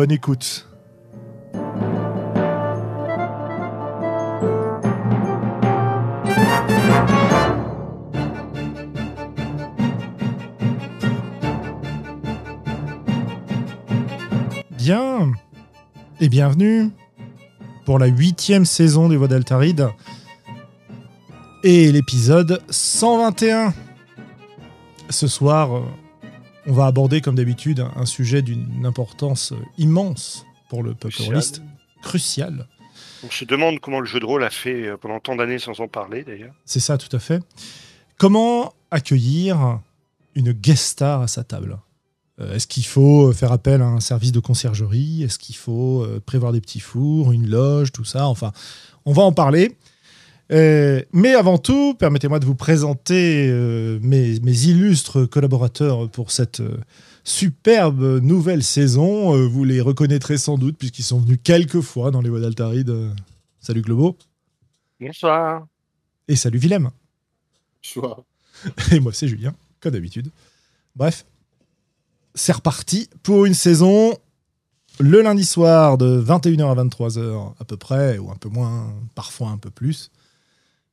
Bonne écoute. Bien et bienvenue pour la huitième saison des Voix d'Altaride et l'épisode 121. Ce soir, euh, on va aborder comme d'habitude un sujet d'une importance immense pour le peuple rôliste, crucial. On se demande comment le jeu de rôle a fait euh, pendant tant d'années sans en parler d'ailleurs. C'est ça, tout à fait. Comment accueillir une guest star à sa table? Euh, Est-ce qu'il faut faire appel à un service de conciergerie? Est-ce qu'il faut euh, prévoir des petits fours, une loge, tout ça? Enfin, on va en parler. Euh, mais avant tout, permettez-moi de vous présenter euh, mes, mes illustres collaborateurs pour cette euh, superbe nouvelle saison. Euh, vous les reconnaîtrez sans doute puisqu'ils sont venus quelques fois dans les voies d'Altaride. Salut Globo. Bonsoir. Et salut Willem. Choix. Et moi, c'est Julien, comme d'habitude. Bref, c'est reparti pour une saison le lundi soir de 21h à 23h à peu près, ou un peu moins, parfois un peu plus,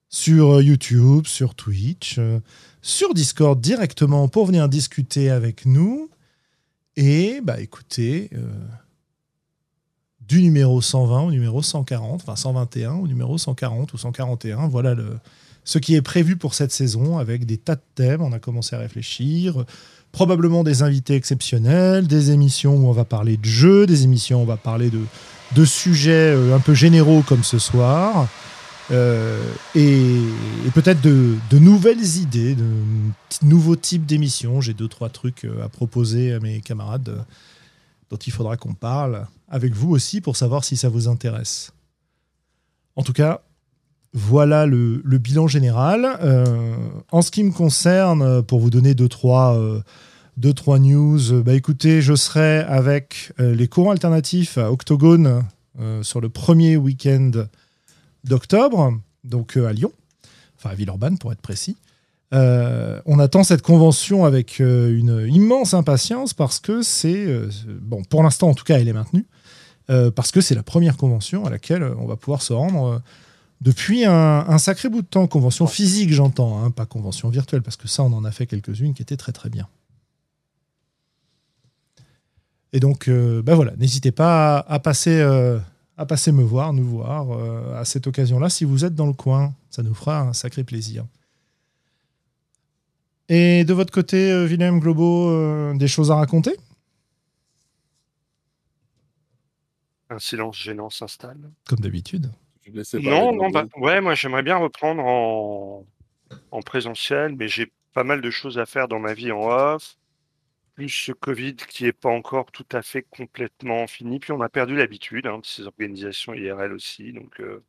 sur euh, YouTube, sur Twitch, euh, sur Discord directement pour venir discuter avec nous. Et bah écoutez, euh, du numéro 120 au numéro 140, enfin 121 au numéro 140 ou 141, voilà le, ce qui est prévu pour cette saison avec des tas de thèmes. On a commencé à réfléchir. Probablement des invités exceptionnels, des émissions où on va parler de jeux, des émissions où on va parler de, de sujets un peu généraux comme ce soir. Euh, et, peut-être de, nouvelles idées, de nouveaux types d'émissions. J'ai deux, trois trucs euh, à proposer à mes camarades euh, dont il faudra qu'on parle avec vous aussi pour savoir si ça vous intéresse. En tout cas, voilà le, bilan général. En ce qui me concerne, pour vous donner deux, trois, deux, trois news, bah écoutez, je serai avec les courants alternatifs à Octogone sur le premier week-end d'octobre, donc euh, à Lyon, enfin à Villeurbanne pour être précis. Euh, on attend cette convention avec euh, une immense impatience parce que c'est, bon, pour l'instant en tout cas, elle est maintenue, euh, parce que c'est la première convention à laquelle on va pouvoir se rendre depuis un, un sacré bout de temps. Convention physique, j'entends, hein, pas convention virtuelle, parce que ça, on en a fait quelques-unes qui étaient très très bien. Et donc, euh, bah voilà, n'hésitez pas à, à passer, à passer me voir, nous voir euh, à cette occasion-là. Si vous êtes dans le coin, ça nous fera un sacré plaisir. Et de votre côté, euh, Willem Globo, euh, des choses à raconter? Un silence gênant s'installe. Comme d'habitude. Non, non, bah, ouais, moi j'aimerais bien reprendre en, en présentiel, mais j'ai pas mal de choses à faire dans ma vie en off. Plus ce Covid qui est pas encore tout à fait complètement fini. Puis on a perdu l'habitude hein, de ces organisations IRL aussi. Donc euh,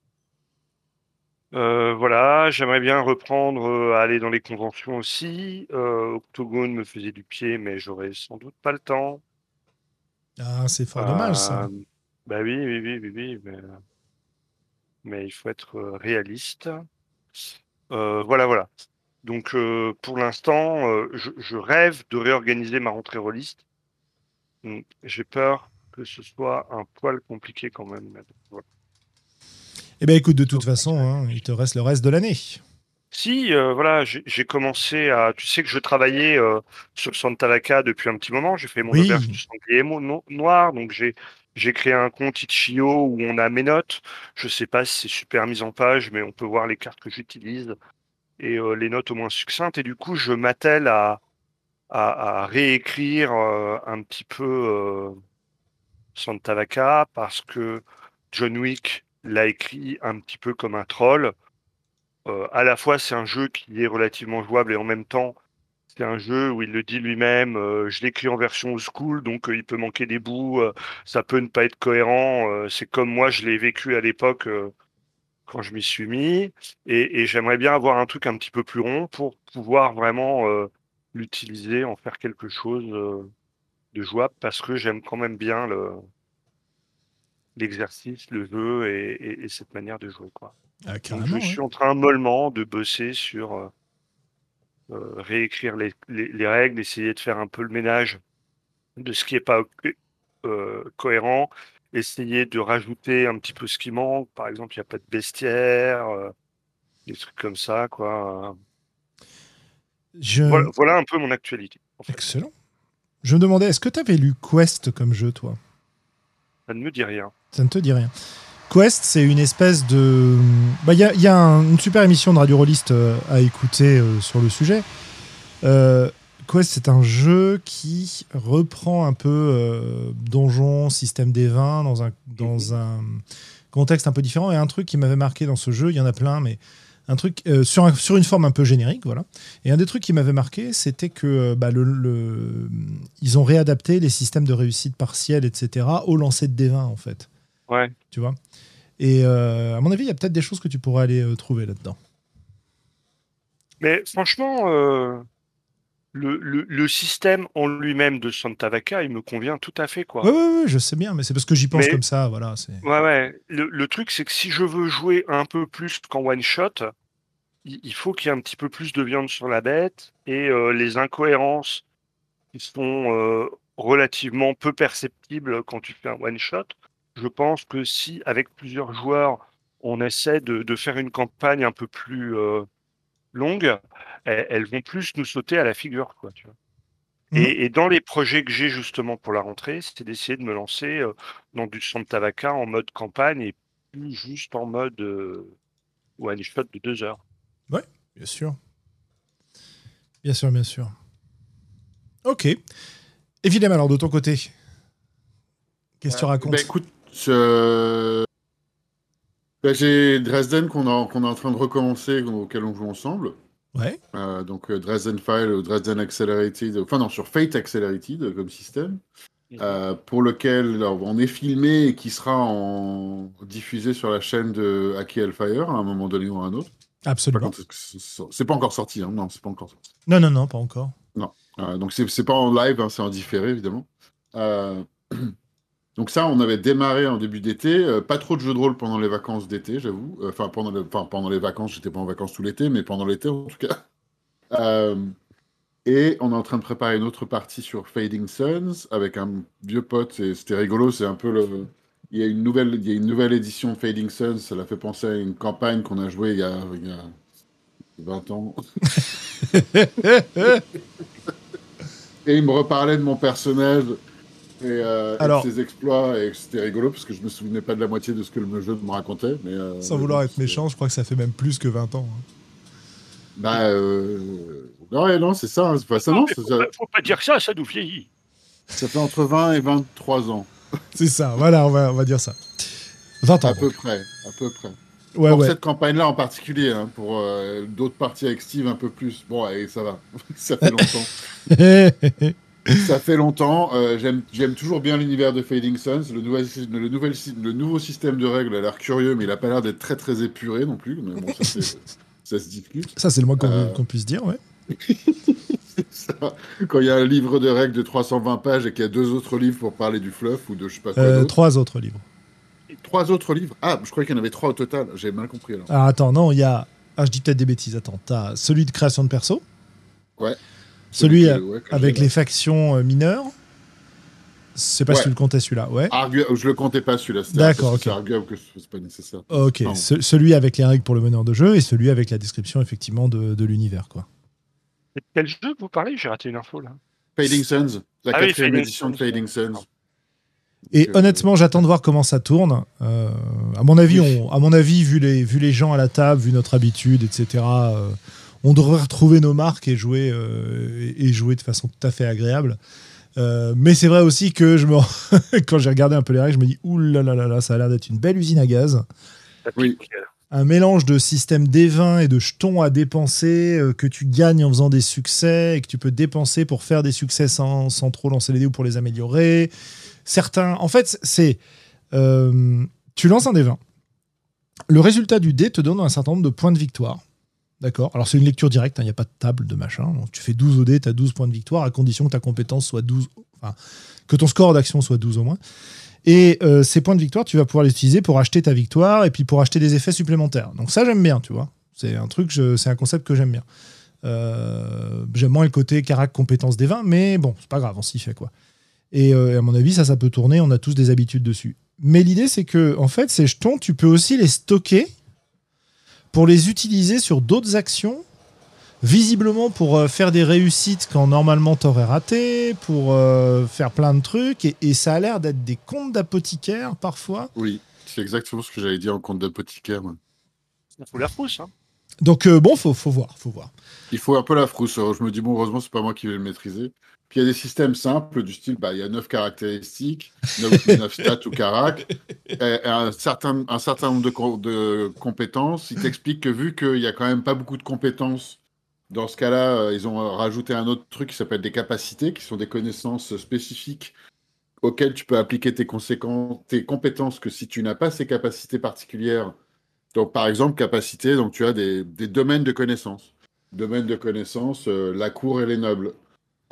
euh, voilà, j'aimerais bien reprendre euh, à aller dans les conventions aussi. Octogone me faisait du pied, mais j'aurais sans doute pas le temps. Ah, c'est fort dommage, ça. Bah oui, oui, oui, oui, oui, mais, mais il faut être réaliste. Voilà, voilà. Donc euh, pour l'instant, euh, je, je rêve de réorganiser ma rentrée rôliste. J'ai peur que ce soit un poil compliqué quand même. voilà. Eh bien, écoute, de toute façon, hein, il te reste le reste de l'année. Si, euh, voilà, j'ai commencé à. Tu sais que je travaillais sur Santa Vaca depuis un petit moment. J'ai fait mon Oui. auberge du sanglier no- noir, donc j'ai j'ai créé un compte Itch.io où on a mes notes. Je sais pas si c'est super mis en page, mais on peut voir les cartes que j'utilise et euh, les notes au moins succinctes. Et du coup, je m'attelle à, à, réécrire euh, un petit peu euh, Santa Vaca parce que John Wick l'a écrit un petit peu comme un troll. À la fois, c'est un jeu qui est relativement jouable et en même temps, c'est un jeu où il le dit lui-même, euh, je l'écris en version old school, donc il peut manquer des bouts, ça peut ne pas être cohérent. c'est comme moi, je l'ai vécu à l'époque quand je m'y suis mis. Et, et j'aimerais bien avoir un truc un petit peu plus rond pour pouvoir vraiment euh, l'utiliser, en faire quelque chose euh, de jouable, parce que j'aime quand même bien le l'exercice, le jeu et, et- et cette manière de jouer. Quoi. Ah, Donc, je ouais. suis en train mollement de bosser sur euh, euh, réécrire les, les- les règles, essayer de faire un peu le ménage de ce qui n'est pas euh, cohérent, essayer de rajouter un petit peu ce qui manque. Par exemple, il n'y a pas de bestiaire, euh, des trucs comme ça. Quoi. Je... Voilà, voilà un peu mon actualité. En fait. Excellent. Je me demandais, est-ce que tu avais lu Quest comme jeu, toi? Ça ne me dit rien. Ça ne te dit rien. Quest, c'est une espèce de. bah, Il y a, y a un- une super émission de Radio Rollist euh, à écouter euh, sur le sujet. Euh, Quest, c'est un jeu qui reprend un peu euh, donjon, système des vins, dans un, dans un contexte un peu différent. Et un truc qui m'avait marqué dans ce jeu, il y en a plein, mais un truc euh, sur, un- sur une forme un peu générique, voilà. Et un des trucs qui m'avait marqué, c'était que euh, bah, le, le- ils ont réadapté les systèmes de réussite partielle, etc., au lancer de des vins, en fait Ouais. tu vois? Et euh, à mon avis, il y a peut-être des choses que tu pourrais aller trouver là-dedans. Mais franchement, le, le- le système en lui-même de Santa Vaca, il me convient tout à fait. Quoi. Oui, oui, je sais bien, mais c'est parce que j'y pense Mais- comme ça, voilà. c'est- Ouais, ouais. Le, le truc, c'est que si je veux jouer un peu plus qu'en one shot, il, il faut qu'il y ait un petit peu plus de viande sur la bête et euh, les incohérences qui sont euh, relativement peu perceptibles quand tu fais un one shot. Je pense que si, avec plusieurs joueurs, on essaie de, de faire une campagne un peu plus euh, longue, elles, elles vont plus nous sauter à la figure, quoi, tu vois. Mhm. Et, et dans les projets que j'ai justement pour la rentrée, c'était d'essayer de me lancer euh, dans du Santa Vaca en mode campagne et plus juste en mode euh, one shot de deux heures. Bien sûr. Bien sûr, bien sûr. Ok. Évidemment, alors de ton côté, qu'est-ce que tu racontes? Bah, écoute, je- bah, j'ai Dresden qu'on a- qu'on est en train de recommencer, auquel on joue ensemble. Ouais. Euh, donc euh, Dresden File ou Dresden Accelerated, enfin non, sur Fate Accelerated euh, comme système, euh, pour lequel alors, on est filmé et qui sera en... diffusé sur la chaîne de Aki Hellfire à un moment donné ou à un autre. Absolument. c'est- pas encore sorti, hein. non, c'est pas encore sorti. Non, non, non, pas encore. Euh, donc c'est c'est pas en live, hein, c'est en différé évidemment. Donc ça, on avait démarré en début d'été. euh, pas trop de jeux de rôle pendant les vacances d'été, j'avoue. Euh, Enfin pendant, le- enfin, pendant les vacances, j'étais pas en vacances tout l'été, mais pendant l'été en tout cas. Euh, et on est en train de préparer une autre partie sur Fading Suns avec un vieux pote. et C'était rigolo, c'est un peu le. Il y a une nouvelle, il y a une nouvelle édition de Fading Suns. Ça l'a fait penser à une campagne qu'on a jouée il y a, il y a 20 ans. Et il me reparlait de mon personnage et, euh, et Alors- ses exploits, et c'était rigolo parce que je me souvenais pas de la moitié de ce que le jeu me racontait. Mais, euh, Sans vouloir être méchant, je crois que ça fait même plus que 20 ans. hein. Bah, euh... non, ouais, non, c'est ça. hein, ça, non, ça, faut, pas, faut pas dire ça, ça nous vieillit. ça fait entre 20 et 23 ans, C'est ça, voilà, on va, on va dire ça. 20 ans. à peu près, à peu près. Ouais, pour ouais. cette campagne-là en particulier, hein, pour euh, d'autres parties avec Steve un peu plus. Bon, allez, ça va, ça fait longtemps. Ça fait longtemps. euh, J'aime toujours bien l'univers de Fading Suns. Le, nouvel, le, nouvel, sy- le nouveau système de règles a l'air curieux, mais il n'a pas l'air d'être très très épuré non plus. Mais bon, ça, ça se discute. Ça, c'est le moins qu'on Euh. puisse dire, ouais. Ça, Quand il y a un livre de règles de 320 pages et qu'il y a deux autres livres pour parler du fluff ou de je sais pas quoi Euh, trois autres livres. Trois autres livres? Ah, je croyais qu'il y en avait trois au total. J'ai mal compris alors. Alors attends, non, il y a. Ah, je dis peut-être des bêtises. Attends, t'as celui de création de perso. Ouais. Celui euh, ouais, avec les factions euh, mineures. C'est pas si Ouais. tu le comptais celui-là, ouais. Argu- Je le comptais pas celui-là. D'accord, C'est ok. arguable que ce- c'est pas nécessaire. Ok, ce- celui avec les règles pour le meneur de jeu et celui avec la description effectivement de, de l'univers, quoi. C'est Quel jeu vous parlez? J'ai raté une info là. Fading Suns, la Ah quatrième édition de. Fading Suns. Et Donc, euh, honnêtement, j'attends de voir comment ça tourne. Euh, à mon avis, Oui. on, à mon avis, vu les, vu les gens à la table, vu notre habitude, etc. euh, on devrait retrouver nos marques et jouer euh, et jouer de façon tout à fait agréable. Euh, mais c'est vrai aussi que je me, quand j'ai regardé un peu les règles, je me dis ouh là là là là, ça a l'air d'être une belle usine à gaz. Oui. un mélange de système D20 et de jetons à dépenser euh, que tu gagnes en faisant des succès et que tu peux dépenser pour faire des succès sans, sans trop lancer les dés ou pour les améliorer. Certains, en fait, c'est euh, tu lances un D20. Le résultat du dé te donne un certain nombre de points de victoire. D'accord Alors, c'est une lecture directe, il n'y a pas de table de machin. Donc, tu fais 12 au dé, tu as 12 points de victoire, à condition que ta compétence soit 12, enfin, que ton score d'action soit 12 au moins. Et euh, ces points de victoire, tu vas pouvoir les utiliser pour acheter ta victoire et puis pour acheter des effets supplémentaires. Donc, ça, j'aime bien, tu vois. C'est un truc, c'est un concept que j'aime bien. Euh, j'aime moins le côté carac compétence des vins, mais bon, c'est pas grave, on s'y fait quoi. Et euh, à mon avis, ça, ça peut tourner, on a tous des habitudes dessus. Mais l'idée, c'est que, en fait, ces jetons, tu peux aussi les stocker pour les utiliser sur d'autres actions, visiblement pour euh, faire des réussites quand normalement t'aurais raté, pour euh, faire plein de trucs, et, et ça a l'air d'être des comptes d'apothicaire parfois. Oui, c'est exactement ce que j'allais dire en compte d'apothicaire. Il faut la frousse. Hein. Donc euh, bon, faut, faut voir, faut voir. Il faut un peu la frousse. Alors, je me dis, bon, heureusement, c'est pas moi qui vais le maîtriser. Puis il y a des systèmes simples du style, bah, il y a 9 caractéristiques, 9, stats ou carac, un certain, un certain nombre de, co- de compétences. Ils t'expliquent que vu qu'il y a quand même pas beaucoup de compétences, dans ce cas-là, euh, ils ont rajouté un autre truc qui s'appelle des capacités, qui sont des connaissances spécifiques auxquelles tu peux appliquer tes, conséquences, tes compétences que si tu n'as pas ces capacités particulières. Donc, par exemple, capacité, donc tu as des, des domaines de connaissances. Domaine de connaissances, euh, la cour et les nobles,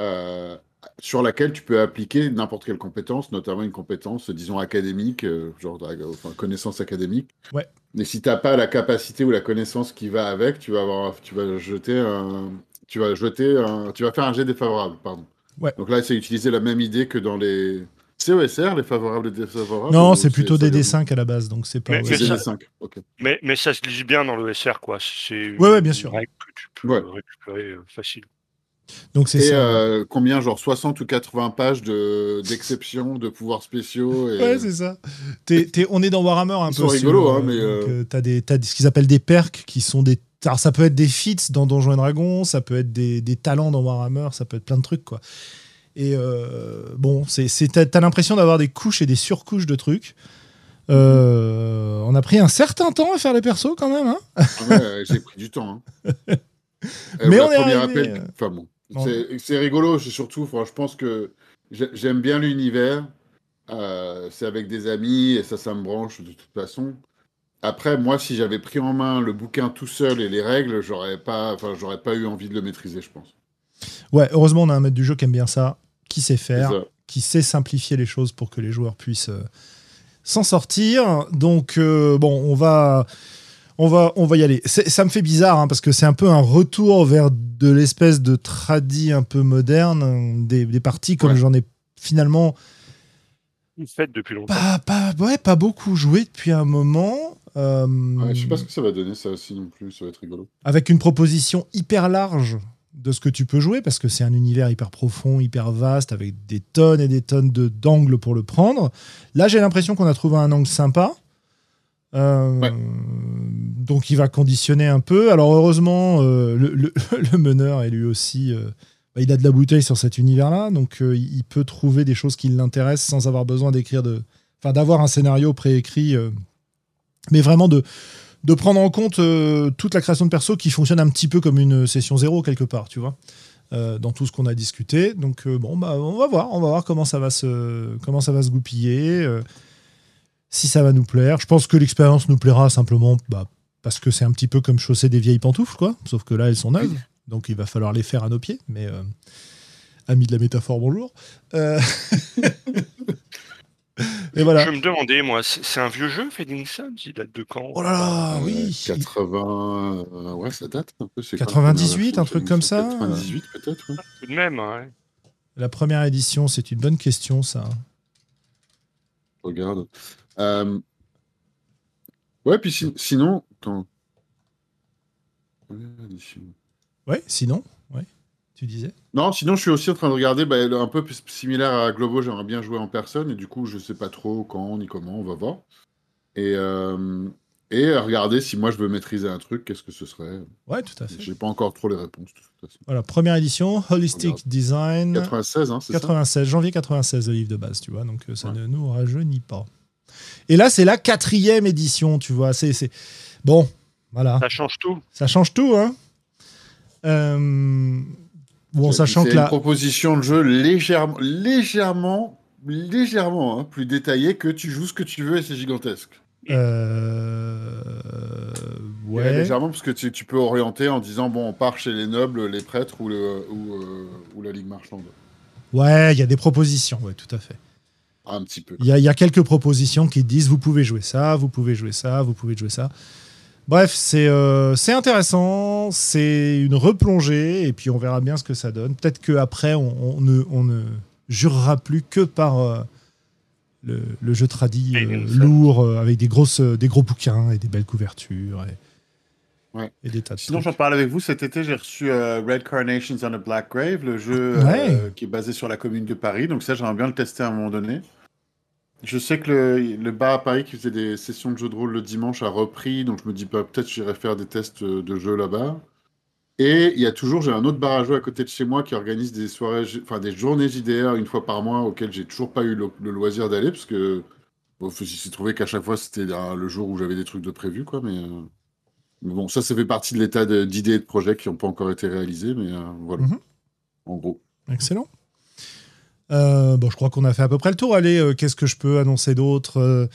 euh, sur laquelle tu peux appliquer n'importe quelle compétence, notamment une compétence, disons, académique, euh, genre enfin, connaissance académique. Ouais. Mais si tu n'as pas la capacité ou la connaissance qui va avec, tu vas, avoir, tu vas jeter un. Tu vas jeter un, tu vas faire un jet défavorable, pardon. Ouais. Donc là, c'est utiliser la même idée que dans les CESR, les favorables et défavorables. Non, c'est plutôt des ça- D5 à la base, donc c'est pas. Mais- ouais. C'est mais ça- D5. Ok. Mais, mais ça se lit bien dans le SR, quoi. C'est Ouais, ouais, bien sûr. que tu peux Ouais. récupérer euh, facile. Donc c'est euh, combien, genre 60 ou 80 pages de- d'exceptions, de, pouvoirs spéciaux et... Ouais, c'est ça. T'es- t'es- on est dans Warhammer un Ils peu. sont rigolos, sur, hein, mais, euh, euh, t'as des, t'as des- ce qu'ils appellent des perks qui sont des. Alors, ça peut être des feats dans Donjons et Dragons, ça peut être des, des talents dans Warhammer, ça peut être plein de trucs, quoi. Et euh, bon, c'est, t'as, l'impression d'avoir des couches et des surcouches de trucs. Euh, on a pris un certain temps à faire les persos quand même. Hein Ah ouais, j'ai pris du temps. hein. Euh, Mais on est arrivé, appel- Enfin bon, bon. c'est rigolo. Surtout, je pense que j'ai- j'aime bien l'univers. Euh, c'est avec des amis et ça, ça me branche de toute façon. Après, moi, si j'avais pris en main le bouquin tout seul et les règles, j'aurais pas, enfin, j'aurais pas eu envie de le maîtriser, je pense. Ouais, heureusement, on a un maître du jeu qui aime bien ça, qui sait faire. qui sait simplifier les choses pour que les joueurs puissent euh, s'en sortir. Donc euh, bon, on va, on va, on va y aller. Ça me fait bizarre hein, parce que c'est un peu un retour vers de l'espèce de tradit un peu moderne des, des parties comme Ouais. j'en ai finalement Une fête depuis longtemps. pas, pas, ouais, pas beaucoup joué depuis un moment. Euh, Ouais, je sais pas ce que ça va donner, ça aussi non plus. Ça va être rigolo. avec une proposition hyper large de ce que tu peux jouer, parce que c'est un univers hyper profond, hyper vaste, avec des tonnes et des tonnes de- d'angles pour le prendre. Là, j'ai l'impression qu'on a trouvé un angle sympa. Euh, Ouais. Donc, il va conditionner un peu. Alors, heureusement, euh, le, le- le meneur est lui aussi. euh, bah, il a de la bouteille sur cet univers-là, donc il peut trouver des choses qui l'intéressent sans avoir besoin d'écrire de. Enfin, d'avoir un scénario préécrit, mais vraiment de, de prendre en compte euh, toute la création de perso qui fonctionne un petit peu comme une session zéro quelque part, tu vois, euh, dans tout ce qu'on a discuté. Donc euh, bon, bah on va voir, on va voir comment ça va se, comment goupiller, si ça va nous plaire. Je pense que l'expérience nous plaira simplement, bah, parce que c'est un petit peu comme chausser des vieilles pantoufles, quoi. Sauf que là, elles sont neuves, donc il va falloir les faire à nos pieds. Mais ami de la métaphore, bonjour. Euh, Et voilà. Je me demandais, moi, c'est un vieux jeu, Fading Suns Il date de quand? Oh là là, Euh, oui. 80. euh, ouais, ça date un peu. c'est quand 98, la un truc comme ça 98 peut-être. ouais. Tout de même, hein. La première édition, c'est une bonne question, ça. Regarde. Euh, Ouais, puis si- sinon. Édition. Ouais, sinon, ouais, tu disais? Non, sinon je suis aussi en train de regarder bah, un peu plus similaire à Globo, j'aimerais bien jouer en personne et du coup je sais pas trop quand ni comment, on va voir. Et, euh, et regarder si moi je veux maîtriser un truc, qu'est-ce que ce serait? Ouais, tout à fait. J'ai pas encore trop les réponses de toute façon. Voilà, première édition, Holistic Regarde. Design. 96, hein, c'est ça? 96, janvier 96, le livre de base, tu vois, donc euh, ça Ouais. ne nous rajeunit pas. Et là, c'est la quatrième édition, tu vois. C'est, c'est... Bon, voilà. Ça change tout. Ça change tout, hein. Euh, bon, sachant C'est que une là, proposition de jeu légèrement, légèrement, légèrement hein, plus détaillée que tu joues ce que tu veux et c'est gigantesque. euh, Ouais. ouais, légèrement parce que tu, tu peux orienter en disant bon on part chez les nobles, les prêtres ou, le, ou, euh, ou la ligue marchande. ouais, il y a des propositions, ouais, tout à fait. Un petit peu. Il y, a- il y a quelques propositions qui disent vous pouvez jouer ça, vous pouvez jouer ça, vous pouvez jouer ça. Bref, c'est euh, c'est intéressant, c'est une replongée, et puis on verra bien ce que ça donne. Peut-être qu'après, on, on ne, on ne jurera plus que par euh, le, le jeu tradit euh, lourd, euh, avec des, grosses, des gros bouquins et des belles couvertures et, Ouais. et des tas de Sinon, j'en parle avec vous. Cet été, j'ai reçu euh, Red Carnations on a Black Grave, le jeu Ouais. euh, qui est basé sur la commune de Paris. Donc ça, j'aimerais bien le tester à un moment donné. Je sais que le, le bar à Paris qui faisait des sessions de jeux de rôle le dimanche a repris, donc je me dis bah, peut-être j'irai faire des tests euh, de jeux là-bas. Et il y a toujours, j'ai un autre bar à jouer à côté de chez moi qui organise des soirées, enfin des journées JDR une fois par mois auxquelles j'ai toujours pas eu le, le loisir d'aller parce que bon, il s'est trouvé qu'à chaque fois c'était le jour où j'avais des trucs de prévu quoi, mais, euh, mais bon ça ça fait partie de l'état d'idées et de projets qui n'ont pas encore été réalisés, mais euh, voilà, Mhm. en gros. Excellent. Euh, bon, je crois qu'on a fait à peu près le tour. Allez, euh, qu'est-ce que je peux annoncer d'autre Euh,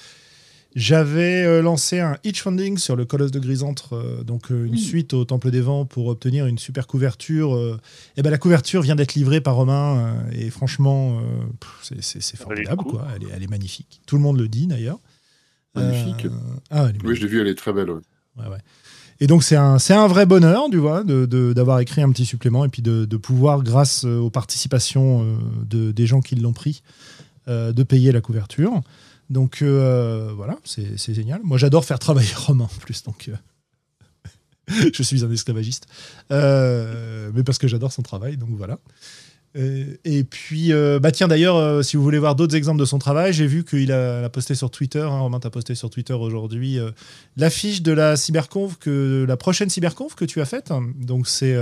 J'avais euh, lancé un itch funding sur le Colosse de Grisâtre, euh, donc euh, une suite au Temple des Vents pour obtenir une super couverture. euh. et ben la couverture vient d'être livrée par Romain euh, et franchement, euh, c'est- formidable, quoi. Elle est, elle est magnifique. Tout le monde le dit d'ailleurs. Magnifique. Euh, ah, Oui, je l'ai vu, elle est très belle. ouais. Ouais, ouais. Et donc c'est un, un vrai bonheur, de- d'avoir écrit un petit supplément et puis de, de pouvoir, grâce euh, aux participations euh, de, des gens qui l'ont pris, euh, de payer la couverture. Donc voilà, c'est génial. Moi j'adore faire travailler Romain en plus, donc je suis un esclavagiste. Mais parce que j'adore son travail, donc voilà. Euh, et puis, euh, bah tiens, d'ailleurs, euh, si vous voulez voir d'autres exemples de son travail, j'ai vu qu'il a, posté sur Twitter, hein, Romain t'a posté sur Twitter aujourd'hui, l'affiche de la cyberconf, que, la prochaine cyberconf que tu as faite. Donc c'est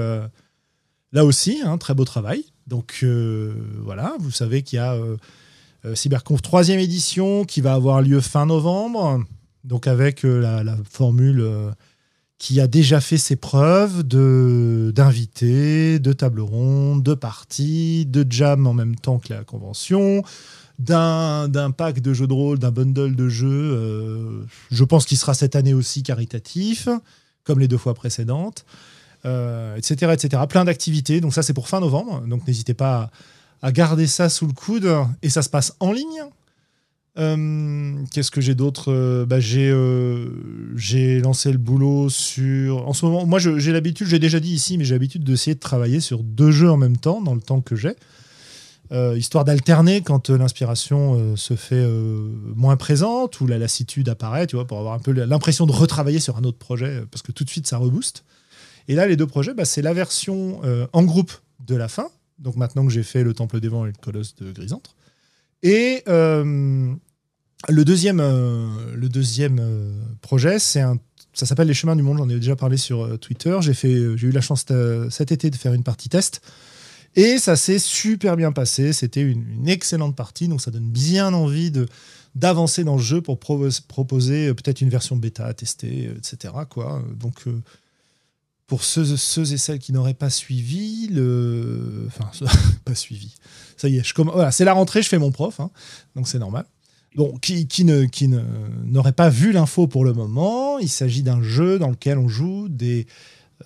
là aussi un très beau travail. Donc voilà, vous savez qu'il y a cyberconf troisième édition qui va avoir lieu fin novembre. Donc avec la, formule qui a déjà fait ses preuves de d'invités, de table ronde, de parties, de jam en même temps que la convention, d'un pack de jeux de rôle, d'un bundle de jeux. euh, je pense qu'il sera cette année aussi caritatif, comme les deux fois précédentes, euh, etc., etc. Plein d'activités. Donc ça, c'est pour fin novembre. Donc n'hésitez pas à garder ça sous le coude. Et ça se passe en ligne. Euh, Qu'est-ce que j'ai d'autre Euh, bah, J'ai euh, j'ai lancé le boulot sur. En ce moment, moi, j'ai l'habitude, j'ai déjà dit ici, mais j'ai l'habitude d'essayer de travailler sur deux jeux en même temps, dans le temps que j'ai. Histoire d'alterner quand l'inspiration se fait moins présente ou la lassitude apparaît, tu vois, pour avoir un peu l'impression de retravailler sur un autre projet, parce que tout de suite ça rebooste. Et là, les deux projets, bah, c'est la version en groupe de la fin. Donc maintenant que j'ai fait le Temple des Vents et le Colosse de Grisâtre. Et le deuxième, euh, euh, projet, ça s'appelle Les Chemins du Monde. J'en ai déjà parlé sur euh, Twitter. J'ai eu la chance cet été de faire une partie test. Et ça s'est super bien passé. C'était une, excellente partie. Donc ça donne bien envie d'avancer dans le jeu pour pro- proposer peut-être une version bêta à tester, etc. Donc pour ceux, et celles qui n'auraient pas suivi, pas suivi. Ça y est, c'est la rentrée, je fais mon prof, hein, donc c'est normal. Bon, qui, qui n'aurait pas vu l'info pour le moment, il s'agit d'un jeu dans lequel on joue des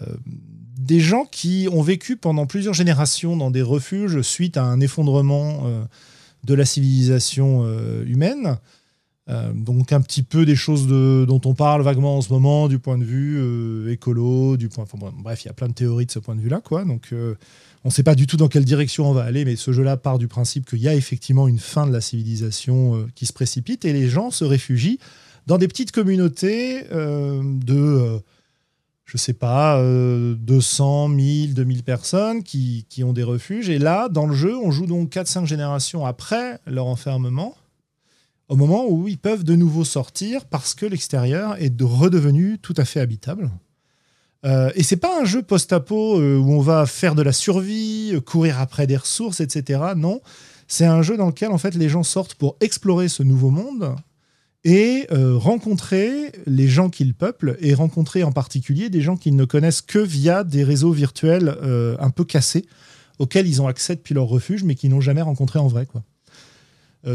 euh, gens qui ont vécu pendant plusieurs générations dans des refuges suite à un effondrement euh, de la civilisation euh, humaine. Donc un petit peu des choses dont on parle vaguement en ce moment du point de vue écolo, du point, bref, il y a plein de théories de ce point de vue-là, quoi. Donc on ne sait pas du tout dans quelle direction on va aller, mais ce jeu-là part du principe qu'il y a effectivement une fin de la civilisation euh, qui se précipite et les gens se réfugient dans des petites communautés euh, de, euh, je sais pas, euh, 200, 1000, 2000 personnes qui, qui ont des refuges. Et là, dans le jeu, on joue donc 4-5 générations après leur enfermement au moment où ils peuvent de nouveau sortir parce que l'extérieur est de- redevenu tout à fait habitable. Euh, et c'est pas un jeu post-apo euh, où on va faire de la survie, euh, courir après des ressources, etc. Non, c'est un jeu dans lequel en fait les gens sortent pour explorer ce nouveau monde et euh, rencontrer les gens qu'ils peuplent et rencontrer en particulier des gens qu'ils ne connaissent que via des réseaux virtuels un peu cassés auxquels ils ont accès depuis leur refuge mais qu'ils n'ont jamais rencontré en vrai. Quoi.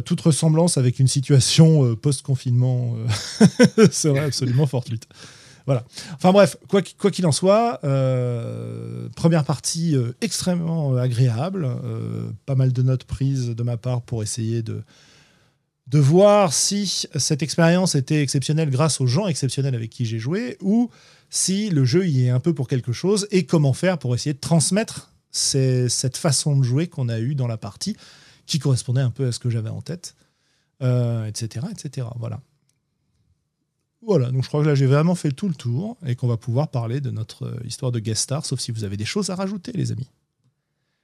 Toute ressemblance avec une situation post-confinement serait absolument fortuite. Voilà. Enfin bref, quoi qu'il en soit, première partie extrêmement agréable, pas mal de notes prises de ma part pour essayer de, voir si cette expérience était exceptionnelle grâce aux gens exceptionnels avec qui j'ai joué ou si le jeu y est un peu pour quelque chose et comment faire pour essayer de transmettre cette façon de jouer qu'on a eue dans la partie qui correspondait un peu à ce que j'avais en tête, etc., euh, etc. Voilà. Voilà, donc je crois que là j'ai vraiment fait tout le tour et qu'on va pouvoir parler de notre euh, histoire de guest star, sauf si vous avez des choses à rajouter, les amis.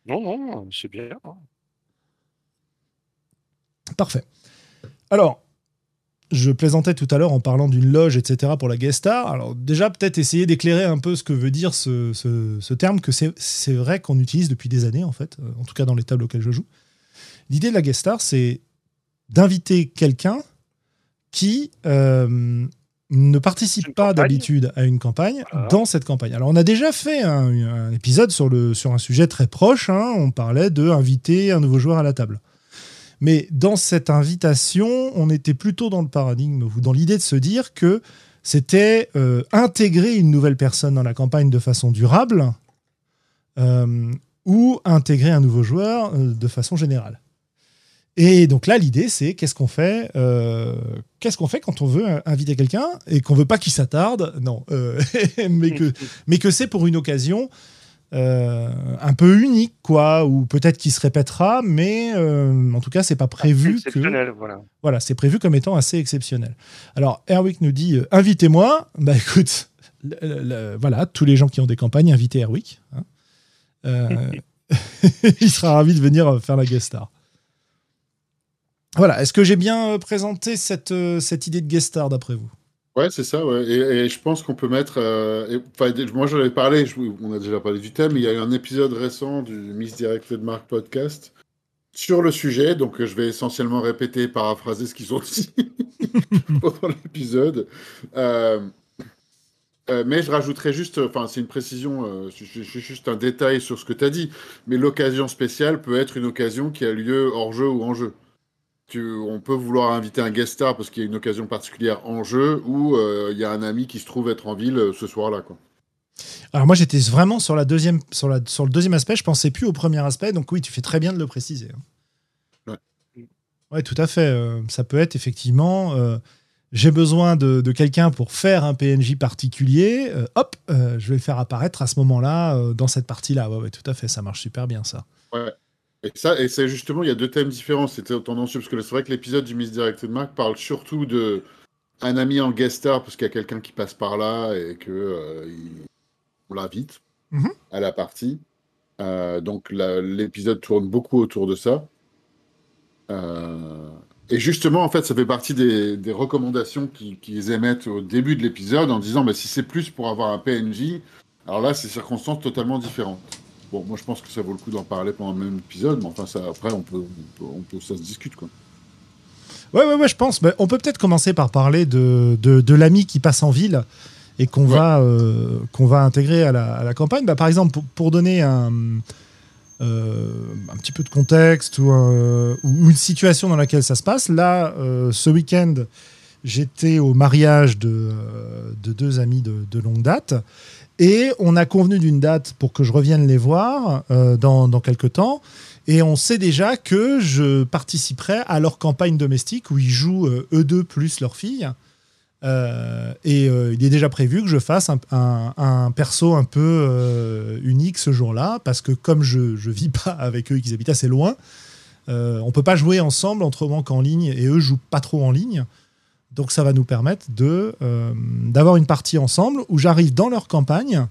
Non, non, c'est bien. Parfait. Alors, je plaisantais tout à l'heure en parlant d'une loge, etc. pour la guest star. Alors déjà, peut-être essayer d'éclairer un peu ce que veut dire ce, terme, que c'est vrai qu'on utilise depuis des années, en fait, euh, en tout cas dans les tables auxquelles je joue. L'idée de la guest star, c'est d'inviter quelqu'un qui euh, ne participe pas d'habitude à une campagne dans cette campagne. Alors on a déjà fait un, épisode sur, le, sur un sujet très proche, hein. on parlait de inviter un nouveau joueur à la table. Mais dans cette invitation, on était plutôt dans le paradigme ou dans l'idée de se dire que c'était euh, intégrer une nouvelle personne dans la campagne de façon durable euh, ou intégrer un nouveau joueur euh, de façon générale. Et donc là, l'idée, c'est qu'est-ce qu'on fait Qu'est-ce qu'on fait quand on veut inviter quelqu'un et qu'on veut pas qu'il s'attarde? Non, mais que, mais que c'est pour une occasion euh, un peu unique, quoi, ou peut-être qu'il se répétera, mais euh, en tout cas, c'est pas prévu que. Voilà, voilà c'est prévu comme étant assez exceptionnel. Alors, Erwick nous dit euh, invitez-moi. Bah écoute, voilà, tous les gens qui ont des campagnes, invitez Erwick. Hein. il sera ravi de venir faire la guest star. Voilà, est-ce que j'ai bien présenté cette, cette idée de guest star d'après vous? Ouais, c'est ça, ouais. Et, je pense qu'on peut mettre. Euh, moi, j'en avais parlé, on a déjà parlé du thème, il y a eu un épisode récent du Misdirected Mark podcast sur le sujet, donc je vais essentiellement répéter, paraphraser ce qu'ils ont dit pendant l'épisode. Euh, euh, mais je rajouterai juste, enfin, c'est une précision, juste un détail sur ce que tu as dit, mais l'occasion spéciale peut être une occasion qui a lieu hors jeu ou en jeu on peut vouloir inviter un guest star parce qu'il y a une occasion particulière en jeu ou euh, il y a un ami qui se trouve être en ville euh, ce soir-là. Quoi. Alors moi j'étais vraiment sur, la deuxième, sur, la, sur le deuxième aspect, je pensais plus au premier aspect, donc oui, tu fais très bien de le préciser. Hein. Ouais. tout à fait. Euh, ça peut être effectivement, j'ai besoin de, quelqu'un pour faire un PNJ particulier, hop, je vais le faire apparaître à ce moment-là, dans cette partie-là. Ouais, ouais, tout à fait, ça marche super bien ça. Ouais. Et ça, et c'est justement, il y a deux thèmes différents. C'était tendancieux parce que c'est vrai que l'épisode du Misdirected Mark parle surtout de un ami en guest star parce qu'il y a quelqu'un qui passe par là et que euh, on l'invite mhm. à la partie. Euh, donc l'épisode tourne beaucoup autour de ça. Euh, et justement, en fait, ça fait partie des, recommandations qu'ils émettent au début de l'épisode en disant bah, si c'est plus pour avoir un PNJ, alors là, c'est circonstances totalement différentes. Bon, moi je pense que ça vaut le coup d'en parler pendant le même épisode, mais enfin, ça, après, on peut, on peut, ça se discute, quoi. Ouais, ouais, ouais, je pense. Mais on peut peut-être commencer par parler de, de, l'ami qui passe en ville et qu'on va, euh, qu'on va intégrer à la, à la campagne. Bah, par exemple, pour, donner un, euh, un petit peu de contexte ou, ou, une situation dans laquelle ça se passe, là, euh, ce week-end, j'étais au mariage de, de deux amis de, longue date. Et on a convenu d'une date pour que je revienne les voir euh, dans, quelques temps. Et on sait déjà que je participerai à leur campagne domestique où ils jouent euh, eux deux plus leur fille. Euh, et il est déjà prévu que je fasse un, perso un peu unique ce jour-là, parce que comme je ne vis pas avec eux et qu'ils habitent assez loin, on peut pas jouer ensemble autrement qu'en ligne, et eux jouent pas trop en ligne. Donc ça va nous permettre de euh, d'avoir une partie ensemble où j'arrive dans leur campagne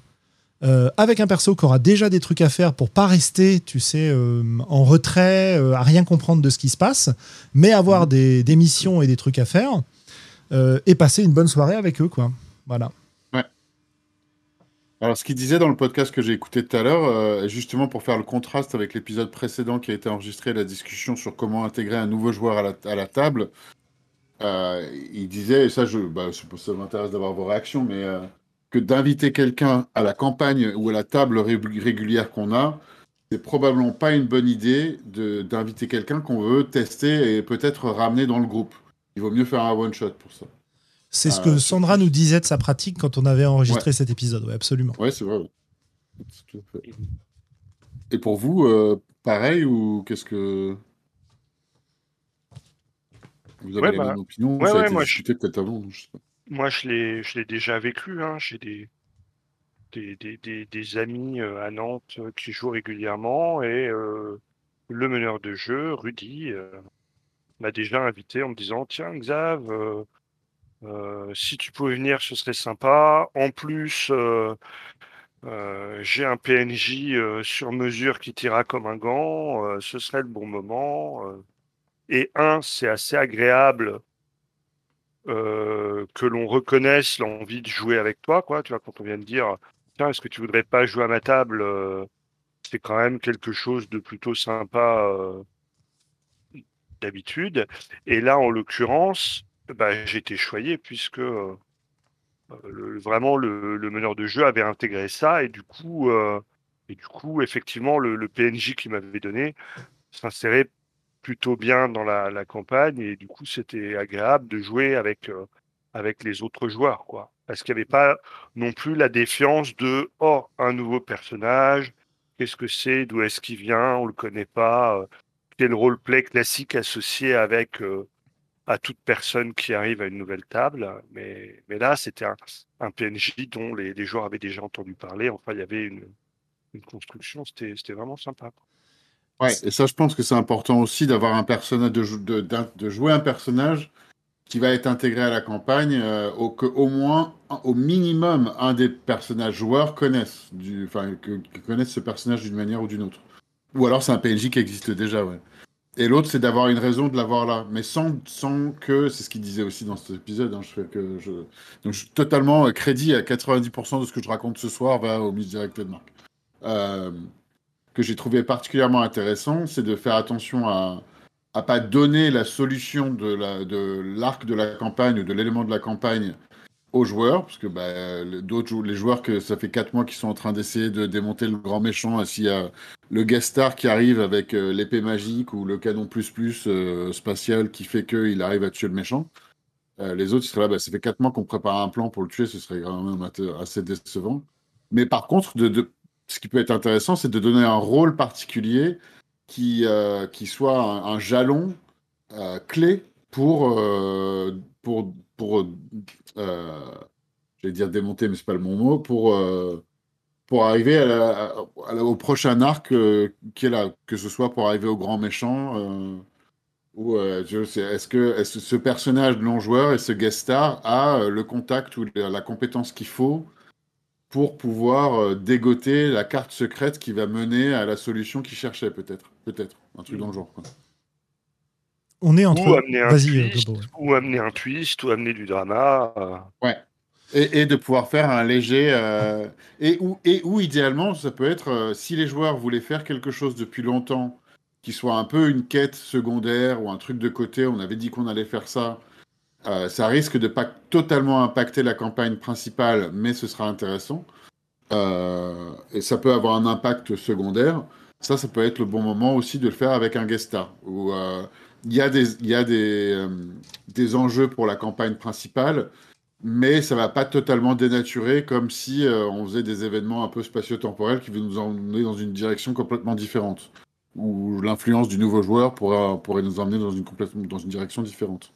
euh, avec un perso qui aura déjà des trucs à faire pour pas rester, tu sais, euh, en retrait, à rien comprendre de ce qui se passe, mais avoir mhm. des, des missions et des trucs à faire et passer une bonne soirée avec eux, quoi. Voilà. Ouais. Alors, ce qu'il disait dans le podcast que j'ai écouté tout à l'heure, justement pour faire le contraste avec l'épisode précédent qui a été enregistré, la discussion sur comment intégrer un nouveau joueur à la, à la table, euh, il disait, et ça, je, bah, je- ça m'intéresse d'avoir vos réactions, mais euh, que d'inviter quelqu'un à la campagne ou à la table ré- régulière qu'on a, c'est probablement pas une bonne idée d'inviter quelqu'un qu'on veut tester et peut-être ramener dans le groupe. Il vaut mieux faire un one shot pour ça. C'est ce Ah, que Sandra nous disait de sa pratique quand on avait enregistré cet épisode. Ouais, absolument. Ouais, c'est vrai. Et pour vous, euh, pareil ou qu'est-ce que vous avez Ouais, la bah, même opinion ouais, Ça a ouais, été moi, je- discuté peut-être avant. je sais pas. Moi, je l'ai, je l'ai déjà vécu. Hein. J'ai des, des, des, des, des amis euh, à Nantes euh, qui jouent régulièrement et euh, le meneur de jeu, Rudy, euh, m'a déjà invité en me disant Tiens, Xav, euh, si tu pouvais venir, ce serait sympa. En plus, j'ai un PNJ sur mesure qui t'ira comme un gant. ce serait le bon moment. Et un, c'est assez agréable euh, que l'on reconnaisse l'envie de jouer avec toi, quoi. Tu vois, quand on vient de dire, tiens, est-ce que tu voudrais pas jouer à ma table euh, C'est quand même quelque chose de plutôt sympa euh, d'habitude. Et là, en l'occurrence, bah, été choyé puisque vraiment le, meneur de jeu avait intégré ça et du coup, et du coup, effectivement, le, le PNJ qu'il m'avait donné s'insérait plutôt bien dans la, campagne et du coup c'était agréable de jouer avec euh, avec les autres joueurs quoi. Parce qu'il n'y avait pas non plus la défiance de oh un nouveau personnage qu'est-ce que c'est d'où est-ce qu'il vient on le connaît pas euh, quel roleplay classique associé avec euh, à toute personne qui arrive à une nouvelle table. Mais mais là c'était un, PNJ dont les, joueurs avaient déjà entendu parler. Enfin il y avait une construction c'était c'était vraiment sympa. Ouais, et ça, je pense que c'est important aussi d'avoir un personnage, de, jouer un personnage qui va être intégré à la campagne, euh, au, que au moins, au minimum, un des personnages joueurs connaissent, du, enfin, que, que connaissent ce personnage d'une manière ou d'une autre. Ou alors c'est un PNJ qui existe déjà, ouais. Et l'autre, c'est d'avoir une raison de l'avoir là, mais sans, sans que, c'est ce qu'il disait aussi dans cet épisode, hein, je fais que je, donc je, totalement euh, crédit à 90% de ce que je raconte ce soir va au misdirected Mark. Euh, que j'ai trouvé particulièrement intéressant, c'est de faire attention à à pas donner la solution de la de l'arc de la campagne ou de l'élément de la campagne aux joueurs, parce que bah, d'autres les joueurs que ça fait quatre mois qu'ils sont en train d'essayer de démonter le grand méchant, et s'il y a le guest star qui arrive avec euh, l'épée magique ou le canon plus plus euh, spatial qui fait qu'il arrive à tuer le méchant, euh, les autres ils seraient là, bah, ça fait quatre mois qu'on prépare un plan pour le tuer, ce serait quand même assez décevant. Mais par contre, de- ce qui peut être intéressant, c'est de donner un rôle particulier qui, euh, qui soit un, jalon euh, clé pour, euh, pour, pour j'allais dire démonter, mais c'est pas le bon mot, pour, pour arriver au prochain arc qui est là, que ce soit pour arriver au grand méchant. ou est-ce que que ce personnage non joueur et ce guest star a le contact ou la compétence qu'il faut pour pouvoir euh, dégoter la carte secrète qui va mener à la solution qu'il cherchait peut-être, peut-être, un truc dans le genre. quoi. On est entre. ou amener un Vas-y, euh, twist, ouais. ou amener un twist, ou amener du drama. euh. Ouais. Et, et de pouvoir faire un léger. euh, et, où, et où, idéalement, ça peut être, euh, si les joueurs voulaient faire quelque chose depuis longtemps, qui soit un peu une quête secondaire ou un truc de côté, on avait dit qu'on allait faire ça, euh, ça risque de pas totalement impacter la campagne principale, mais ce sera intéressant. Euh, et ça peut avoir un impact secondaire. Ça, ça peut être le bon moment aussi de le faire avec un guest star. Euh, il y a, des, y a des, des enjeux pour la campagne principale, mais ça va pas totalement dénaturer comme si on faisait des événements un peu spatio-temporels qui vont nous emmener dans une direction complètement différente. Où l'influence du nouveau joueur pourra, pourrait nous emmener dans une, dans une direction différente.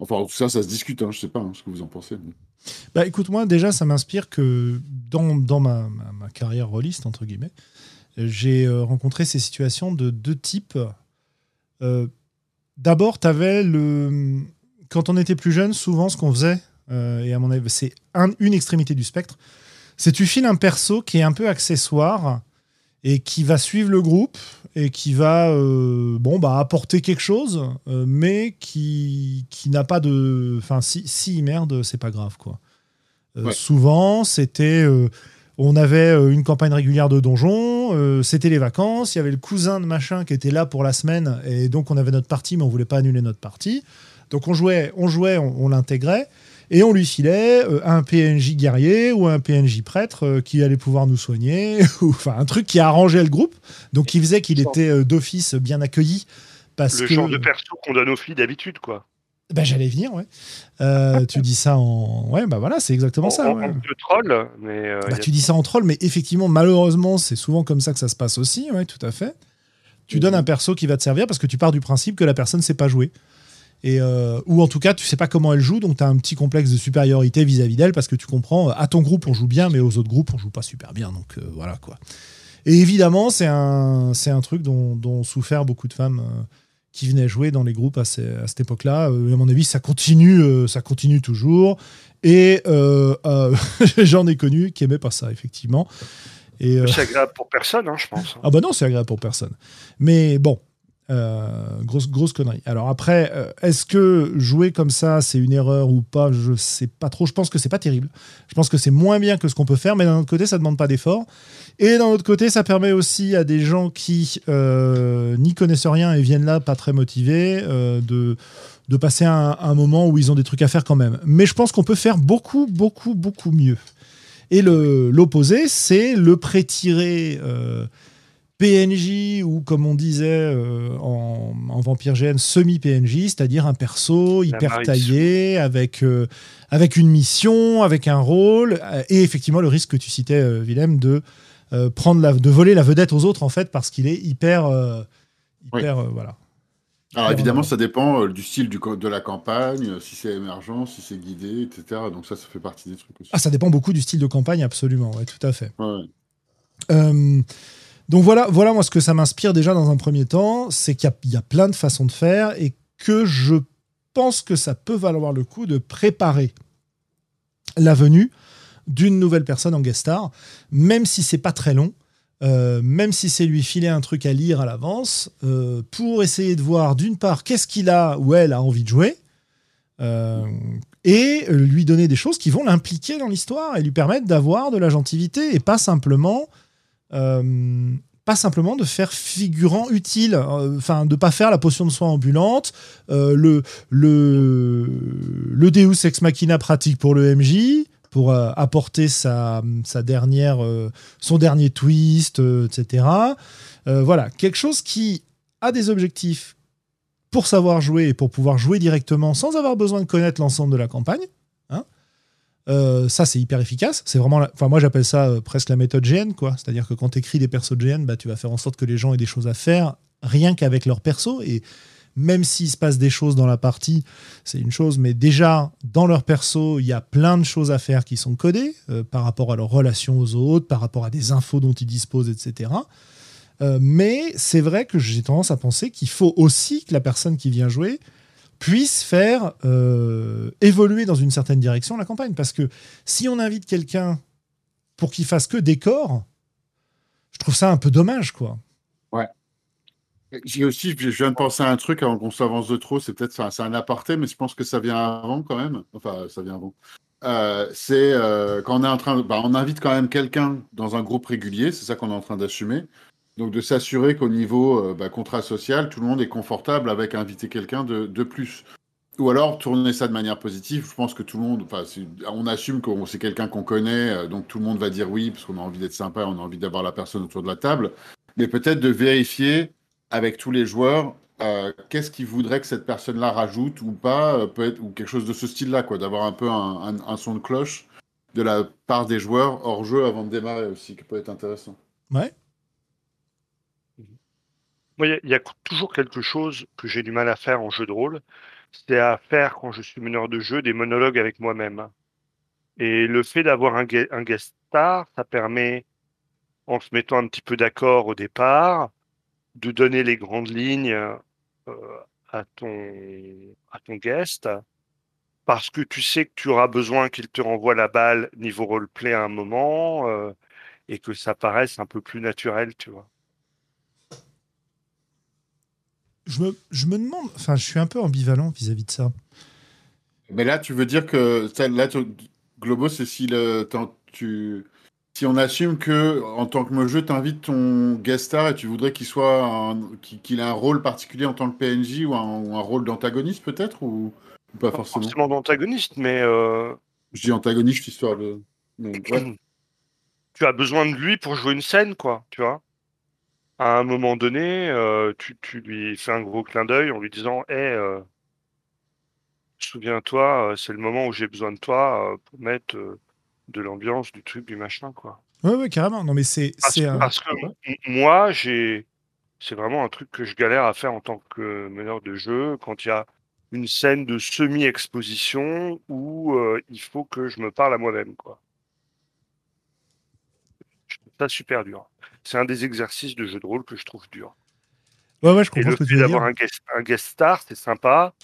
Enfin, tout ça, ça se discute, hein, je sais pas hein, ce que vous en pensez. Bah écoute, moi déjà, ça m'inspire que dans, dans ma, ma- carrière rôliste, entre guillemets, j'ai euh, rencontré ces situations de deux types. Euh, D'abord, tu avais le. Quand on était plus jeune, souvent ce qu'on faisait, euh, et à mon avis, c'est un- une extrémité du spectre, c'est tu files un perso qui est un peu accessoire et qui va suivre le groupe et qui va euh, bon bah apporter quelque chose euh, mais qui qui n'a pas de enfin si si merde c'est pas grave quoi. Euh, Ouais. souvent c'était on avait une campagne régulière de donjon c'était les vacances il y avait le cousin de machin qui était là pour la semaine et donc on avait notre partie mais on voulait pas annuler notre partie. Donc on jouait, on jouait, on, l'intégrait et on lui filait euh, un PNJ guerrier ou un PNJ prêtre euh, qui allait pouvoir nous soigner, ou enfin un truc qui arrangeait le groupe, donc qui faisait qu'il était euh, d'office bien accueilli. Parce le que... genre de perso qu'on donne aux filles d'habitude, quoi. Ben, j'allais venir, ouais. tu dis ça en. Ouais, bah voilà, c'est exactement ça. En, ouais. troll, mais. bah, Tu dis ça en troll, mais effectivement, malheureusement, c'est souvent comme ça que ça se passe aussi, ouais, tout à fait. Tu donnes un perso qui va te servir parce que tu pars du principe que la personne ne sait pas jouer. Et, euh, ou en tout cas, tu sais pas comment elle joue, donc tu as un petit complexe de supériorité vis-à-vis d'elle parce que tu comprends, à ton groupe on joue bien, mais aux autres groupes on joue pas super bien. Donc euh, voilà quoi. Et évidemment, c'est un, c'est un truc dont, dont souffert beaucoup de femmes euh, qui venaient jouer dans les groupes à, à cette époque-là. à mon avis, ça continue, ça continue toujours. Et j'en ai connu qui aimaient pas ça, effectivement. Et C'est agréable pour personne, hein, je pense. Ah bah non, c'est agréable pour personne. Mais bon, euh, grosse, grosse connerie. Alors après, euh, est-ce que jouer comme ça, c'est une erreur ou pas? Je sais pas trop. Je pense que c'est pas terrible. Je pense que c'est moins bien que ce qu'on peut faire, mais d'un autre côté, ça demande pas d'effort. Et d'un autre côté, ça permet aussi à des gens qui euh, n'y connaissent rien et viennent là pas très motivés de, de passer un, moment où ils ont des trucs à faire quand même. Mais je pense qu'on peut faire beaucoup, beaucoup, beaucoup mieux. Et l'opposé, c'est le pré-tiré PNJ ou comme on disait euh, en, Vampire GN, semi-PNJ, c'est-à-dire un perso hyper taillé avec, euh, avec une mission, avec un rôle, euh, et effectivement le risque que tu citais, Willem, de, prendre la, de voler la vedette aux autres en fait parce qu'il est hyper. hyper voilà. Alors évidemment, ça dépend du style du, de la campagne, si c'est émergent, si c'est guidé, etc. Donc ça, ça fait partie des trucs aussi. Ah, ça dépend beaucoup du style de campagne, absolument, ouais, tout à fait. Ouais. Donc voilà, moi ce que ça m'inspire déjà dans un premier temps, c'est qu'il y, a plein de façons de faire et que je pense que ça peut valoir le coup de préparer la venue d'une nouvelle personne en guest star, même si c'est pas très long, euh, même si c'est lui filer un truc à lire à l'avance, euh, pour essayer de voir d'une part qu'est-ce qu'il a ou elle a envie de jouer, euh, et lui donner des choses qui vont l'impliquer dans l'histoire et lui permettre d'avoir de la gentilité et pas simplement euh, pas simplement de faire figurant utile, euh, enfin de pas faire la potion de soin ambulante, euh, le, le, le Deus ex machina pratique pour le MJ, pour apporter sa, sa dernière, son dernier twist, etc. voilà, quelque chose qui a des objectifs pour savoir jouer et pour pouvoir jouer directement sans avoir besoin de connaître l'ensemble de la campagne. Euh, ça, c'est hyper efficace. C'est vraiment, moi, j'appelle ça euh, presque la méthode GN, quoi. C'est-à-dire que quand tu écris des persos de GN, bah, tu vas faire en sorte que les gens aient des choses à faire rien qu'avec leur perso. Et même s'il se passe des choses dans la partie, c'est une chose, mais déjà, dans leur perso, il y a plein de choses à faire qui sont codées euh, par rapport à leurs relations aux autres, par rapport à des infos dont ils disposent, etc. mais c'est vrai que j'ai tendance à penser qu'il faut aussi que la personne qui vient jouer puisse faire euh, évoluer dans une certaine direction la campagne. Parce que si on invite quelqu'un pour qu'il fasse que décor, je trouve ça un peu dommage, quoi. Ouais. J'ai aussi, je viens de penser à un truc avant qu'on s'avance de trop, c'est peut-être c'est un aparté, mais je pense que ça vient avant quand même. Enfin, ça vient avant. Euh, c'est euh, quand bah, on invite quand même quelqu'un dans un groupe régulier, c'est ça qu'on est en train d'assumer. Donc de s'assurer qu'au niveau euh, bah, contrat social, tout le monde est confortable avec inviter quelqu'un de, de, plus. Ou alors tourner ça de manière positive. Je pense que tout le monde, on assume que c'est quelqu'un qu'on connaît, euh, donc tout le monde va dire oui parce qu'on a envie d'être sympa, on a envie d'avoir la personne autour de la table. Mais peut-être de vérifier avec tous les joueurs euh, qu'est-ce qu'ils voudraient que cette personne-là rajoute ou pas, peut ou quelque chose de ce style-là, quoi, d'avoir un peu un, un, son de cloche de la part des joueurs hors jeu avant de démarrer aussi, qui peut être intéressant. Ouais, il y, a toujours quelque chose que j'ai du mal à faire en jeu de rôle, c'est à faire quand je suis meneur de jeu des monologues avec moi-même. Et le fait d'avoir un, guest star, ça permet, en se mettant un petit peu d'accord au départ, de donner les grandes lignes euh, à, ton, à ton guest, parce que tu sais que tu auras besoin qu'il te renvoie la balle niveau roleplay à un moment, euh, et que ça paraisse un peu plus naturel, tu vois je me, je me demande, enfin, je suis un peu ambivalent vis-à-vis de ça. Mais là, tu veux dire que là, Globo, c'est si le, tu, si on assume que en tant que jeu, tu invites ton guest star et tu voudrais qu'il soit un- qu'il qu'il ait un rôle particulier en tant que PNJ ou un, ou un rôle d'antagoniste peut-être ou, ou pas Pas forcément? forcément d'antagoniste, mais euh, Je dis antagoniste histoire de. mais ouais. tu as besoin de lui pour jouer une scène, quoi, tu vois? À un moment donné, euh, tu, tu lui fais un gros clin d'œil en lui disant Hé, euh, souviens-toi, euh, c'est le moment où j'ai besoin de toi euh, pour mettre de l'ambiance, du truc, du machin, quoi. Ouais, carrément. Non, mais c'est. Parce, c'est un- parce que moi, j'ai, c'est vraiment un truc que je galère à faire en tant que meneur de jeu quand il y a une scène de semi-exposition où euh, il faut que je me parle à moi-même, quoi. Ça super dur. C'est un des exercices de jeu de rôle que je trouve dur. Ouais, ouais, je Et comprends le ce que fait d'avoir un guest, un guest star, c'est sympa.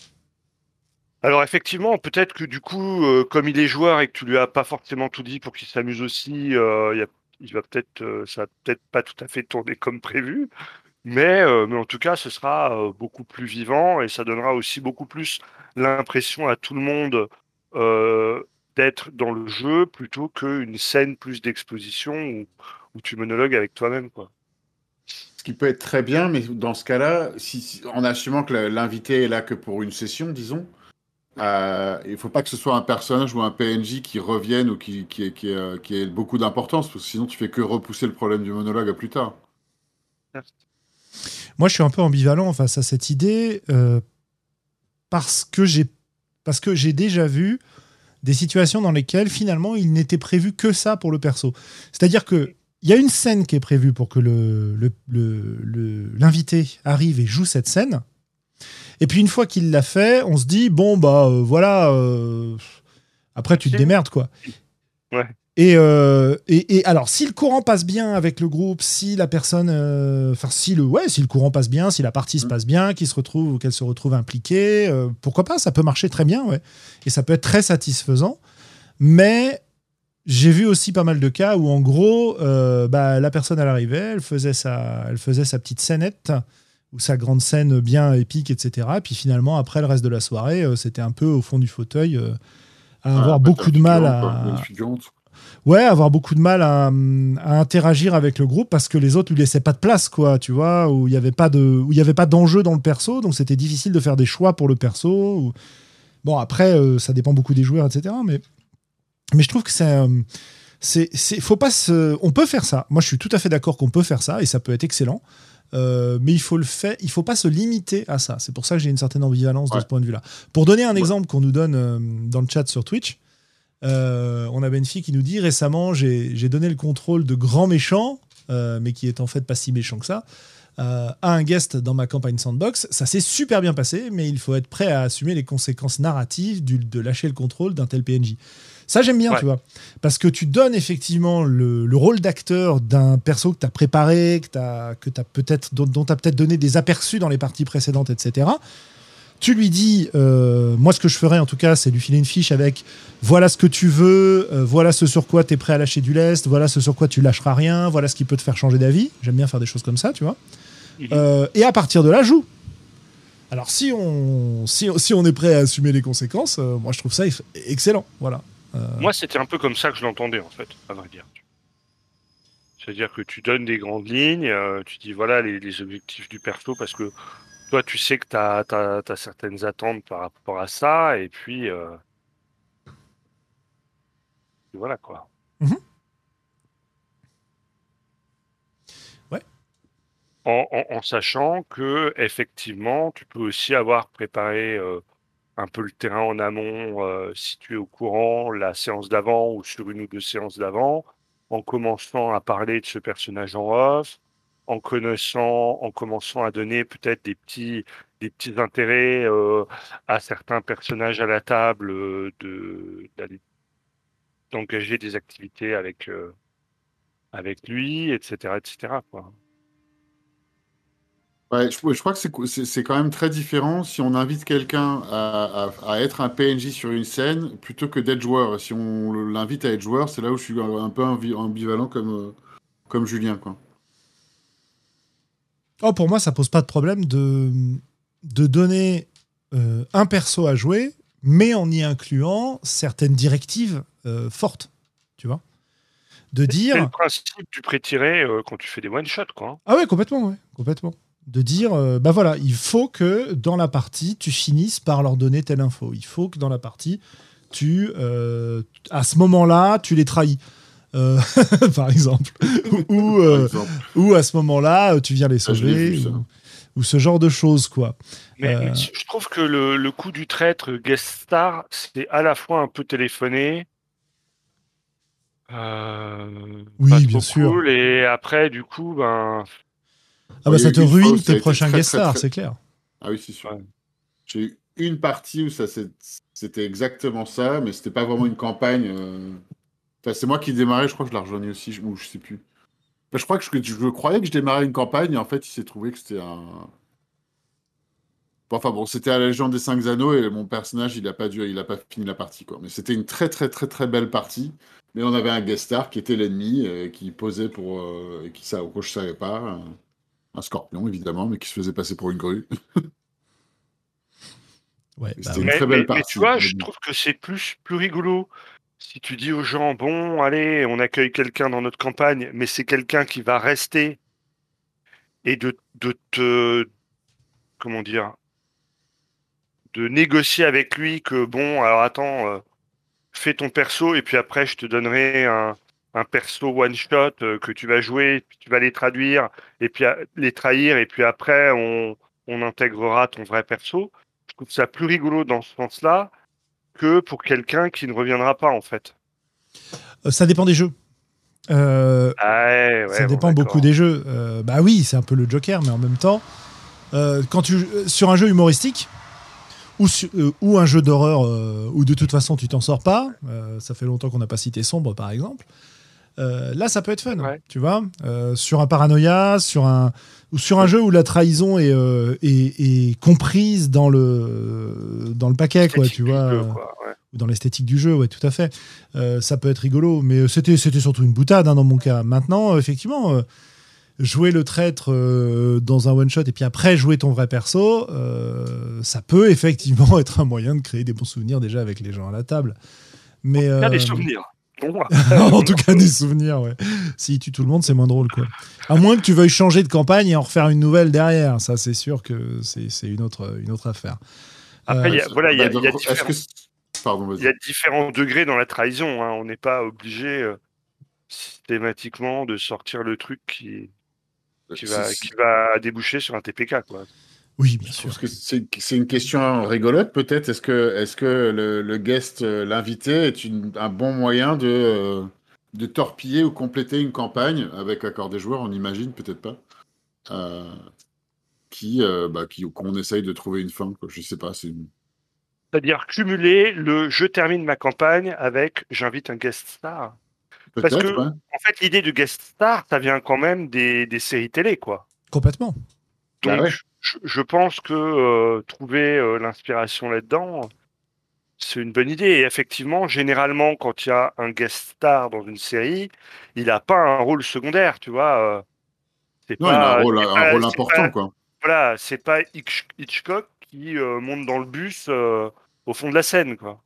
Alors effectivement, peut-être que du coup, euh, comme il est joueur et que tu lui as pas forcément tout dit pour qu'il s'amuse aussi, euh, il y a- il va peut-être, euh, ça va peut-être pas tout à fait tourner comme prévu. Mais, mais en tout cas, ce sera beaucoup plus vivant et ça donnera aussi beaucoup plus l'impression à tout le monde d'être dans le jeu plutôt qu'une scène plus d'exposition où, où tu monologues avec toi-même, quoi. Ce qui peut être très bien, mais dans ce cas-là, si, si- en assumant que l'invité est là que pour une session, disons, euh, il faut pas que ce soit un personnage ou un PNJ qui revienne ou qui, qui, ait- qui, euh, qui ait beaucoup d'importance, parce que sinon tu fais que repousser le problème du monologue à plus tard. Moi, je suis un peu ambivalent face à cette idée euh, parce que j'ai parce que j'ai déjà vu des situations dans lesquelles finalement il n'était prévu que ça pour le perso. C'est-à-dire que il y a une scène qui est prévue pour que le le- le- le- l'invité arrive et joue cette scène. Et puis une fois qu'il l'a fait, on se dit bon bah euh, voilà. euh, après tu te démerdes quoi. Ouais. Et, euh, et, et alors, si le courant passe bien avec le groupe, si la personne, enfin si le, ouais, si le courant passe bien, si la partie se Mm. passe bien, qu'il se retrouve ou qu'elle se retrouve impliquée, pourquoi pas Ça peut marcher très bien, ouais. Et ça peut être très satisfaisant. Mais j'ai vu aussi pas mal de cas où, en gros, euh, bah, la personne elle arrivait, elle faisait sa, elle faisait sa petite scénette ou sa grande scène bien épique, etc. Et puis finalement, après le reste de la soirée, euh, c'était un peu au fond du fauteuil. euh, à avoir Ah, beaucoup de mal à. Ouais, avoir beaucoup de mal à, à interagir avec le groupe parce que les autres lui laissaient pas de place, quoi, tu vois, où il y avait pas de, où il y avait pas d'enjeu dans le perso, donc c'était difficile de faire des choix pour le perso. ou- Bon, après, euh, ça dépend beaucoup des joueurs, etc. Mais, mais je trouve que c'est, euh, c'est, c'est, faut pas se, on peut faire ça. Moi, je suis tout à fait d'accord qu'on peut faire ça et ça peut être excellent. Euh, mais il faut le faire, il faut pas se limiter à ça. C'est pour ça que j'ai une certaine ambivalence de ce point de vue-là. Pour donner un Ouais. exemple qu'on nous donne euh, dans le chat sur Twitch, euh, on avait une fille qui nous dit récemment j'ai donné le contrôle de grand méchant, mais qui est en fait pas si méchant que ça, à un guest dans ma campagne sandbox. Ça s'est super bien passé, mais il faut être prêt à assumer les conséquences narratives du- de lâcher le contrôle d'un tel PNJ. Ça, j'aime bien, Ouais. tu vois. Parce que tu donnes effectivement le, le rôle d'acteur d'un perso que tu as préparé, que as, que as peut-être, dont, dont tu as peut-être donné des aperçus dans les parties précédentes, etc. Tu lui dis, euh, moi, ce que je ferais en tout cas, c'est lui filer une fiche avec voilà ce que tu veux, euh, voilà ce sur quoi tu es prêt à lâcher du lest, voilà ce sur quoi tu lâcheras rien, voilà ce qui peut te faire changer d'avis. J'aime bien faire des choses comme ça, tu vois. Mhm. Euh, et à partir de là, joue. Alors, si on, si, si on est prêt à assumer les conséquences, euh, moi, je trouve ça excellent. Voilà. Euh, Moi, c'était un peu comme ça que je l'entendais, en fait, à vrai dire. C'est-à-dire que tu donnes des grandes lignes, euh, tu dis voilà les, les objectifs du perso, parce que toi, tu sais que tu as, certaines attentes par rapport à ça, et puis. euh, et voilà quoi. Mhm. Ouais. En, en- en sachant que, effectivement, tu peux aussi avoir préparé. euh, un peu le terrain en amont, euh, si tu es au courant, la séance d'avant ou sur une ou deux séances d'avant, en commençant à parler de ce personnage en off, en connaissant, en commençant à donner peut-être des petits, des petits intérêts euh, à certains personnages à la table, euh, de d'engager des activités avec euh, avec lui, etc., etc. Quoi. Ouais, je, je crois que c'est c'est c'est quand même très différent si on invite quelqu'un à, à- à être un PNJ sur une scène plutôt que d'être joueur. Si on l'invite à être joueur, c'est là où je suis un peu ambi- ambivalent comme, euh, comme Julien. Quoi. Oh, pour moi, ça pose pas de problème de, de donner euh, un perso à jouer, mais en y incluant certaines directives euh, fortes. Tu vois de C'est dire le principe du pré-tiré euh, quand tu fais des one-shots, quoi. ah ouais complètement ouais, complètement de dire euh, bah voilà il faut que dans la partie tu finisses par leur donner telle info il faut que dans la partie tu euh, à ce moment-là tu les trahis Euh, par exemple ou euh, exemple. ou à ce moment-là tu viens les l'ai sauver ou, ou ce genre de choses quoi Mais Euh. je trouve que le, le coup du traître guest star, c'est à la fois un peu téléphoné. Euh, Oui, pas bien sûr. et après, du coup, ben, ah bah ça te ruine a tes prochains guest stars c'est clair Ah oui, c'est sûr. Ouais. J'ai eu une partie où ça c'était exactement ça, mais c'était pas vraiment une campagne. euh. Enfin, c'est moi qui démarrais, je crois que je la rejoignais aussi, je- ou je sais plus. Enfin, je crois que je, je croyais que je démarrais une campagne, et en fait, il s'est trouvé que c'était un. Bon, Enfin bon, c'était à la Légion des Cinq Anneaux et mon personnage, il a pas dû, il a pas fini la partie quoi. Mais c'était une très très très très belle partie. Mais on avait un guest star qui était l'ennemi, euh, qui posait pour, euh, et qui ça, que je savais pas, un, scorpion évidemment, mais qui se faisait passer pour une grue. ouais bah c'était une mais, très belle mais- mais partie, tu vois, je trouve que c'est plus, plus rigolo. Si tu dis aux gens, bon, allez, on accueille quelqu'un dans notre campagne, mais c'est quelqu'un qui va rester et de, de te, comment dire, de négocier avec lui que, bon, alors attends, euh, fais ton perso et puis après, je te donnerai un, un perso one-shot euh, que tu vas jouer, puis tu vas les traduire et puis les trahir et puis après, on, on intégrera ton vrai perso. Je trouve ça plus rigolo dans ce sens-là que pour quelqu'un qui ne reviendra pas, en fait. Euh, ça dépend des jeux Euh, Ah ouais, ouais, ça dépend beaucoup des jeux. Euh, bah oui, c'est un peu le Joker, mais en même temps, euh, quand tu sur un jeu humoristique ou, su- ou un jeu d'horreur où de toute façon tu t'en sors pas, ça fait longtemps qu'on n'a pas cité Sombre par exemple. Euh, là, ça peut être fun, Ouais. tu vois. Euh, sur un paranoïa, sur un ou sur un jeu où la trahison est, euh, est, est comprise dans le dans le paquet, quoi, tu vois. jeu, quoi, ouais. ou dans l'esthétique du jeu, ouais, tout à fait. Ça peut être rigolo, mais c'était c'était surtout une boutade hein, dans mon cas. Maintenant, effectivement, jouer le traître dans un one shot et puis après jouer ton vrai perso, ça peut effectivement être un moyen de créer des bons souvenirs déjà avec les gens à la table. Mais souvenirs. En tout cas, des souvenirs, ouais. S'il tue tout le monde, c'est moins drôle, quoi. À moins que tu veuilles changer de campagne et en refaire une nouvelle derrière. Ça, c'est sûr que c'est c'est une autre, une autre affaire. Après, Euh, il y a- voilà, il y a, Bah, y différents- y a degrés dans la trahison. hein. On n'est pas obligé euh, systématiquement de sortir le truc qui, qui, va, qui va déboucher sur un TPK. Quoi. Oui, bien sûr. que c'est une question rigolote, peut-être. Est-ce que, est que le, le guest, euh, l'invité, est une- un bon moyen de, euh, de torpiller ou compléter une campagne avec l'accord des joueurs? On imagine, peut-être pas. Euh, qui, euh, bah, qui, qu'on essaye de trouver une fin. Quoi. Je sais pas. C'est une- C'est-à-dire cumuler le je termine ma campagne avec j'invite un guest star. Parce que- ouais. En fait, l'idée du guest star, ça vient quand même des, des séries télé. quoi. Complètement. Bah Donc, ouais. Je, je pense que euh, trouver euh, l'inspiration là-dedans, c'est une bonne idée. Et effectivement, généralement, quand il y a un guest star dans une série, il n'a pas un rôle secondaire, tu vois. euh, c'est Non, il a un rôle, c'est un pas- rôle c'est important, pas- quoi. Voilà, c'est pas Hitch- Hitchcock qui euh, monte dans le bus euh, au fond de la scène, quoi.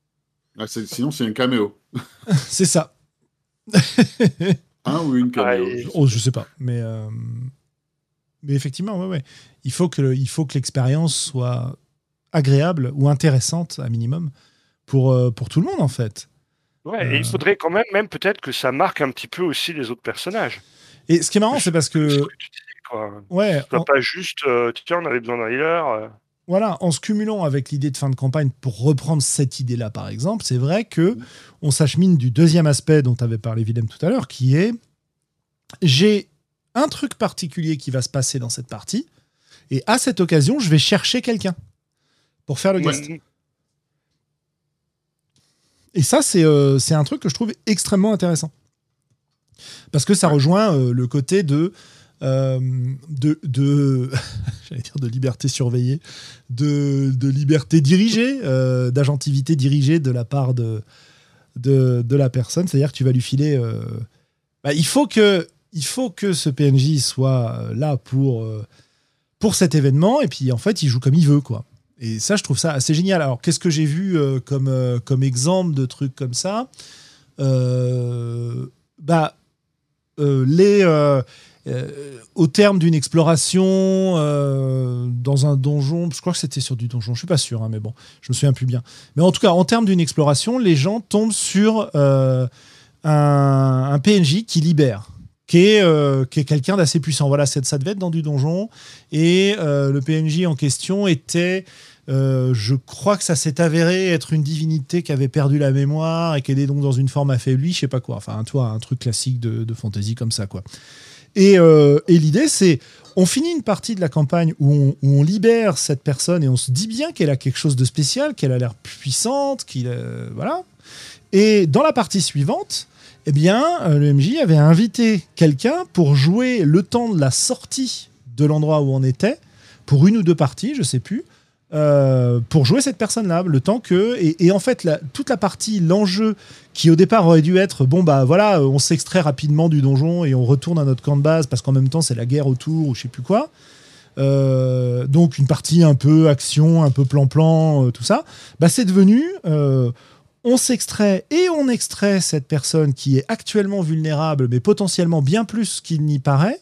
Ah, c'est- sinon, c'est un caméo. C'est ça. Un ou une caméo. Je sais Oh, je sais pas, mais euh, mais effectivement, ouais, ouais. Il faut que il faut que l'expérience soit agréable ou intéressante à minimum pour euh, pour tout le monde en fait. Ouais, Euh. et il faudrait quand même, même peut-être que ça marque un petit peu aussi les autres personnages. Et ce qui est marrant, c'est parce Ce que que tu disais, quoi. ouais, en- pas juste, euh, tiens, on avait besoin d'un healer. euh, voilà, en se cumulant avec l'idée de fin de campagne pour reprendre cette idée-là, par exemple, c'est vrai que on s'achemine du deuxième aspect dont avait parlé Willem tout à l'heure, qui est j'ai un truc particulier qui va se passer dans cette partie, et à cette occasion, je vais chercher quelqu'un pour faire le guest. Et ça, c'est euh, c'est un truc que je trouve extrêmement intéressant. Parce que ça rejoint euh, le côté de, euh, de, de j'allais dire de liberté surveillée, de, de liberté dirigée, d'agentivité dirigée de la part de, de, de la personne. C'est-à-dire que tu vas lui filer. bah, il, faut que, il faut que ce PNJ soit euh, là pour, euh, pour cet événement, et puis en fait, il joue comme il veut, quoi. Et ça, je trouve ça assez génial. Alors, qu'est-ce que j'ai vu euh, comme, comme exemple de trucs comme ça? Bah, les, au terme d'une exploration dans un donjon, je crois que c'était sur du donjon, je suis pas sûr, hein, mais bon, je me souviens plus bien. Mais en tout cas, en termes d'une exploration, les gens tombent sur un, un PNJ qui libère. Qui est, euh, qui est quelqu'un d'assez puissant. Voilà, ça devait être dans du donjon. Et euh, le PNJ en question était euh, je crois que ça s'est avéré être une divinité qui avait perdu la mémoire et qui est donc dans une forme affaiblie, je sais pas quoi. Enfin, toi, un truc classique de, fantasy comme ça, quoi. Et, l'idée, c'est on finit une partie de la campagne où on, où on libère cette personne et on se dit bien qu'elle a quelque chose de spécial, qu'elle a l'air puissante, qu'il voilà. Et dans la partie suivante, eh bien, euh, le MJ avait invité quelqu'un pour jouer le temps de la sortie de l'endroit où on était pour une ou deux parties, je sais plus, euh, pour jouer cette personne-là, le temps que et, en fait toute la partie, l'enjeu qui au départ aurait dû être bon bah voilà, on s'extrait rapidement du donjon et on retourne à notre camp de base parce qu'en même temps c'est la guerre autour ou je sais plus quoi. Euh, donc une partie un peu action, un peu plan-plan, tout ça. Bah c'est devenu on s'extrait et on extrait cette personne qui est actuellement vulnérable, mais potentiellement bien plus qu'il n'y paraît.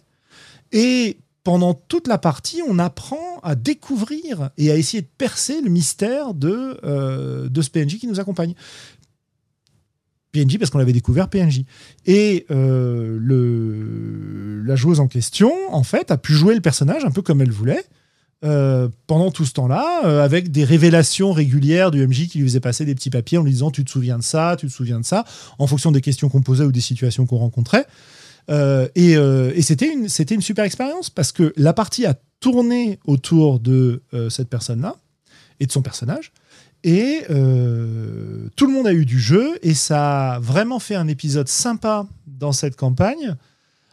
Et pendant toute la partie, on apprend à découvrir et à essayer de percer le mystère de, euh, de ce PNJ qui nous accompagne. PNJ parce qu'on l'avait découvert PNJ. Et euh, la joueuse en question, en fait, a pu jouer le personnage un peu comme elle voulait. Euh, pendant tout ce temps-là, euh, avec des révélations régulières du MJ qui lui faisait passer des petits papiers en lui disant tu te souviens de ça, tu te souviens de ça, en fonction des questions qu'on posait ou des situations qu'on rencontrait. Euh, et c'était une, une super expérience parce que la partie a tourné autour de cette personne-là et de son personnage. Et tout le monde a eu du jeu et ça a vraiment fait un épisode sympa dans cette campagne.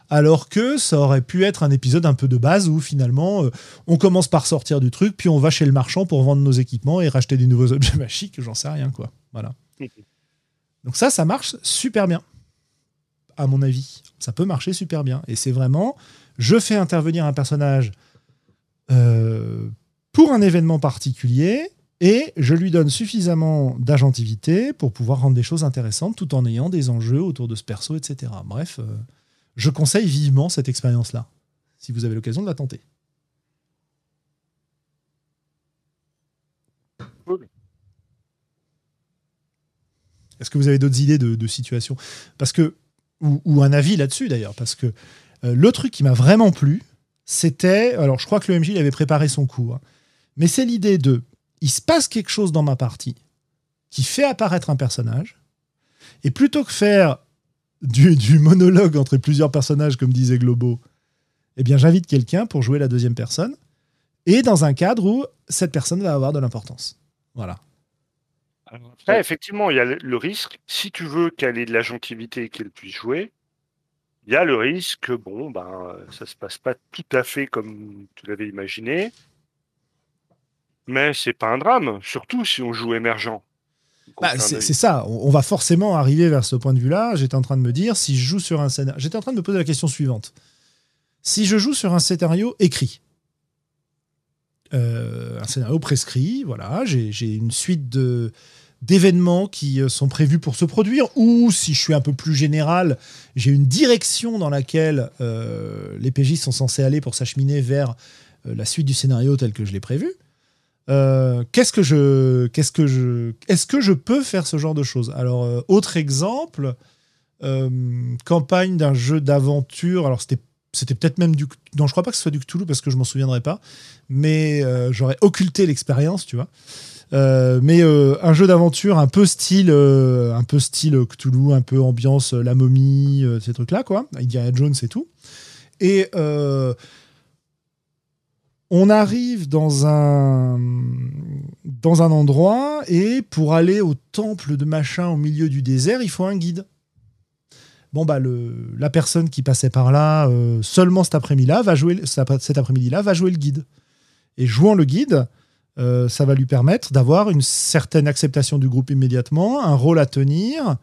Alors que ça aurait pu être un épisode un peu de base où finalement euh, on commence par sortir du truc, puis on va chez le marchand pour vendre nos équipements et racheter des nouveaux objets magiques, j'en sais rien quoi. Voilà. Donc ça, ça marche super bien. À mon avis, ça peut marcher super bien. Et c'est vraiment, je fais intervenir un personnage euh, pour un événement particulier et je lui donne suffisamment d'agentivité pour pouvoir rendre des choses intéressantes tout en ayant des enjeux autour de ce perso, etc. Bref, euh, je conseille vivement cette expérience-là, si vous avez l'occasion de la tenter. Est-ce que vous avez d'autres idées de, de situations Parce que ou, un avis là-dessus d'ailleurs, parce que euh, le truc qui m'a vraiment plu, c'était, alors je crois que le MJ avait préparé son coup, hein, mais c'est l'idée de, il se passe quelque chose dans ma partie qui fait apparaître un personnage, et plutôt que faire du, du monologue entre plusieurs personnages comme disait Globo, eh bien j'invite quelqu'un pour jouer la deuxième personne, et dans un cadre où cette personne va avoir de l'importance. Voilà. Après, effectivement, il y a le- risque, si tu veux qu'elle ait de la gentilité et qu'elle puisse jouer, il y a le risque que bon, ben, ça se passe pas tout à fait comme tu l'avais imaginé. Mais c'est pas un drame, surtout si on joue émergent. Bah, c'est ça, on, on va forcément arriver vers ce point de vue-là. J'étais en train de me dire, si je joue sur un scénario. J'étais en train de me poser la question suivante. Si je joue sur un scénario écrit, euh, un scénario prescrit, voilà, j'ai une suite de d'événements qui euh, sont prévus pour se produire, ou si je suis un peu plus général, j'ai une direction dans laquelle euh, les PJ sont censés aller pour s'acheminer vers euh, la suite du scénario tel que je l'ai prévu. Euh, qu'est-ce que je, qu'est-ce que je, est-ce que je peux faire ce genre de choses? Alors, euh, autre exemple, euh, campagne d'un jeu d'aventure. Alors, c'était, c'était peut-être même du, non, je crois pas que ce soit du Cthulhu parce que je m'en souviendrai pas, mais j'aurais occulté l'expérience, tu vois. Mais un jeu d'aventure un peu style, un peu style Cthulhu, un peu ambiance la momie, ces trucs-là, quoi. Indiana Jones et tout. Et on arrive dans un, dans un endroit et pour aller au temple de machin au milieu du désert, il faut un guide. Bon, bah, le, la personne qui passait par là euh, seulement cet après-midi-là va jouer, après-midi-là va jouer le guide. Et jouant le guide, euh, ça va lui permettre d'avoir une certaine acceptation du groupe immédiatement, un rôle à tenir,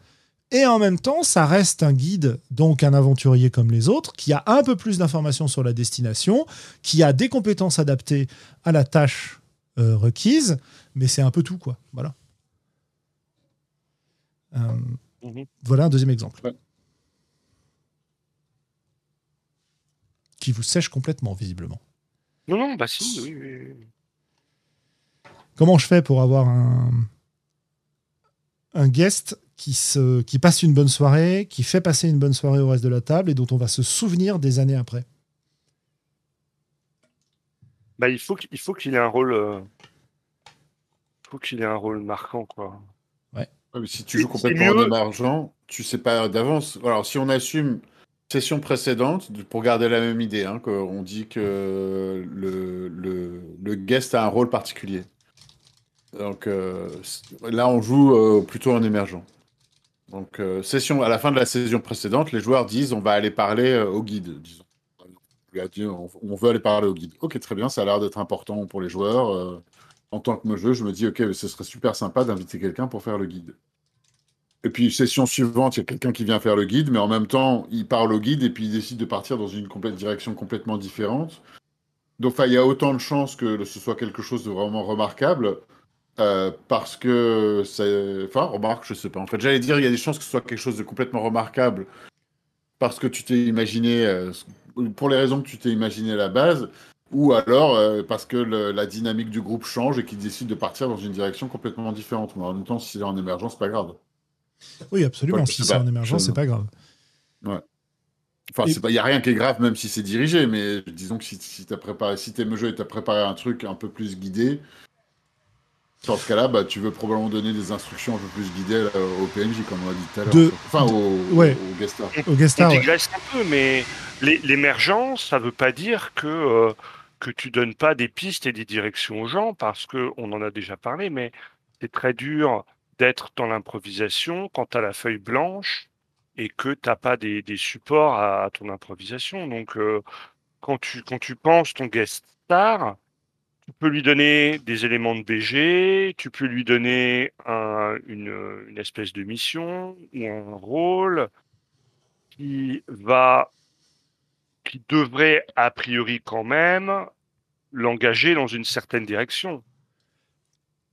et en même temps, ça reste un guide, donc un aventurier comme les autres, qui a un peu plus d'informations sur la destination, qui a des compétences adaptées à la tâche euh, requise, mais c'est un peu tout, quoi. Voilà. Euh, Mhm. voilà un deuxième exemple. qui vous sèche complètement, visiblement. Non, non, bah si, oui, oui. Comment je fais pour avoir un, un guest qui, se, qui passe une bonne soirée, qui fait passer une bonne soirée au reste de la table et dont on va se souvenir des années après bah, il faut qu'il faut qu'il ait un rôle. euh, faut qu'il ait un rôle marquant, quoi. Ouais, mais si tu joues complètement en émergent, tu sais pas d'avance. Alors, si on assume session précédente, pour garder la même idée, hein, qu'on dit que le, le, le guest a un rôle particulier. Donc euh, là, on joue euh, plutôt en émergent. Donc, euh, session, à la fin de la saison précédente, les joueurs disent on va aller parler euh, au guide. Disons. On veut aller parler au guide. Ok, très bien, ça a l'air d'être important pour les joueurs. euh, en tant que jeu, je me dis, ok, ce serait super sympa d'inviter quelqu'un pour faire le guide. Et puis, session suivante, il y a quelqu'un qui vient faire le guide, mais en même temps, il parle au guide et puis il décide de partir dans une direction complètement différente. Donc, il y a autant de chances que ce soit quelque chose de vraiment remarquable. Euh, parce que c'est. Enfin, remarque, je sais pas. En fait, j'allais dire, il y a des chances que ce soit quelque chose de complètement remarquable parce que tu t'es imaginé, euh, pour les raisons que tu t'es imaginé à la base, ou alors euh, parce que le- la dynamique du groupe change et qu'il décide de partir dans une direction complètement différente. Mais en même temps, s'il est en émergence, c'est pas grave. Oui, absolument. Ouais, si c'est en émergence, c'est pas grave. Enfin, Et- c'est pas, il y a rien qui est grave, même si c'est dirigé. Mais disons que si, si t'as préparé, si t'es jeu et t'as préparé un truc un peu plus guidé, dans ce cas-là, bah, tu veux probablement donner des instructions un peu plus guidées euh, au PNJ, comme on a dit tout à l'heure. De- Enfin, au, Ouais. au guest star. Au guest On star, ouais. digresse un peu, mais l'é- l'émergence, ça veut pas dire que, euh, que tu donnes pas des pistes et des directions aux gens, parce que on en a déjà parlé, mais c'est très dur d'être dans l'improvisation quand tu as la feuille blanche et que tu n'as pas des, des supports à, à ton improvisation. Donc, euh, quand, tu, quand tu penses ton guest star, tu peux lui donner des éléments de BG, tu peux lui donner un- une, une espèce de mission ou un rôle qui va, qui devrait a priori quand même l'engager dans une certaine direction.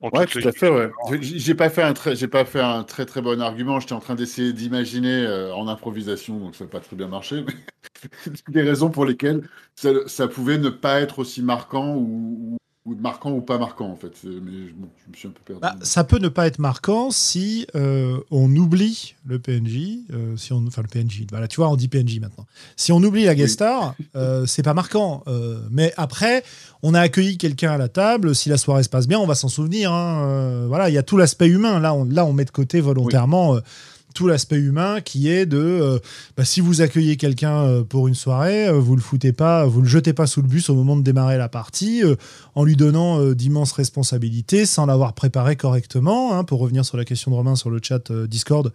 En Ouais, tout à fait, ouais. J'ai j'ai pas fait un très, j'ai pas fait un très très bon argument. J'étais en train d'essayer d'imaginer euh, en improvisation, donc ça n'a pas très bien marché. Mais des raisons pour lesquelles ça, ça pouvait ne pas être aussi marquant ou, ou marquant ou pas marquant en fait. Mais bon, je me suis un peu perdu. Bah, ça peut ne pas être marquant si euh, on oublie le PNJ, euh, si on, enfin le PNJ. Voilà, tu vois, on dit PNJ maintenant. Si on oublie la guest star, euh, c'est pas marquant. Euh, mais après, on a accueilli quelqu'un à la table. Si la soirée se passe bien, on va s'en souvenir. hein. Voilà, il y a tout l'aspect humain. Là, on, là, on met de côté volontairement. Tout l'aspect humain qui est de euh, bah, si vous accueillez quelqu'un euh, pour une soirée, euh, vous le foutez pas, vous le jetez pas sous le bus au moment de démarrer la partie, euh, en lui donnant d'immenses responsabilités sans l'avoir préparé correctement. hein, pour revenir sur la question de Romain sur le chat Discord,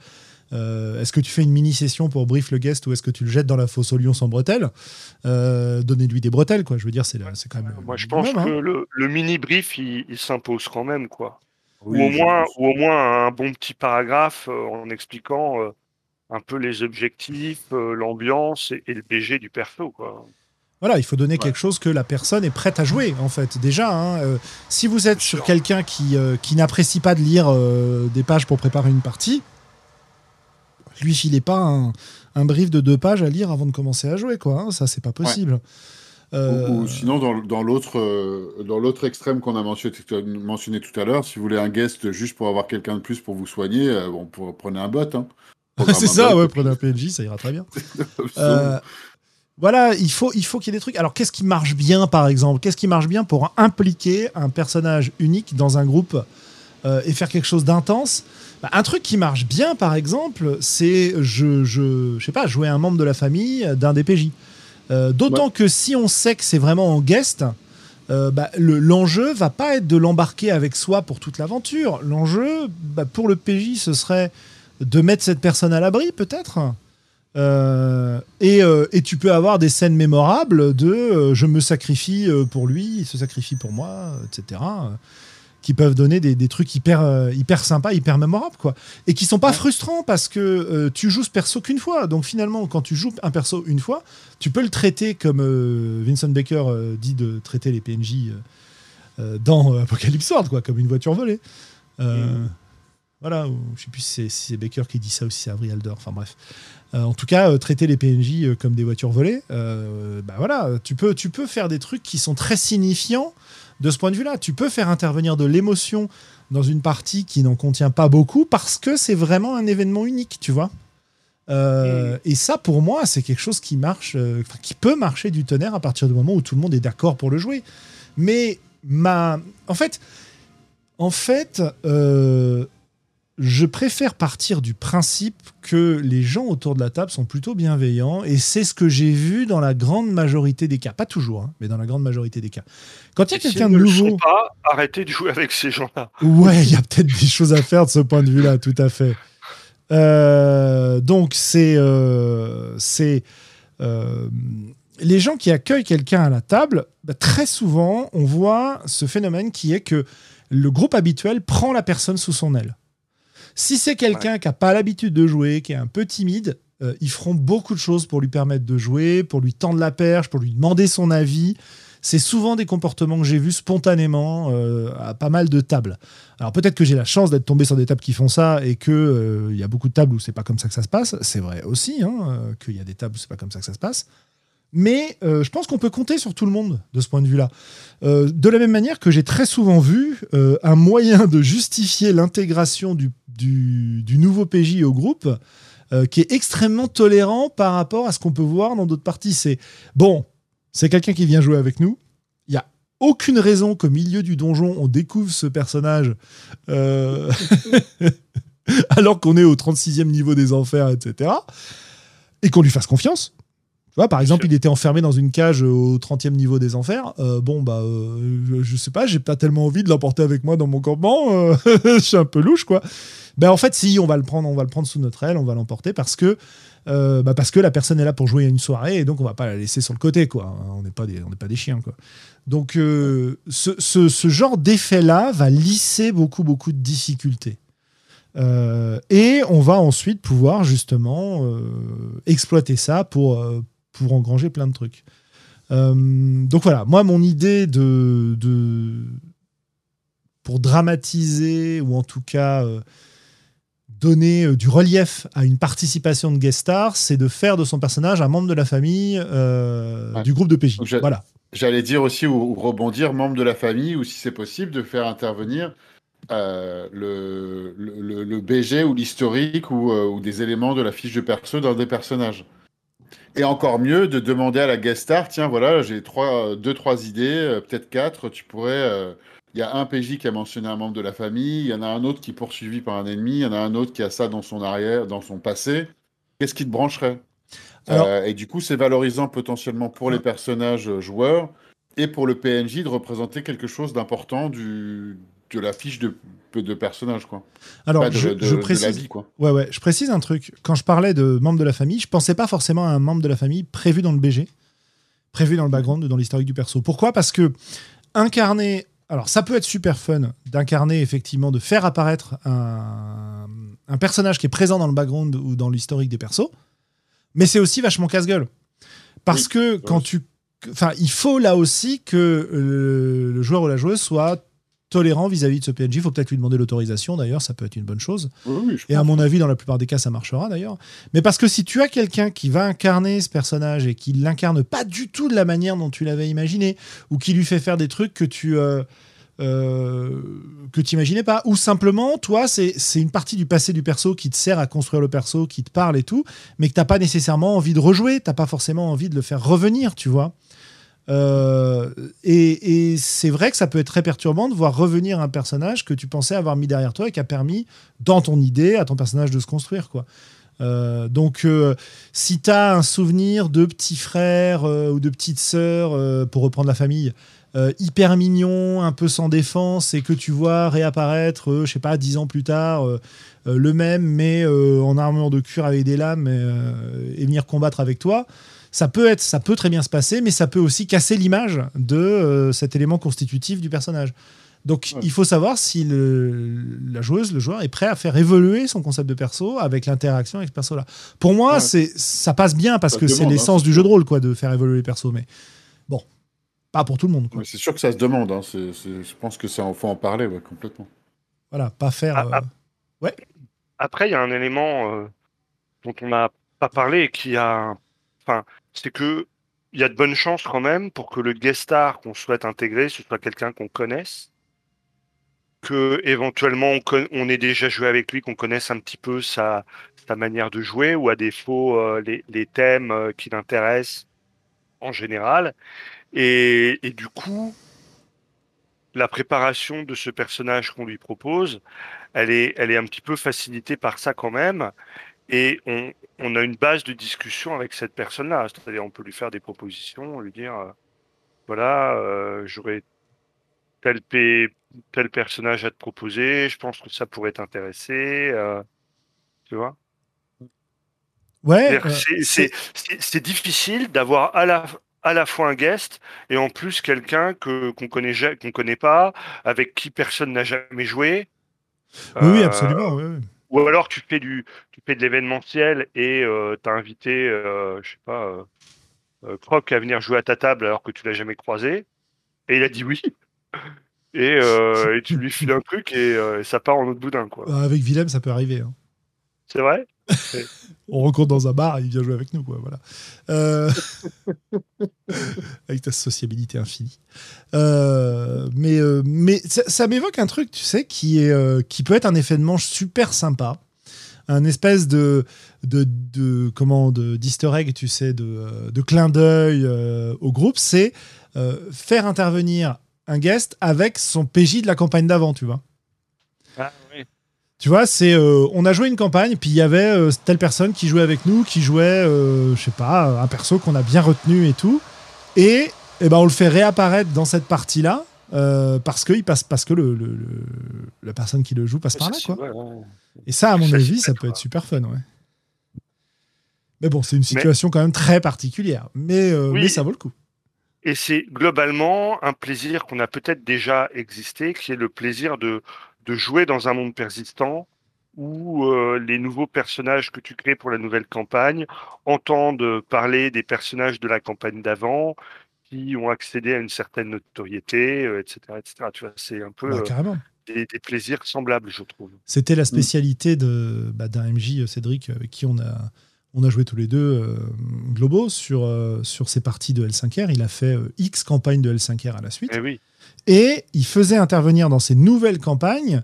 est-ce que tu fais une mini-session pour brief le guest ou est-ce que tu le jettes dans la fosse au lion sans bretelles? Donnez-lui des bretelles, quoi. Je veux dire, c'est quand même. Moi, je pense minimum, que hein. le, le mini brief, il, il s'impose quand même, quoi. Oui, ou au moins, ou au moins un bon petit paragraphe euh, en expliquant euh, un peu les objectifs, euh, l'ambiance et, et le BG du perso, quoi. Voilà, il faut donner Ouais. quelque chose que la personne est prête à jouer, en fait. Déjà, hein, euh, si vous êtes sur quelqu'un qui, euh, qui n'apprécie pas de lire euh, des pages pour préparer une partie, lui filez pas un, un brief de deux pages à lire avant de commencer à jouer, quoi. hein. Ça, c'est pas possible. Euh, Ou, ou sinon, dans, dans l'autre euh, dans l'autre extrême qu'on a mentionné, mentionné tout à l'heure, si vous voulez un guest juste pour avoir quelqu'un de plus pour vous soigner, euh, bon, pour, prenez un bot. Hein. C'est ça, bot, ouais, prenez un PNJ, ça ira très bien. Euh, voilà, il faut, il faut qu'il y ait des trucs. Alors, qu'est-ce qui marche bien, par exemple? Qu'est-ce qui marche bien pour impliquer un personnage unique dans un groupe euh, et faire quelque chose d'intense? Bah, Un truc qui marche bien, par exemple, c'est, je, je, je sais pas, jouer un membre de la famille d'un DPJ. Euh, D'autant que si on sait que c'est vraiment en guest, euh, bah, le- l'enjeu va pas être de l'embarquer avec soi pour toute l'aventure. L'enjeu, bah, pour le PJ, ce serait de mettre cette personne à l'abri, peut-être. Euh, et, et tu peux avoir des scènes mémorables de je me sacrifie pour lui, il se sacrifie pour moi, etc. qui peuvent donner des, des trucs hyper, euh, hyper sympas, hyper mémorables, quoi. Et qui sont pas frustrants parce que euh, tu joues ce perso qu'une fois. Donc finalement, quand tu joues un perso une fois, tu peux le traiter comme euh, Vincent Baker euh, dit de traiter les PNJ dans Apocalypse World, quoi, comme une voiture volée. Euh, Voilà, ou, je sais plus si c'est Baker qui dit ça aussi, c'est Avril Alder, enfin bref. Euh, en tout cas, euh, traiter les PNJ euh, comme des voitures volées, bah voilà, tu peux, tu peux faire des trucs qui sont très signifiants de ce point de vue-là. Tu peux faire intervenir de l'émotion dans une partie qui n'en contient pas beaucoup parce que c'est vraiment un événement unique, tu vois. Et ça, pour moi, c'est quelque chose qui marche, qui peut marcher du tonnerre à partir du moment où tout le monde est d'accord pour le jouer. Mais ma, en fait, en fait, je préfère partir du principe que les gens autour de la table sont plutôt bienveillants et c'est ce que j'ai vu dans la grande majorité des cas. Pas toujours, hein, mais dans la grande majorité des cas. Quand il y a quelqu'un de nouveau. Ne pas, arrêter de jouer avec ces gens-là. Ouais, il y a peut-être des choses à faire de ce point de vue-là, tout à fait. Euh, donc, c'est. Euh, c'est euh, les gens qui accueillent quelqu'un à la table, bah, très souvent, on voit ce phénomène qui est que le groupe habituel prend la personne sous son aile. Si c'est quelqu'un qui n'a pas l'habitude de jouer, qui est un peu timide, euh, ils feront beaucoup de choses pour lui permettre de jouer, pour lui tendre la perche, pour lui demander son avis. C'est souvent des comportements que j'ai vus spontanément euh, à pas mal de tables. Alors peut-être que j'ai la chance d'être tombé sur des tables qui font ça et qu'il euh, il y a beaucoup de tables où c'est pas comme ça que ça se passe. C'est vrai aussi hein, qu'il y a des tables où c'est pas comme ça que ça se passe. Mais euh, je pense qu'on peut compter sur tout le monde de ce point de vue-là. Euh, de la même manière que j'ai très souvent vu euh, un moyen de justifier l'intégration du, nouveau PJ au groupe qui est extrêmement tolérant par rapport à ce qu'on peut voir dans d'autres parties. C'est bon, c'est quelqu'un qui vient jouer avec nous. Il n'y a aucune raison qu'au milieu du donjon, on découvre ce personnage alors qu'on est au 36e niveau des enfers, etc. Et qu'on lui fasse confiance par exemple, il était enfermé dans une cage au 30e niveau des enfers. Euh, bon, bah, euh, je, sais pas, j'ai pas tellement envie de l'emporter avec moi dans mon campement. Euh, je suis un peu louche, quoi. Ben, en fait, si, on va le prendre, on va le prendre sous notre aile, on va l'emporter parce que, bah, parce que la personne est là pour jouer à une soirée et donc on va pas la laisser sur le côté, quoi. On n'est pas des, on n'est pas des chiens, quoi. Donc, ce, ce, ce, genre d'effet-là va lisser beaucoup, beaucoup de difficultés. et on va ensuite pouvoir justement exploiter ça pour, pour engranger plein de trucs. Euh, donc voilà, moi, mon idée de, de pour dramatiser ou en tout cas euh, donner euh, du relief à une participation de guest star, c'est de faire de son personnage un membre de la famille du groupe de PJ. Voilà. J'allais dire aussi ou, rebondir membre de la famille ou si c'est possible de faire intervenir le, le, le, BG ou l'historique ou, ou, des éléments de la fiche de perso dans des personnages. Et encore mieux de demander à la guest star, tiens, voilà, j'ai trois, deux, trois idées, euh, peut-être quatre. Tu pourrais. Euh, il y a un PJ qui a mentionné un membre de la famille, il y en a un autre qui est poursuivi par un ennemi, il y en a un autre qui a ça dans son arrière, dans son passé. Qu'est-ce qui te brancherait? Euh, Et du coup, c'est valorisant potentiellement pour les personnages joueurs et pour le PNJ de représenter quelque chose d'important du, de la fiche de, de personnage, quoi. Alors, je, précise, quoi. Ouais, ouais, je précise un truc. Quand je parlais de membres de la famille, je pensais pas forcément à un membre de la famille prévu dans le BG, prévu dans le background, dans l'historique du perso. Pourquoi? Parce que incarner. Alors, ça peut être super fun d'incarner, effectivement, de faire apparaître un, un personnage qui est présent dans le background ou dans l'historique des persos, mais c'est aussi vachement casse-gueule. Parce que quand tu enfin, il faut là aussi que le joueur ou la joueuse soit tolérant vis-à-vis de ce PNJ. Il faut peut-être lui demander l'autorisation, d'ailleurs, ça peut être une bonne chose. et à mon avis, dans la plupart des cas, ça marchera, d'ailleurs. Mais parce que si tu as quelqu'un qui va incarner ce personnage et qui l'incarne pas du tout de la manière dont tu l'avais imaginé, ou qui lui fait faire des trucs que tu... Euh, euh, que tu imaginais pas, ou simplement, toi, c'est une partie du passé du perso qui te sert à construire le perso, qui te parle et tout, mais que t'as pas nécessairement envie de rejouer, t'as pas forcément envie de le faire revenir, tu vois. Euh, et, c'est vrai que ça peut être très perturbant de voir revenir un personnage que tu pensais avoir mis derrière toi et qui a permis, dans ton idée, à ton personnage de se construire. Quoi. Euh, donc, euh, si tu as un souvenir de petits frères ou de petites sœurs, pour reprendre la famille, hyper mignon, un peu sans défense, et que tu vois réapparaître, je sais pas, dix ans plus tard, le même, mais en armure de cuir avec des lames et venir combattre avec toi, ça peut être, ça peut très bien se passer, mais ça peut aussi casser l'image de euh, cet élément constitutif du personnage. Donc il faut savoir si la joueuse, le joueur est prêt à faire évoluer son concept de perso avec l'interaction avec ce perso-là. Pour moi, c'est ça passe bien parce que c'est hein, l'essence du jeu de rôle, quoi, de faire évoluer les persos. Mais bon, pas pour tout le monde. C'est sûr que ça se demande. Hein. je pense que ça, faut en parler complètement. Voilà, pas faire. Ah, euh, Ouais. Après, il y a un élément euh, dont on n'a pas parlé et qui a. Enfin, c'est que il y a de bonnes chances quand même pour que le guest star qu'on souhaite intégrer, ce soit quelqu'un qu'on connaisse, que éventuellement on, ait déjà joué avec lui, qu'on connaisse un petit peu sa, manière de jouer, ou à défaut euh, les, thèmes euh, qui l'intéressent en général. Et, du coup, la préparation de ce personnage qu'on lui propose, elle est un petit peu facilitée par ça quand même. Et on, on a une base de discussion avec cette personne-là. C'est-à-dire, on peut lui faire des propositions, lui dire, euh, voilà, euh, j'aurais tel, P- tel personnage à te proposer, je pense que ça pourrait t'intéresser. euh, tu vois? Ouais. C'est- difficile d'avoir à la, à la fois un guest et en plus quelqu'un que qu'on connaît, qu'on connaît pas, avec qui personne n'a jamais joué. Oui, oui, absolument. ouais. Ou alors tu fais du, tu fais de l'événementiel et euh, t'as invité, euh, je sais pas, euh, euh, Croc à venir jouer à ta table alors que tu l'as jamais croisé. Et il a dit oui. Et, euh, et tu lui files un truc et ça part en autre boudin, quoi. Bah, Avec Willem, ça peut arriver. hein. C'est vrai? On rencontre dans un bar, il vient jouer avec nous, quoi. Voilà. Euh, avec ta sociabilité infinie. Euh, mais euh, mais ça, m'évoque un truc, tu sais, qui est qui peut être un effet de manche super sympa, un espèce de de, de comment de d'Easter egg, tu sais, de, de clin d'œil au groupe, c'est faire intervenir un guest avec son PJ de la campagne d'avant, tu vois. Ah, oui. Tu vois, c'est euh, on a joué une campagne, puis il y avait euh, telle personne qui jouait avec nous, qui jouait, euh, je sais pas, un perso qu'on a bien retenu et tout, et, eh ben on le fait réapparaître dans cette partie-là euh, parce que il passe, parce que le, le- le- la personne qui le joue passe par là, quoi. ouais, ouais. Et ça, à mon Ça, avis, ça peut être super fun, ouais. Mais bon, c'est une situation quand même très particulière, mais Oui. mais ça vaut le coup. Et c'est globalement un plaisir qu'on a peut-être déjà existé, qui est le plaisir de, de jouer dans un monde persistant où euh, les nouveaux personnages que tu crées pour la nouvelle campagne entendent parler des personnages de la campagne d'avant qui ont accédé à une certaine notoriété, euh, etc., etc. Tu vois, c'est un peu Bah, euh, des, des plaisirs semblables, je trouve. C'était la spécialité de bah, d'un MJ Cédric avec qui on a on a joué tous les deux euh, globaux sur euh, sur ces parties de L5R. Il a fait euh, X campagnes de L5R à la suite Eh oui, et il faisait intervenir dans ces nouvelles campagnes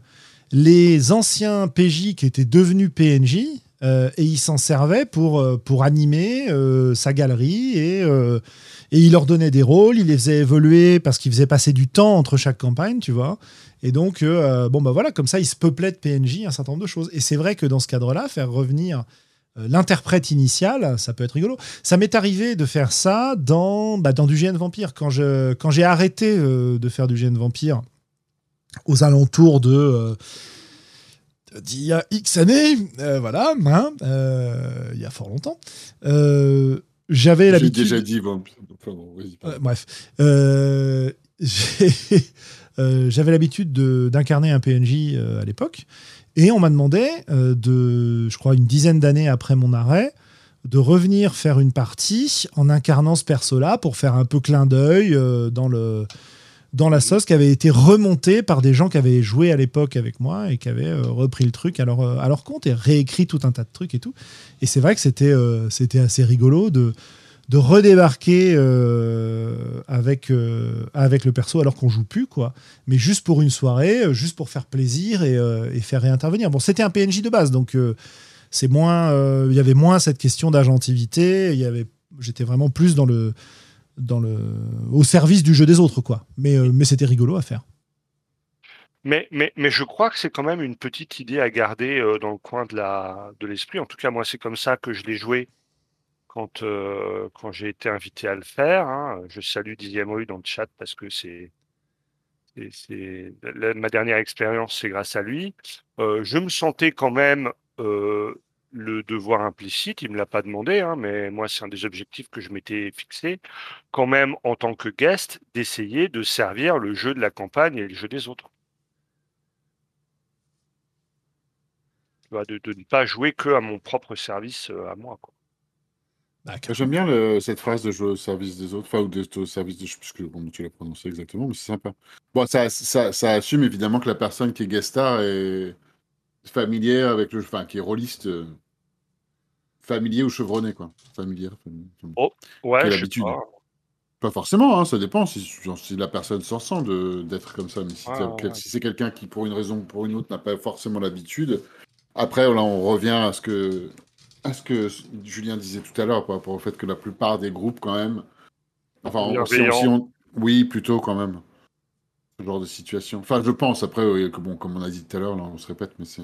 les anciens PJ qui étaient devenus PNJ euh, et il s'en servait pour euh, pour animer euh, sa galerie et et il leur donnait des rôles, il les faisait évoluer parce qu'il faisait passer du temps entre chaque campagne, tu vois. Et donc, bon, bah voilà, comme ça, il se peuplait de PNJ un certain nombre de choses. Et c'est vrai que dans ce cadre-là, faire revenir l'interprète initial, ça peut être rigolo. Ça m'est arrivé de faire ça dans, bah, dans du GN Vampire. Quand, je, quand j'ai arrêté euh, de faire du GN Vampire aux alentours de. euh, d'il y a X années, euh, voilà, hein, euh, il y a fort longtemps, euh, j'avais J'ai l'habitude. déjà dit. Bon, enfin, Euh, bref, Euh, j'ai- euh, j'avais l'habitude de- d'incarner un PNJ euh, à l'époque, et on m'a demandé, euh, de, je crois une dizaine d'années après mon arrêt, de revenir faire une partie en incarnant ce perso-là pour faire un peu clin d'œil euh, dans le dans la sauce qui avait été remontée par des gens qui avaient joué à l'époque avec moi et qui avaient euh, repris le truc à leur, à leur compte et réécrit tout un tas de trucs et tout. Et c'est vrai que c'était c'était assez rigolo de, de redébarquer euh, avec, euh, avec le perso alors qu'on joue plus, quoi. Mais juste pour une soirée, euh, juste pour faire plaisir et, et faire réintervenir. Bon, c'était un PNJ de base, donc c'est moins, il y avait moins cette question d'agentivité. Il y avait, j'étais vraiment plus dans le, dans le, au service du jeu des autres, quoi. Mais, mais c'était rigolo à faire. Mais, mais, mais je crois que c'est quand même une petite idée à garder dans le coin de la de l'esprit. En tout cas, moi, c'est comme ça que je l'ai joué quand, euh, quand j'ai été invité à le faire. hein. Je salue Didier Moy dans le chat parce que c'est ma dernière expérience, c'est grâce à lui. Euh, je me sentais quand même euh, le devoir implicite. Il me l'a pas demandé, hein, mais moi, c'est un des objectifs que je m'étais fixé, quand même en tant que guest, d'essayer de servir le jeu de la campagne et le jeu des autres. De, de ne pas jouer que à mon propre service à moi. J'aime bien le- cette phrase de jouer au service des autres, enfin, ou de, au service de, je sais plus que- comment tu l'as prononcé exactement, mais c'est sympa. Bon, ça, ça, ça assume évidemment que la personne qui est guest star est, familière avec le, enfin, qui est rôliste euh, familier ou chevronné, quoi. Familière, familier. Oh, ouais, Quelle je sais habitude. pas. Pas forcément, hein, ça dépend si, genre, si la personne s'en sent de- d'être comme ça. Mais si, Ouais, t'as- ouais, quel- ouais. si c'est quelqu'un qui, pour une raison ou pour une autre, n'a pas forcément l'habitude. Après, là, on revient à ce que, à ce que Julien disait tout à l'heure par rapport au fait que la plupart des groupes, quand même. Enfin, on- si on- si Bienveillants. on- oui, plutôt quand même. Ce genre de situation. Enfin, je pense. Après, oui, que bon, comme on a dit tout à l'heure, là, on se répète, mais c'est.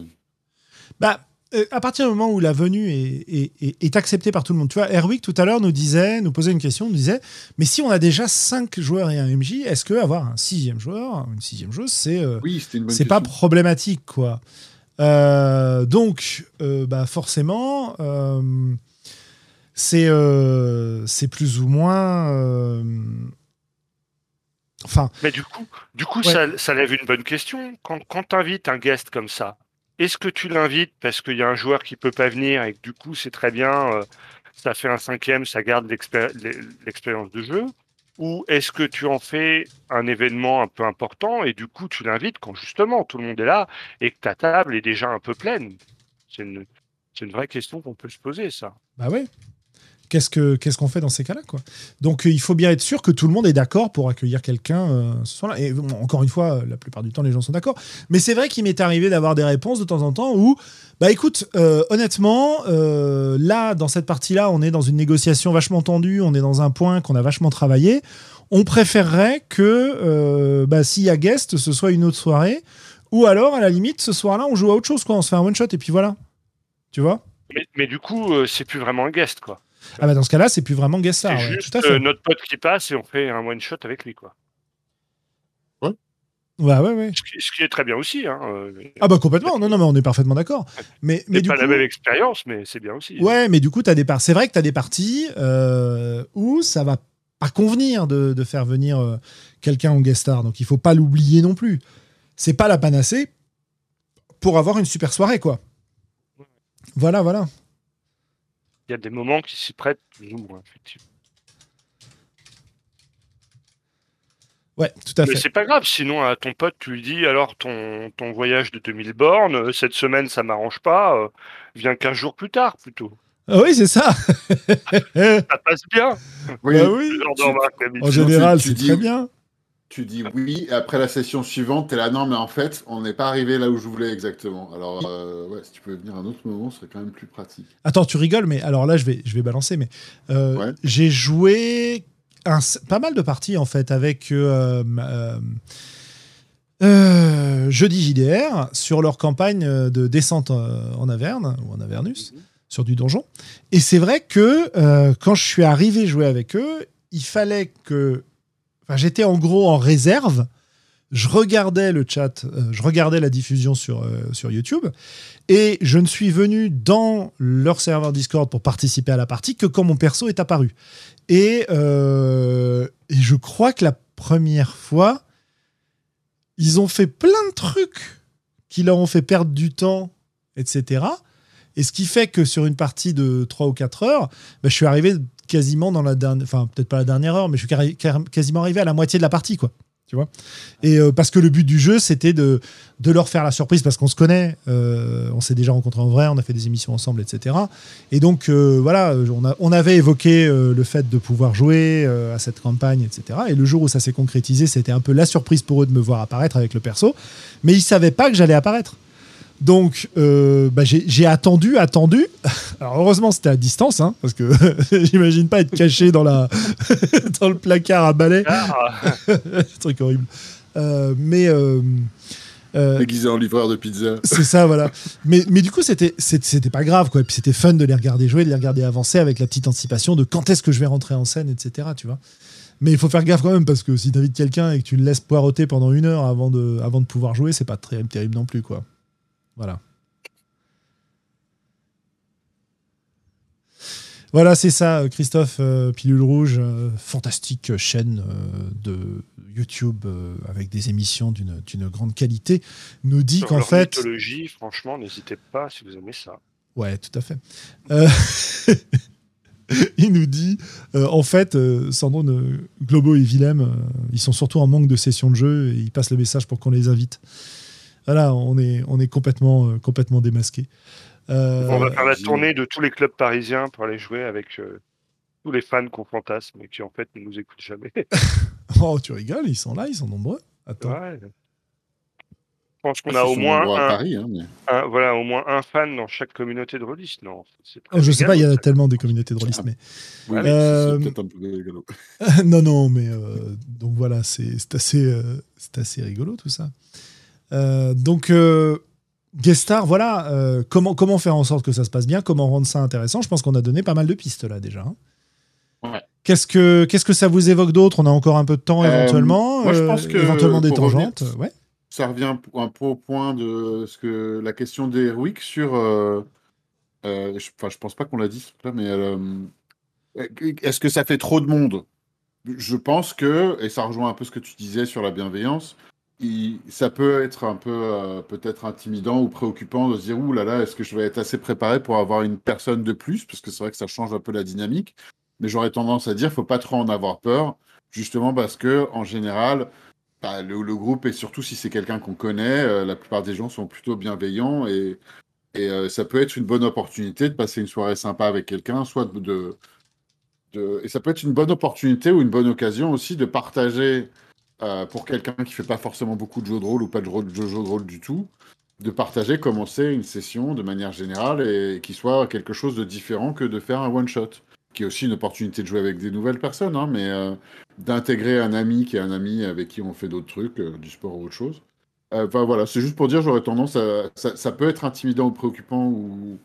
Bah, euh, à partir du moment où la venue est, est- est- est acceptée par tout le monde, tu vois, Erwick tout à l'heure nous disait, nous posait une question, nous disait, mais si on a déjà cinq joueurs et un MJ, est-ce que avoir un sixième joueur, une sixième joueuse, c'est euh, Oui, c'est pas problématique, quoi? Euh, donc, euh, bah forcément, euh, c'est c'est plus ou moins. Enfin, Mais du coup, du coup Ouais. ça, ça lève une bonne question. Quand, quand tu invites un guest comme ça, est-ce que tu l'invites parce qu'il y a un joueur qui peut pas venir et que du coup c'est très bien, ça fait un cinquième, ça garde l'expé- l'expérience de jeu? Ou est-ce que tu en fais un événement un peu important et du coup tu l'invites quand justement tout le monde est là et que ta table est déjà un peu pleine? C'est une, vraie question qu'on peut se poser, ça. bah ouais. Qu'est-ce que qu'est-ce qu'on fait dans ces cas-là, quoi Donc, euh, il faut bien être sûr que tout le monde est d'accord pour accueillir quelqu'un euh, ce soir-là. Et encore une fois, la plupart du temps, les gens sont d'accord. Mais c'est vrai qu'il m'est arrivé d'avoir des réponses de temps en temps où, bah écoute, euh, honnêtement, là, dans cette partie-là, on est dans une négociation vachement tendue, on est dans un point qu'on a vachement travaillé. On préférerait que, bah, s'il y a guest, ce soit une autre soirée. Ou alors, à la limite, ce soir-là, on joue à autre chose, quoi. On se fait un one-shot et puis voilà. Tu vois? Mais, mais du coup, c'est plus vraiment un guest, quoi. Ah bah dans ce cas-là, c'est plus vraiment guest star. c'est ouais, juste tout à fait. euh, notre pote qui passe et on fait un one shot avec lui, quoi. Ouais, ouais, ouais. Ce qui, ce qui est très bien aussi. Hein. euh, Ah bah complètement. Non, non, mais on est parfaitement d'accord. Mais, mais du pas coup, la même expérience, mais c'est bien aussi. ouais, mais du coup, t'as des par... c'est vrai que tu as des parties euh, où ça va pas convenir de, de faire venir euh, quelqu'un en guest star. Donc il faut pas l'oublier non plus. C'est pas la panacée pour avoir une super soirée, quoi. Voilà, voilà. Il y a des moments qui s'y prêtent plus ou moins, effectivement. Ouais, tout à Mais fait. c'est pas grave, sinon à ton pote, tu lui dis alors ton, ton voyage de 2000 bornes, euh, cette semaine ça m'arrange pas, euh, viens 15 jours plus tard plutôt. Ah oui, c'est ça. Ça passe bien. Oui, Bah oui. tu-. En général, tu c'est dis- très bien. Tu dis oui, et après la session suivante, t'es là, non, mais en fait, on n'est pas arrivé là où je voulais exactement. Alors, euh, ouais, si tu peux venir à un autre moment, ce serait quand même plus pratique. Attends, tu rigoles, mais alors là, je vais, je vais balancer. Mais euh, Ouais. j'ai joué un- pas mal de parties en fait avec euh, Jeudi JDR sur leur campagne de descente en Averne ou en Avernus sur du donjon. Et c'est vrai que euh, quand je suis arrivé jouer avec eux, il fallait que. J'étais en gros en réserve. Je regardais le chat, euh, je regardais la diffusion sur, euh, sur YouTube, et je ne suis venu dans leur serveur Discord pour participer à la partie que quand mon perso est apparu. Et, euh, je crois que la première fois, ils ont fait plein de trucs qui leur ont fait perdre du temps, etc. Et ce qui fait que sur une partie de 3 ou 4 heures, bah, je suis arrivé quasiment dans la dernière, enfin peut-être pas la dernière heure, mais je suis quasiment arrivé à la moitié de la partie, quoi. Tu vois? Et euh, parce que le but du jeu, c'était de, leur faire la surprise parce qu'on se connaît, euh, on s'est déjà rencontrés en vrai, on a fait des émissions ensemble, etc. Et donc euh, voilà, on, avait évoqué le fait de pouvoir jouer à cette campagne, etc. Et le jour où ça s'est concrétisé, c'était un peu la surprise pour eux de me voir apparaître avec le perso, mais ils savaient pas que j'allais apparaître. Donc, euh, bah, j'ai attendu, attendu. Alors, heureusement, c'était à distance, hein, parce que j'imagine pas être caché dans, la dans le placard à balai. Ah, C'est truc horrible. Euh, mais euh, euh, Déguisé en livreur de pizza. c'est ça, voilà. Mais, mais du coup, c'était pas grave, quoi. Et puis c'était fun de les regarder jouer, de les regarder avancer avec la petite anticipation de quand est-ce que je vais rentrer en scène, etc. Tu vois. Mais il faut faire gaffe quand même parce que si t'invites quelqu'un et que tu le laisses poireauter pendant une heure avant de, avant de pouvoir jouer, c'est pas très terrible non plus, quoi. Voilà. Voilà, c'est ça, Christophe euh, Pilule Rouge, euh, fantastique chaîne euh, de YouTube euh, avec des émissions d'une grande qualité, nous dit qu'en fait. mythologie, franchement, n'hésitez pas si vous aimez ça. Ouais, tout à fait. Euh, il nous dit, euh, en fait, euh, euh, Globo et Willem, euh, ils sont surtout en manque de sessions de jeu et ils passent le message pour qu'on les invite. Voilà, on est, on est complètement, euh, complètement démasqué. Euh, On va faire la tournée de tous les clubs parisiens pour aller jouer avec euh, tous les fans qu'on fantasme et qui en fait ne nous écoutent jamais. Oh, tu rigoles, ils sont là, ils sont nombreux. Attends. Ouais. Je pense qu'on Ils a au moins à Paris, hein, mais- un- voilà, au moins un fan dans chaque communauté de release. Non, c'est très Oh, je sais pas, il y a tellement de communautés de release, Ah. mais Oui, Euh, c'est peut-être un peu rigolo. non, non, mais euh, donc voilà, c'est c'est assez, euh, c'est assez rigolo tout ça. Euh, donc, euh, guest star, voilà, euh, comment, comment faire en sorte que ça se passe bien, comment rendre ça intéressant Je pense qu'on a donné pas mal de pistes là déjà. hein. Ouais. Qu'est-ce que qu'est-ce que ça vous évoque d'autre? On a encore un peu de temps éventuellement. moi, je pense que éventuellement des revenir- tangentes. Ouais. Ça revient un peu au point de ce que la question d'Heroic sur. euh, je, je pense pas qu'on l'a dit mais euh, est-ce que ça fait trop de monde? Je pense que, et ça rejoint un peu ce que tu disais sur la bienveillance, ça peut être un peu euh, peut-être intimidant ou préoccupant de se dire ouh là là, est-ce que je vais être assez préparé pour avoir une personne de plus? Parce que c'est vrai que ça change un peu la dynamique. Mais j'aurais tendance à dire, faut pas trop en avoir peur, justement parce que en général, bah, le, groupe, et surtout si c'est quelqu'un qu'on connaît, euh, la plupart des gens sont plutôt bienveillants et, euh, ça peut être une bonne opportunité de passer une soirée sympa avec quelqu'un, soit de- Et ça peut être une bonne opportunité ou une bonne occasion aussi de partager euh, pour quelqu'un qui fait pas forcément beaucoup de jeux de rôle ou pas de, jeux de rôle du tout, de partager comment c'est une session de manière générale et qui soit quelque chose de différent que de faire un one-shot, qui est aussi une opportunité de jouer avec des nouvelles personnes, hein, mais euh, d'intégrer un ami qui est un ami avec qui on fait d'autres trucs, euh, du sport ou autre chose. Enfin voilà, c'est juste pour dire, j'aurais tendance à. Ça, ça peut être intimidant ou préoccupant ou,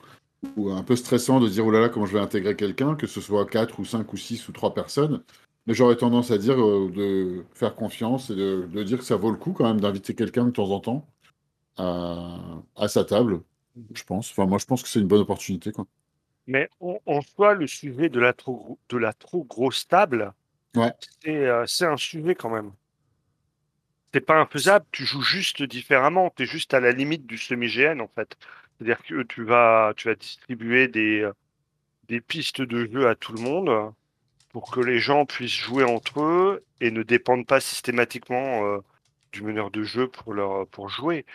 ou un peu stressant de dire, oh là là, comment je vais intégrer quelqu'un, que ce soit 4 ou 5 ou 6 ou 3 personnes. Mais j'aurais tendance à dire euh, de faire confiance et de, de dire que ça vaut le coup quand même d'inviter quelqu'un de temps en temps à, à sa table, je pense. Enfin, moi, je pense que c'est une bonne opportunité. Quoi. Mais en, en soi, le sujet de la trop, gro- de la trop grosse table, Ouais. c'est euh, c'est un sujet quand même. C'est pas infaisable, tu joues juste différemment, tu es juste à la limite du semi-GN en fait. C'est-à-dire que tu vas, tu vas distribuer des, euh, des pistes de jeu à tout le monde pour que les gens puissent jouer entre eux et ne dépendent pas systématiquement euh, du meneur de jeu pour, leur, pour jouer.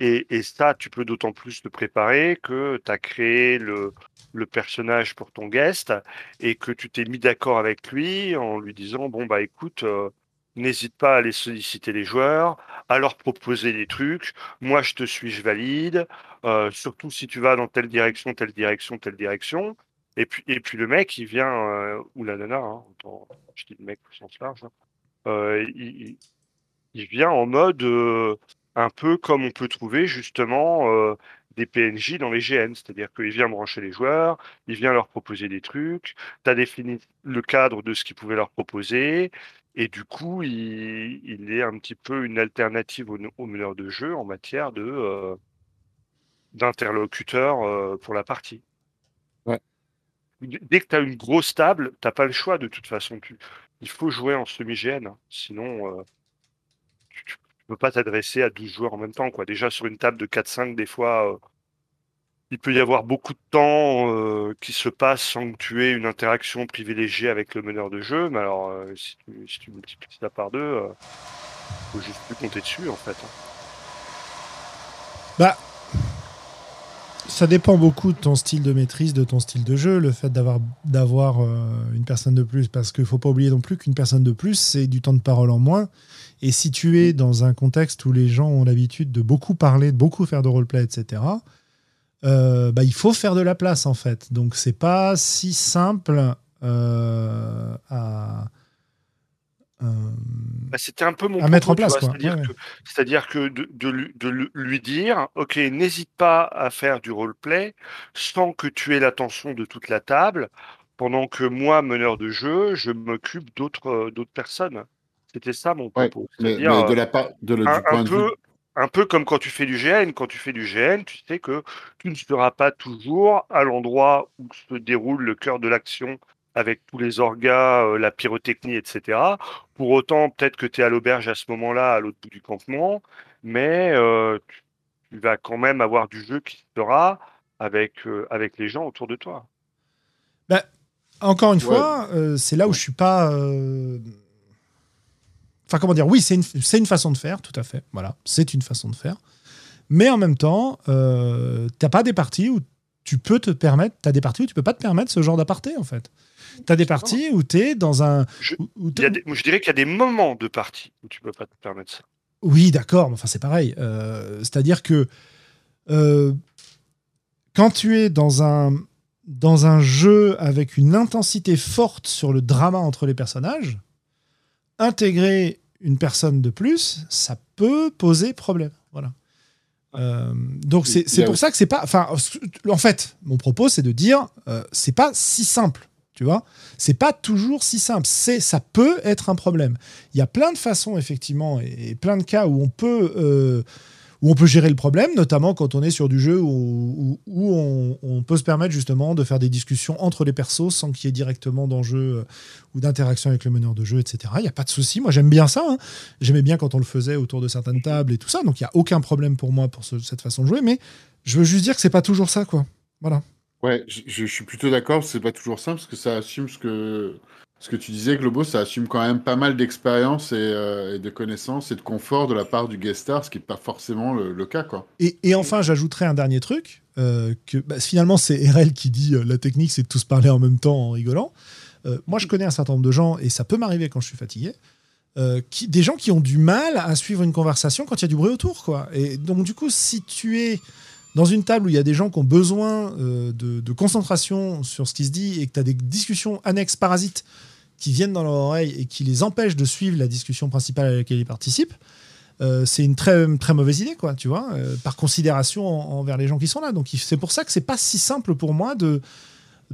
Et, ça, tu peux d'autant plus te préparer que tu as créé le, le personnage pour ton guest et que tu t'es mis d'accord avec lui en lui disant bon bah écoute euh, n'hésite pas à aller solliciter les joueurs à leur proposer des trucs. Moi je te suis je valide. Euh, surtout si tu vas dans telle direction telle direction telle direction et puis et puis le mec il vient ou la nana je dis le mec au sens large hein, euh, il, vient en mode euh, un peu comme on peut trouver justement euh, des PNJ dans les GN, c'est-à-dire qu'il vient brancher les joueurs, il vient leur proposer des trucs, tu as défini le cadre de ce qu'il pouvait leur proposer, et du coup, il, est un petit peu une alternative au, au meneur de jeu en matière de d'interlocuteur pour la partie. Dès que tu as une grosse table, t'as pas le choix de toute façon. Il faut jouer en semi-GN, sinon euh, tu, tu peux pas t'adresser à 12 joueurs en même temps. Déjà sur une table de 4-5, des fois, euh, il peut y avoir beaucoup de temps euh, qui se passe sans que tu aies une interaction privilégiée avec le meneur de jeu. Mais alors, si, tu, multiplies ça par deux, euh, faut juste plus compter dessus en fait. hein. Bah, ça dépend beaucoup de ton style de maîtrise, de ton style de jeu, le fait d'avoir d'avoir euh, une personne de plus, parce qu'il faut pas oublier non plus qu'une personne de plus, c'est du temps de parole en moins. Et si tu es dans un contexte où les gens ont l'habitude de beaucoup parler, de beaucoup faire de roleplay, etc., euh, bah, il faut faire de la place en fait. Donc c'est pas si simple euh, à, Bah, C'était un peu mon à mettre en place. C'est-à-dire Ouais, ouais. que, de, de lui- de lui- lui dire, OK, n'hésite pas à faire du roleplay sans que tu aies l'attention de toute la table, pendant que moi, meneur de jeu, je m'occupe d'autres euh, d'autres personnes. C'était ça mon Ouais, propos. mais, mais de euh, la part, de, le- un, du point un de vue. un peu comme quand tu fais du GN. Quand tu fais du GN, tu sais que tu ne seras pas toujours à l'endroit où se déroule le cœur de l'action avec tous les orgas, euh, la pyrotechnie, etc. Pour autant, peut-être que tu es à l'auberge à ce moment-là, à l'autre bout du campement, mais euh, tu, tu vas quand même avoir du jeu qui sera avec, euh, avec les gens autour de toi. Bah, encore une Ouais. fois, euh, c'est là où Ouais. je suis pas. euh, Enfin, comment dire Oui, c'est une, c'est une façon de faire, tout à fait. Voilà, c'est une façon de faire. Mais en même temps, euh, t'as pas des parties où tu peux te permettre, t'as des parties où tu peux pas te permettre ce genre d'aparté en fait. T'as des parties où t'es dans un. Y a des- je dirais qu'il y a des moments de partie où tu peux pas te permettre ça. Oui, d'accord, mais enfin c'est pareil. Euh, C'est-à-dire que euh, quand tu es dans un, dans un jeu avec une intensité forte sur le drama entre les personnages, intégrer une personne de plus, ça peut poser problème. Euh, donc c'est pour ça que c'est pas. Enfin, en fait, mon propos c'est de dire, euh, c'est pas si simple. Tu vois, c'est pas toujours si simple. C'est, ça peut être un problème. Il y a plein de façons, effectivement, et, et plein de cas où on peut, euh, où on peut gérer le problème, notamment quand on est sur du jeu où, on, peut se permettre justement de faire des discussions entre les persos sans qu'il y ait directement d'enjeu euh, ou d'interaction avec le meneur de jeu, etc. Il n'y a pas de souci. Moi, j'aime bien ça. hein. J'aimais bien quand on le faisait autour de certaines tables et tout ça. Donc, il n'y a aucun problème pour moi pour ce- cette façon de jouer. Mais je veux juste dire que c'est pas toujours ça, quoi. Voilà. Ouais, je, suis plutôt d'accord, c'est pas toujours simple parce que ça assume ce que, ce que tu disais, Globo, ça assume quand même pas mal d'expérience et, euh, et de connaissances et de confort de la part du guest star, ce qui n'est pas forcément le, cas, quoi. Et, enfin, j'ajouterai un dernier truc, euh, que bah, finalement c'est RL qui dit euh, la technique c'est de tous parler en même temps en rigolant. Euh, moi je connais un certain nombre de gens, et ça peut m'arriver quand je suis fatigué, des gens qui ont du mal à suivre une conversation quand il y a du bruit autour. Quoi. Et donc du coup, si tu es dans une table où il y a des gens qui ont besoin de, de concentration sur ce qui se dit et que tu as des discussions annexes parasites qui viennent dans leur oreille et qui les empêchent de suivre la discussion principale à laquelle ils participent, euh, c'est une très, très mauvaise idée, quoi, tu vois, euh, par considération en- envers les gens qui sont là. Donc c'est pour ça que c'est pas si simple pour moi de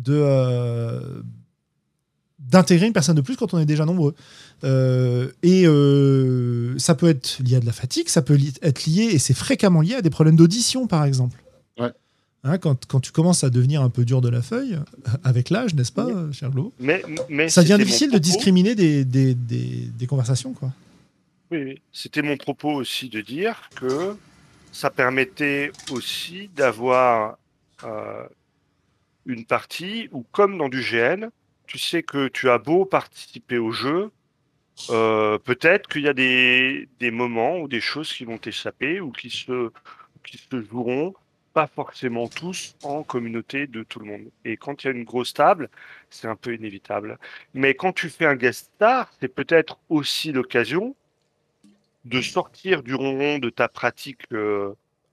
euh, d'intégrer une personne de plus quand on est déjà nombreux. Et ça peut être lié à de la fatigue, ça peut être lié, et c'est fréquemment lié à des problèmes d'audition, par exemple. Hein, quand, quand tu commences à devenir un peu dur de la feuille, avec l'âge, n'est-ce pas, Oui. euh, cher Glo Mais, mais Ça devient difficile de discriminer des, des, des, des conversations, quoi. Oui, oui. C'était mon propos aussi de dire que ça permettait aussi d'avoir euh, une partie où, comme dans du GN, tu sais que tu as beau participer au jeu, euh, peut-être qu'il y a des, des moments ou des choses qui vont t'échapper ou qui se, qui se joueront pas forcément tous en communauté de tout le monde. Et quand il y a une grosse table, c'est un peu inévitable. Mais quand tu fais un guest star, c'est peut-être aussi l'occasion de sortir du ronron de ta pratique euh,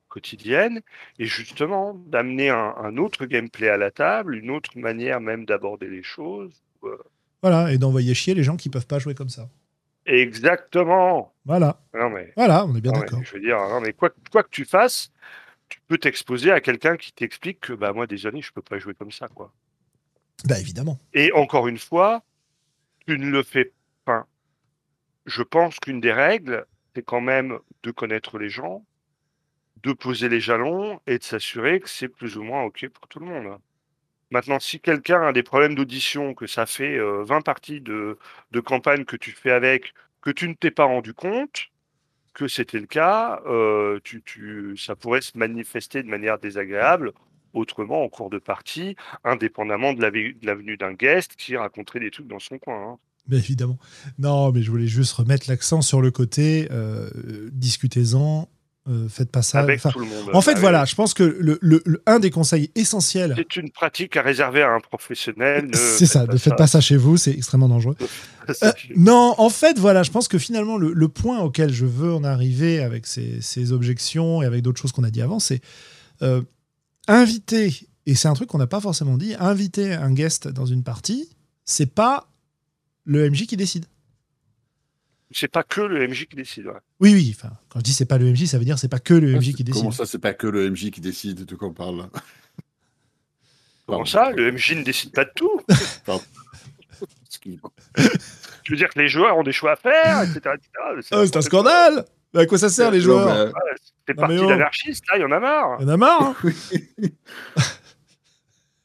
quotidienne et justement d'amener un, un autre gameplay à la table, une autre manière même d'aborder les choses. Euh, Voilà, et d'envoyer chier les gens qui peuvent pas jouer comme ça. Exactement. Voilà, Non mais, voilà, on est bien d'accord. je veux dire, non, mais quoi, quoi que tu fasses, tu peux t'exposer à quelqu'un qui t'explique que bah moi désolé, je peux pas jouer comme ça quoi. Bah évidemment. Et encore une fois, tu ne le fais pas. Je pense qu'une des règles, c'est quand même de connaître les gens, de poser les jalons et de s'assurer que c'est plus ou moins OK pour tout le monde. Maintenant, si quelqu'un a des problèmes d'audition, que ça fait euh, 20 parties de, de campagne que tu fais avec, que tu ne t'es pas rendu compte que c'était le cas, euh, ça pourrait se manifester de manière désagréable autrement en cours de partie, indépendamment de la, vé- de la venue d'un guest qui raconterait des trucs dans son coin. hein. Bien évidemment. Non, mais je voulais juste remettre l'accent sur le côté euh, discutez-en, euh, faites pas ça. avec Enfin, tout le monde. en fait, oui. voilà, je pense que le, le- le- un des conseils essentiels, C'est une pratique à réserver à un professionnel. ne c'est ça, ne faites pas ça chez vous, c'est extrêmement dangereux. Euh, non, en fait, voilà, je pense que finalement, le, le point auquel je veux en arriver avec ces, ces objections et avec d'autres choses qu'on a dit avant, c'est euh, inviter, et c'est un truc qu'on n'a pas forcément dit, inviter un guest dans une partie, c'est pas le MJ qui décide. C'est pas que le MJ qui décide. ouais. Oui, oui, enfin, quand je dis c'est pas le MJ, ça veut dire c'est pas que le MJ qui décide. Comment ça, c'est pas que le MJ qui décide de quoi on parle là? Comment ça Le MJ ne décide pas de tout? Je veux dire que les joueurs ont des choix à faire, etc. etc. Ah, c'est un scandale Mais À quoi ça sert les joueurs? mais, C'est parti oh. d'anarchistes, là, il y en a marre. Il y en a marre hein.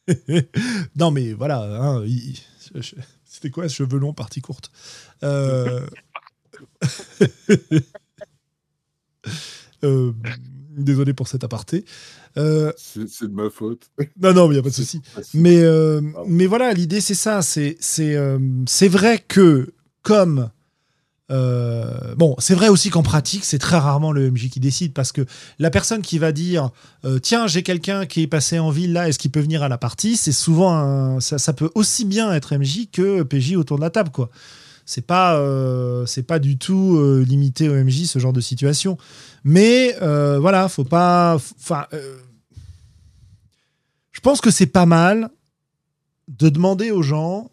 Non mais voilà, hein, il- c'était quoi cheveux longs, partie courte? Euh, euh, Désolé pour cet aparté. Euh, C'est de ma faute. non, non, mais il n'y a pas de souci. Mais, euh, mais voilà, l'idée, c'est ça. C'est c'est, vrai que, comme bon, c'est vrai aussi qu'en pratique, c'est très rarement le MJ qui décide parce que la personne qui va dire tiens, j'ai quelqu'un qui est passé en ville là, est-ce qu'il peut venir à la partie? C'est souvent un, ça, ça, peut aussi bien être MJ que PJ autour de la table, quoi. C'est pas, euh, c'est pas du tout euh, limité au MJ ce genre de situation. Mais euh, voilà, faut pas. Enfin, je pense que c'est pas mal de demander aux gens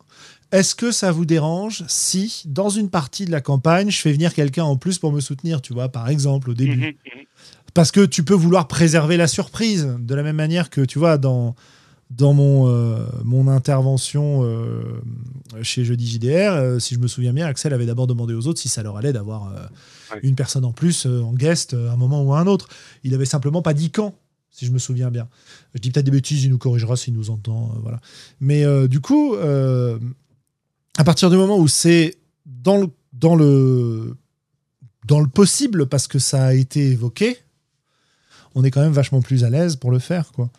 est-ce que ça vous dérange si, dans une partie de la campagne, je fais venir quelqu'un en plus pour me soutenir, tu vois, par exemple, au début? Mhm, mhm. Parce que tu peux vouloir préserver la surprise, de la même manière que, tu vois, dans, dans mon, euh, mon intervention euh, chez Jeudi JDR, euh, si je me souviens bien, Axel avait d'abord demandé aux autres si ça leur allait d'avoir une personne en plus en guest à un moment ou à un autre. Il avait simplement pas dit quand si je me souviens bien. Je dis peut-être des bêtises, il nous corrigera s'il nous entend. voilà. Mais du coup, à partir du moment où c'est dans le, dans, le, dans le possible, parce que ça a été évoqué, on est quand même vachement plus à l'aise pour le faire. quoi.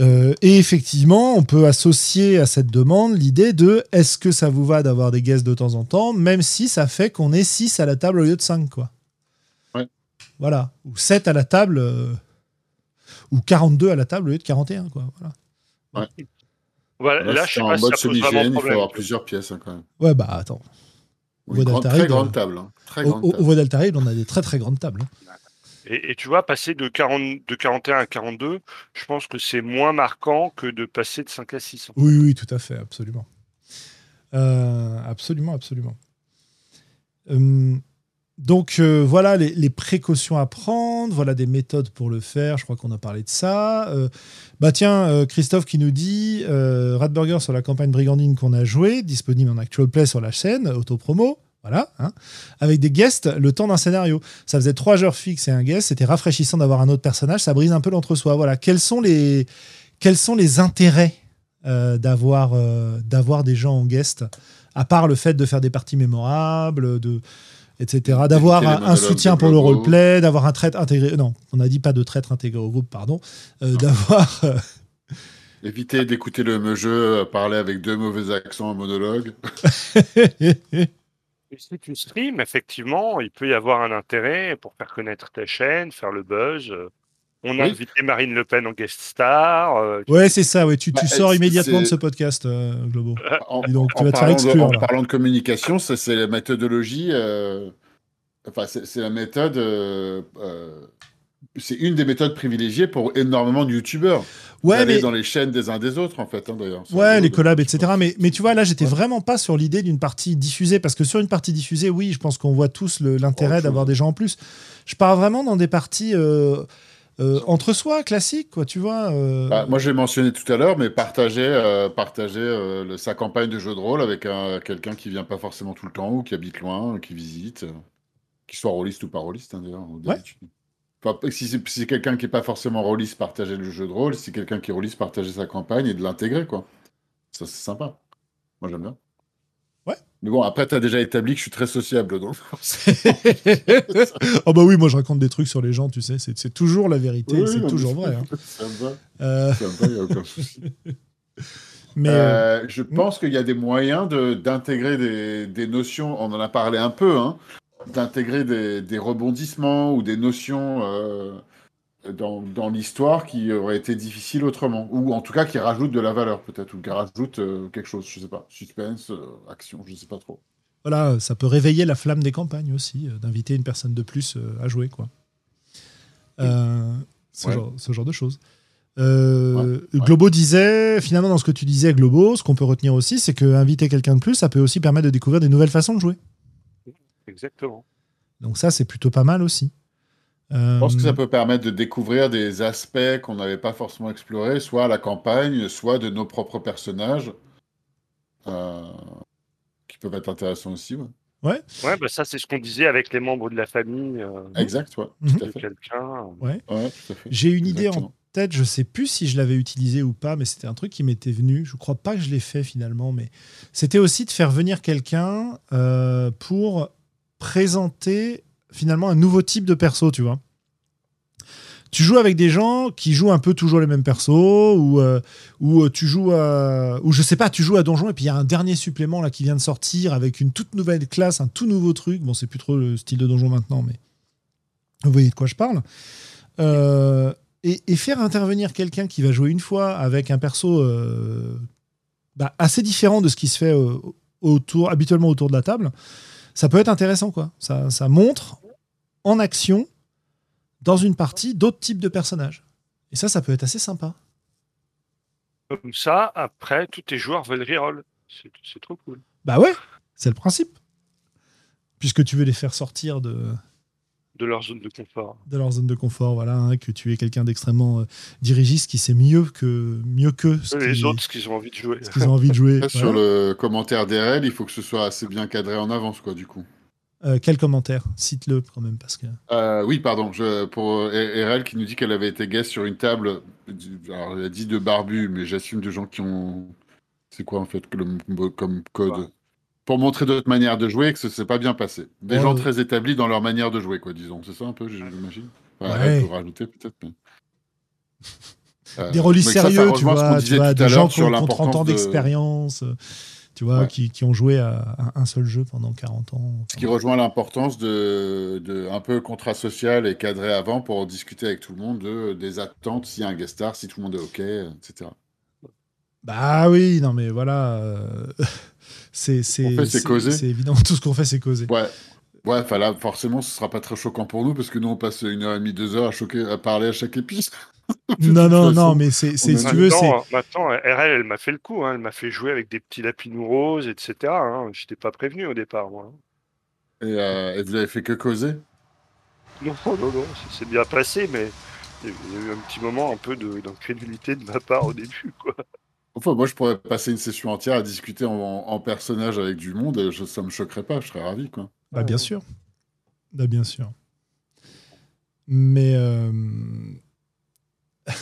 Euh, et effectivement, on peut associer à cette demande l'idée de est-ce que ça vous va d'avoir des guests de temps en temps, même si ça fait qu'on est 6 à la table au lieu de 5. Quoi. Ouais. Voilà. Ou 7 à la table, euh, ou 42 à la table au lieu de 41. Quoi. Voilà. Ouais. Voilà, là, je sais en mode semi-GN, il faut avoir plusieurs pièces hein, quand même. Ouais, bah attends. Oui, grande, très grande table. Hein. Très grande au, au, au d'Altaride, on a des très très grandes tables. Hein. Et, tu vois, passer de, 40, de 41 à 42, je pense que c'est moins marquant que de passer de 5 à 6. Oui, oui, tout à fait, absolument. Euh, absolument, absolument. Hum, donc euh, voilà les, précautions à prendre, voilà des méthodes pour le faire. Je crois qu'on a parlé de ça. Euh, bah tiens, Christophe qui nous dit Radburger sur la campagne Brigandine qu'on a joué, disponible en actual play sur la chaîne, autopromo. Voilà, hein. avec des guests le temps d'un scénario. Ça faisait trois heures fixes et un guest, c'était rafraîchissant d'avoir un autre personnage, ça brise un peu l'entre-soi. Voilà, quels sont les, quels sont les intérêts euh, d'avoir, euh, d'avoir des gens en guest, à part le fait de faire des parties mémorables, de, etc., d'avoir un, soutien pour le roleplay, d'avoir un traître intégré. Non, on n'a dit pas de traître intégré au groupe, pardon. Euh, d'avoir. Éviter d'écouter le jeu parler avec deux mauvais accents en monologue. si tu streams, effectivement, il peut y avoir un intérêt pour faire connaître ta chaîne, faire le buzz. On a invité Marine Le Pen en guest star. Euh, ouais, c'est ça. Ouais. Tu, tu bah, sors immédiatement de ce podcast, euh, Globo. En, donc, tu vas te faire exclure. en parlant de communication, c'est la méthodologie. Euh, enfin, c'est la méthode c'est une des méthodes privilégiées pour énormément de youtubeurs. Ouais, mais dans les chaînes des uns des autres, en fait, hein, d'ailleurs. Ouais, les collabs, etc. Mais, mais tu vois, là, j'étais vraiment pas sur l'idée d'une partie diffusée, parce que sur une partie diffusée, oui, je pense qu'on voit tous l'intérêt d'avoir des gens en plus. Je pars vraiment dans des parties euh, euh, entre soi, classiques, quoi, tu vois. Euh. Bah, moi, j'ai mentionné tout à l'heure, mais partager, partager sa campagne de jeu de rôle avec quelqu'un qui vient pas forcément tout le temps ou qui habite loin, qui visite, qui soit rôliste ou pas rôliste, hein, d'ailleurs. Si c'est quelqu'un qui n'est pas forcément rôliste, partager le jeu de rôle. Si c'est quelqu'un qui est rôliste, partager sa campagne et de l'intégrer, quoi. Ça, c'est sympa. Moi, j'aime bien. Ouais. Mais bon, après, tu as déjà établi que je suis très sociable, donc. oh bah oui, moi, je raconte des trucs sur les gens, tu sais. C'est toujours la vérité, c'est toujours vrai. Hein. Ça me va. Euh... Ça me va, il n'y a aucun souci. Mais euh, euh, je hmm. pense qu'il y a des moyens d'intégrer des, des, notions, on en a parlé un peu, hein, d'intégrer des, rebondissements ou des notions euh, dans, dans l'histoire qui auraient été difficiles autrement, ou en tout cas qui rajoutent de la valeur peut-être, ou qui rajoutent euh, quelque chose, je sais pas, suspense, euh, action, je sais pas trop. Voilà, ça peut réveiller la flamme des campagnes aussi, d'inviter une personne de plus à jouer, quoi. ce, genre, ce, genre, de choses. Globo disait, finalement, dans ce que tu disais, Globo, ce qu'on peut retenir aussi, c'est que inviter quelqu'un de plus, ça peut aussi permettre de découvrir des nouvelles façons de jouer. Exactement. Donc ça, c'est plutôt pas mal aussi. Je pense que ça euh, peut permettre de découvrir des aspects qu'on n'avait pas forcément explorés, soit à la campagne, soit de nos propres personnages, euh, qui peuvent être intéressants aussi. Ouais. Ouais, ouais bah ça c'est ce qu'on disait avec les membres de la famille. Euh, exact, ouais. Mhm. Quelqu'un. Ouais. J'ai une idée en tête, je sais plus si je l'avais utilisé ou pas, mais c'était un truc qui m'était venu. Je crois pas que je l'ai fait finalement, mais c'était aussi de faire venir quelqu'un pour présenter finalement un nouveau type de perso, tu vois. tu joues avec des gens qui jouent un peu toujours les mêmes persos ou euh, ou tu joues à, ou je sais pas, tu joues à donjon et puis il y a un dernier supplément là qui vient de sortir avec une toute nouvelle classe, un tout nouveau truc. Bon, c'est plus trop le style de donjon maintenant, mais vous voyez de quoi je parle. Euh, et, faire intervenir quelqu'un qui va jouer une fois avec un perso euh, bah, assez différent de ce qui se fait euh, autour, habituellement autour de la table, ça peut être intéressant. quoi. Ça, ça montre en action dans une partie d'autres types de personnages. Et ça, ça peut être assez sympa. Comme ça, après, tous tes joueurs veulent reroll. C'est trop cool. Bah ouais, c'est le principe. Puisque tu veux les faire sortir de, de leur zone de confort. De leur zone de confort, voilà, hein, que tu es quelqu'un d'extrêmement euh, dirigiste qui sait mieux que mieux que les autres ce qu'ils ont envie de jouer. Ce qu'ils ont envie de jouer. Sur le commentaire d'RL, il faut que ce soit assez bien cadré en avance, quoi, du coup. Euh, quel commentaire? Cite-le quand même, parce que. Euh, oui, pardon. Je, pour RL qui nous dit qu'elle avait été guest sur une table. Alors, elle a dit de barbu, mais j'assume de gens qui ont. C'est quoi en fait comme code? Pour montrer d'autres manières de jouer que ce s'est pas bien passé. Des gens très établis dans leur manière de jouer, quoi, disons. C'est ça un peu, j'imagine. ouais. peut rajouter peut-être. Euh, des rôles sérieux, tu vois, tu vois des gens qui ont 30 ans d'expérience, euh, tu vois, qui, qui, ont joué à, un seul jeu pendant 40 ans. Ce qui rejoint l'importance de, de, un peu contrat social et cadré avant pour discuter avec tout le monde de, des attentes, s'il y a un guest star, si tout le monde est OK, etc. Bah oui, non mais voilà. C'est c'est évident. Tout ce qu'on fait, c'est causer. Ouais. Ouais, là, forcément, ce sera pas très choquant pour nous parce que nous, on passe une heure et demie, deux heures à, choquer, à parler à chaque épice. non, non, non, mais c'est, si tu veux, c'est. Maintenant, RL, elle m'a fait le coup. Hein. Elle m'a fait jouer avec des petits lapinous roses, etc. Hein. Je n'étais pas prévenu au départ, moi. Euh, et, vous avez fait que causer? Non, non, non, c'est bien passé, mais il y a eu un petit moment un peu d'incrédulité de, de ma part au début, quoi. Enfin, moi, je pourrais passer une session entière à discuter en, personnage avec du monde, et je, ça me choquerait pas, je serais ravi, quoi. Bah, bien sûr. Bah, bien sûr. Mais. Euh,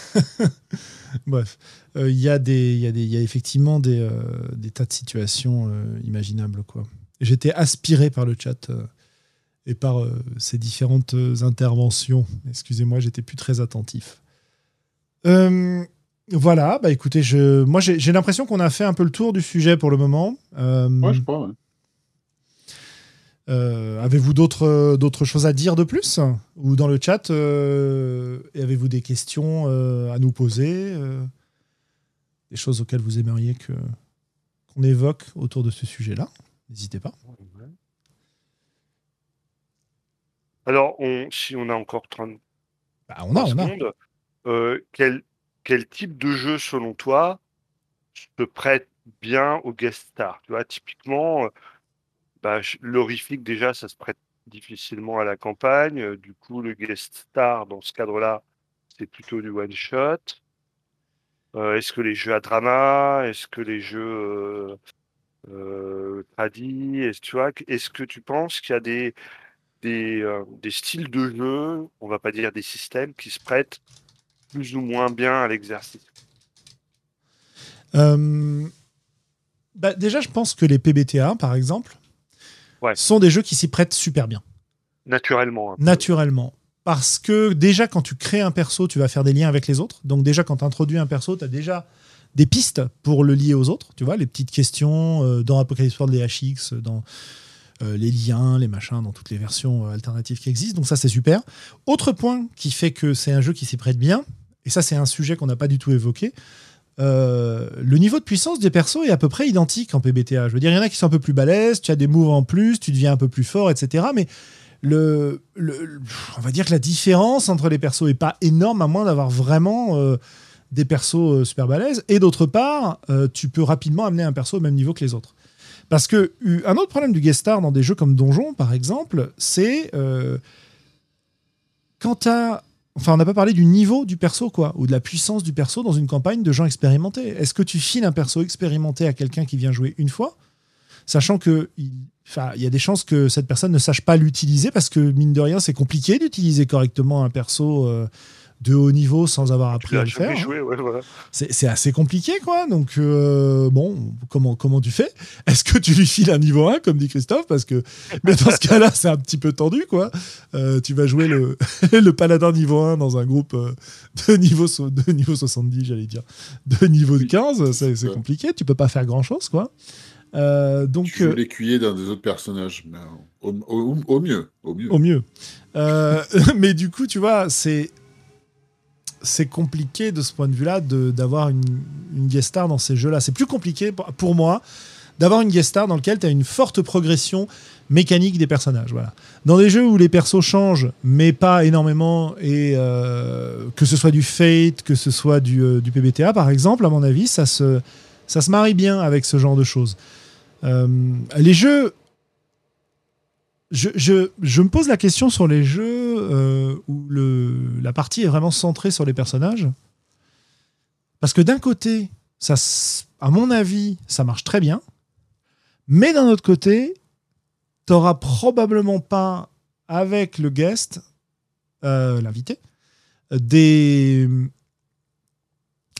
bref, euh, il y, a des, y, a y a effectivement des, euh, des tas de situations imaginables. quoi. J'étais aspiré par le chat et par ces différentes interventions. Excusez-moi, j'étais plus très attentif. Voilà, bah écoutez, je, moi j'ai l'impression qu'on a fait un peu le tour du sujet pour le moment. Euh, je crois. Euh, avez-vous d'autres d'autres choses à dire de plus? Ou dans le chat euh, Avez-vous des questions à nous poser Des choses auxquelles vous aimeriez que qu'on évoque autour de ce sujet-là? N'hésitez pas. Alors, on, si on a encore 30, bah, on a, on a. secondes, quel, quel type de jeu, selon toi, se prête bien au guest star? Tu vois, typiquement, euh, bah, l'horrifique, déjà, ça se prête difficilement à la campagne. Euh, du coup, le guest star, dans ce cadre-là, c'est plutôt du one-shot. Euh, est-ce que les jeux à drama? Est-ce que les jeux euh, tradis? Est-ce que tu penses qu'il y a des, des, des, styles de jeu, on va pas dire des systèmes, qui se prêtent plus ou moins bien à l'exercice euh, bah, Déjà, je pense que les PBTA, par exemple, sont des jeux qui s'y prêtent super bien. Naturellement. Naturellement. Parce que déjà, quand tu crées un perso, tu vas faire des liens avec les autres. Donc déjà, quand tu introduis un perso, tu as déjà des pistes pour le lier aux autres. Tu vois, les petites questions euh, dans Apocalypse World, les HX, dans euh, les liens, les machins, dans toutes les versions alternatives qui existent. Donc ça, c'est super. Autre point qui fait que c'est un jeu qui s'y prête bien, et ça c'est un sujet qu'on n'a pas du tout évoqué, euh, le niveau de puissance des persos est à peu près identique en PBTA. Je veux dire, il y en a qui sont un peu plus balèzes, tu as des moves en plus, tu deviens un peu plus fort, etc. Mais le, on va dire que la différence entre les persos est pas énorme, à moins d'avoir vraiment euh, des persos euh, super balèzes. Et d'autre part, tu peux rapidement amener un perso au même niveau que les autres. Parce que un autre problème du guest star dans des jeux comme Donjon, par exemple, c'est quand tu as Enfin, on n'a pas parlé du niveau du perso, quoi, ou de la puissance du perso dans une campagne de gens expérimentés. Est-ce que tu files un perso expérimenté à quelqu'un qui vient jouer une fois, sachant que il, y a des chances que cette personne ne sache pas l'utiliser parce que mine de rien, c'est compliqué d'utiliser correctement un perso euh, de haut niveau sans avoir appris à le faire. hein. joué, ouais, voilà. C'est assez compliqué, quoi. Donc, euh, bon, comment, comment tu fais? Est-ce que tu lui files un niveau 1, comme dit Christophe? Parce que, mais dans ce cas-là, c'est un petit peu tendu, quoi. Euh, tu vas jouer le, le paladin niveau 1 dans un groupe euh, de niveau, so- de niveau 70, j'allais dire, de niveau Oui. 15, c'est compliqué. Tu peux pas faire grand-chose, quoi. Euh, donc, Tu euh, l'écuyer d'un des autres personnages. mais, euh, au, au- au mieux. Au mieux. au mieux. Euh, mais du coup, tu vois, c'est c'est compliqué de ce point de vue-là d'avoir une, une guest star dans ces jeux-là. C'est plus compliqué pour, pour moi d'avoir une guest star dans lequel tu as une forte progression mécanique des personnages. Voilà. Dans des jeux où les persos changent, mais pas énormément, et euh, que ce soit du Fate, que ce soit du, euh, du PBTA, par exemple, à mon avis, ça se, ça se marie bien avec ce genre de choses. Euh, les jeux je, me pose la question sur les jeux euh, où la partie est vraiment centrée sur les personnages. Parce que d'un côté, à mon avis, ça marche très bien. Mais d'un autre côté, t'auras probablement pas, avec le guest, euh, l'invité, des.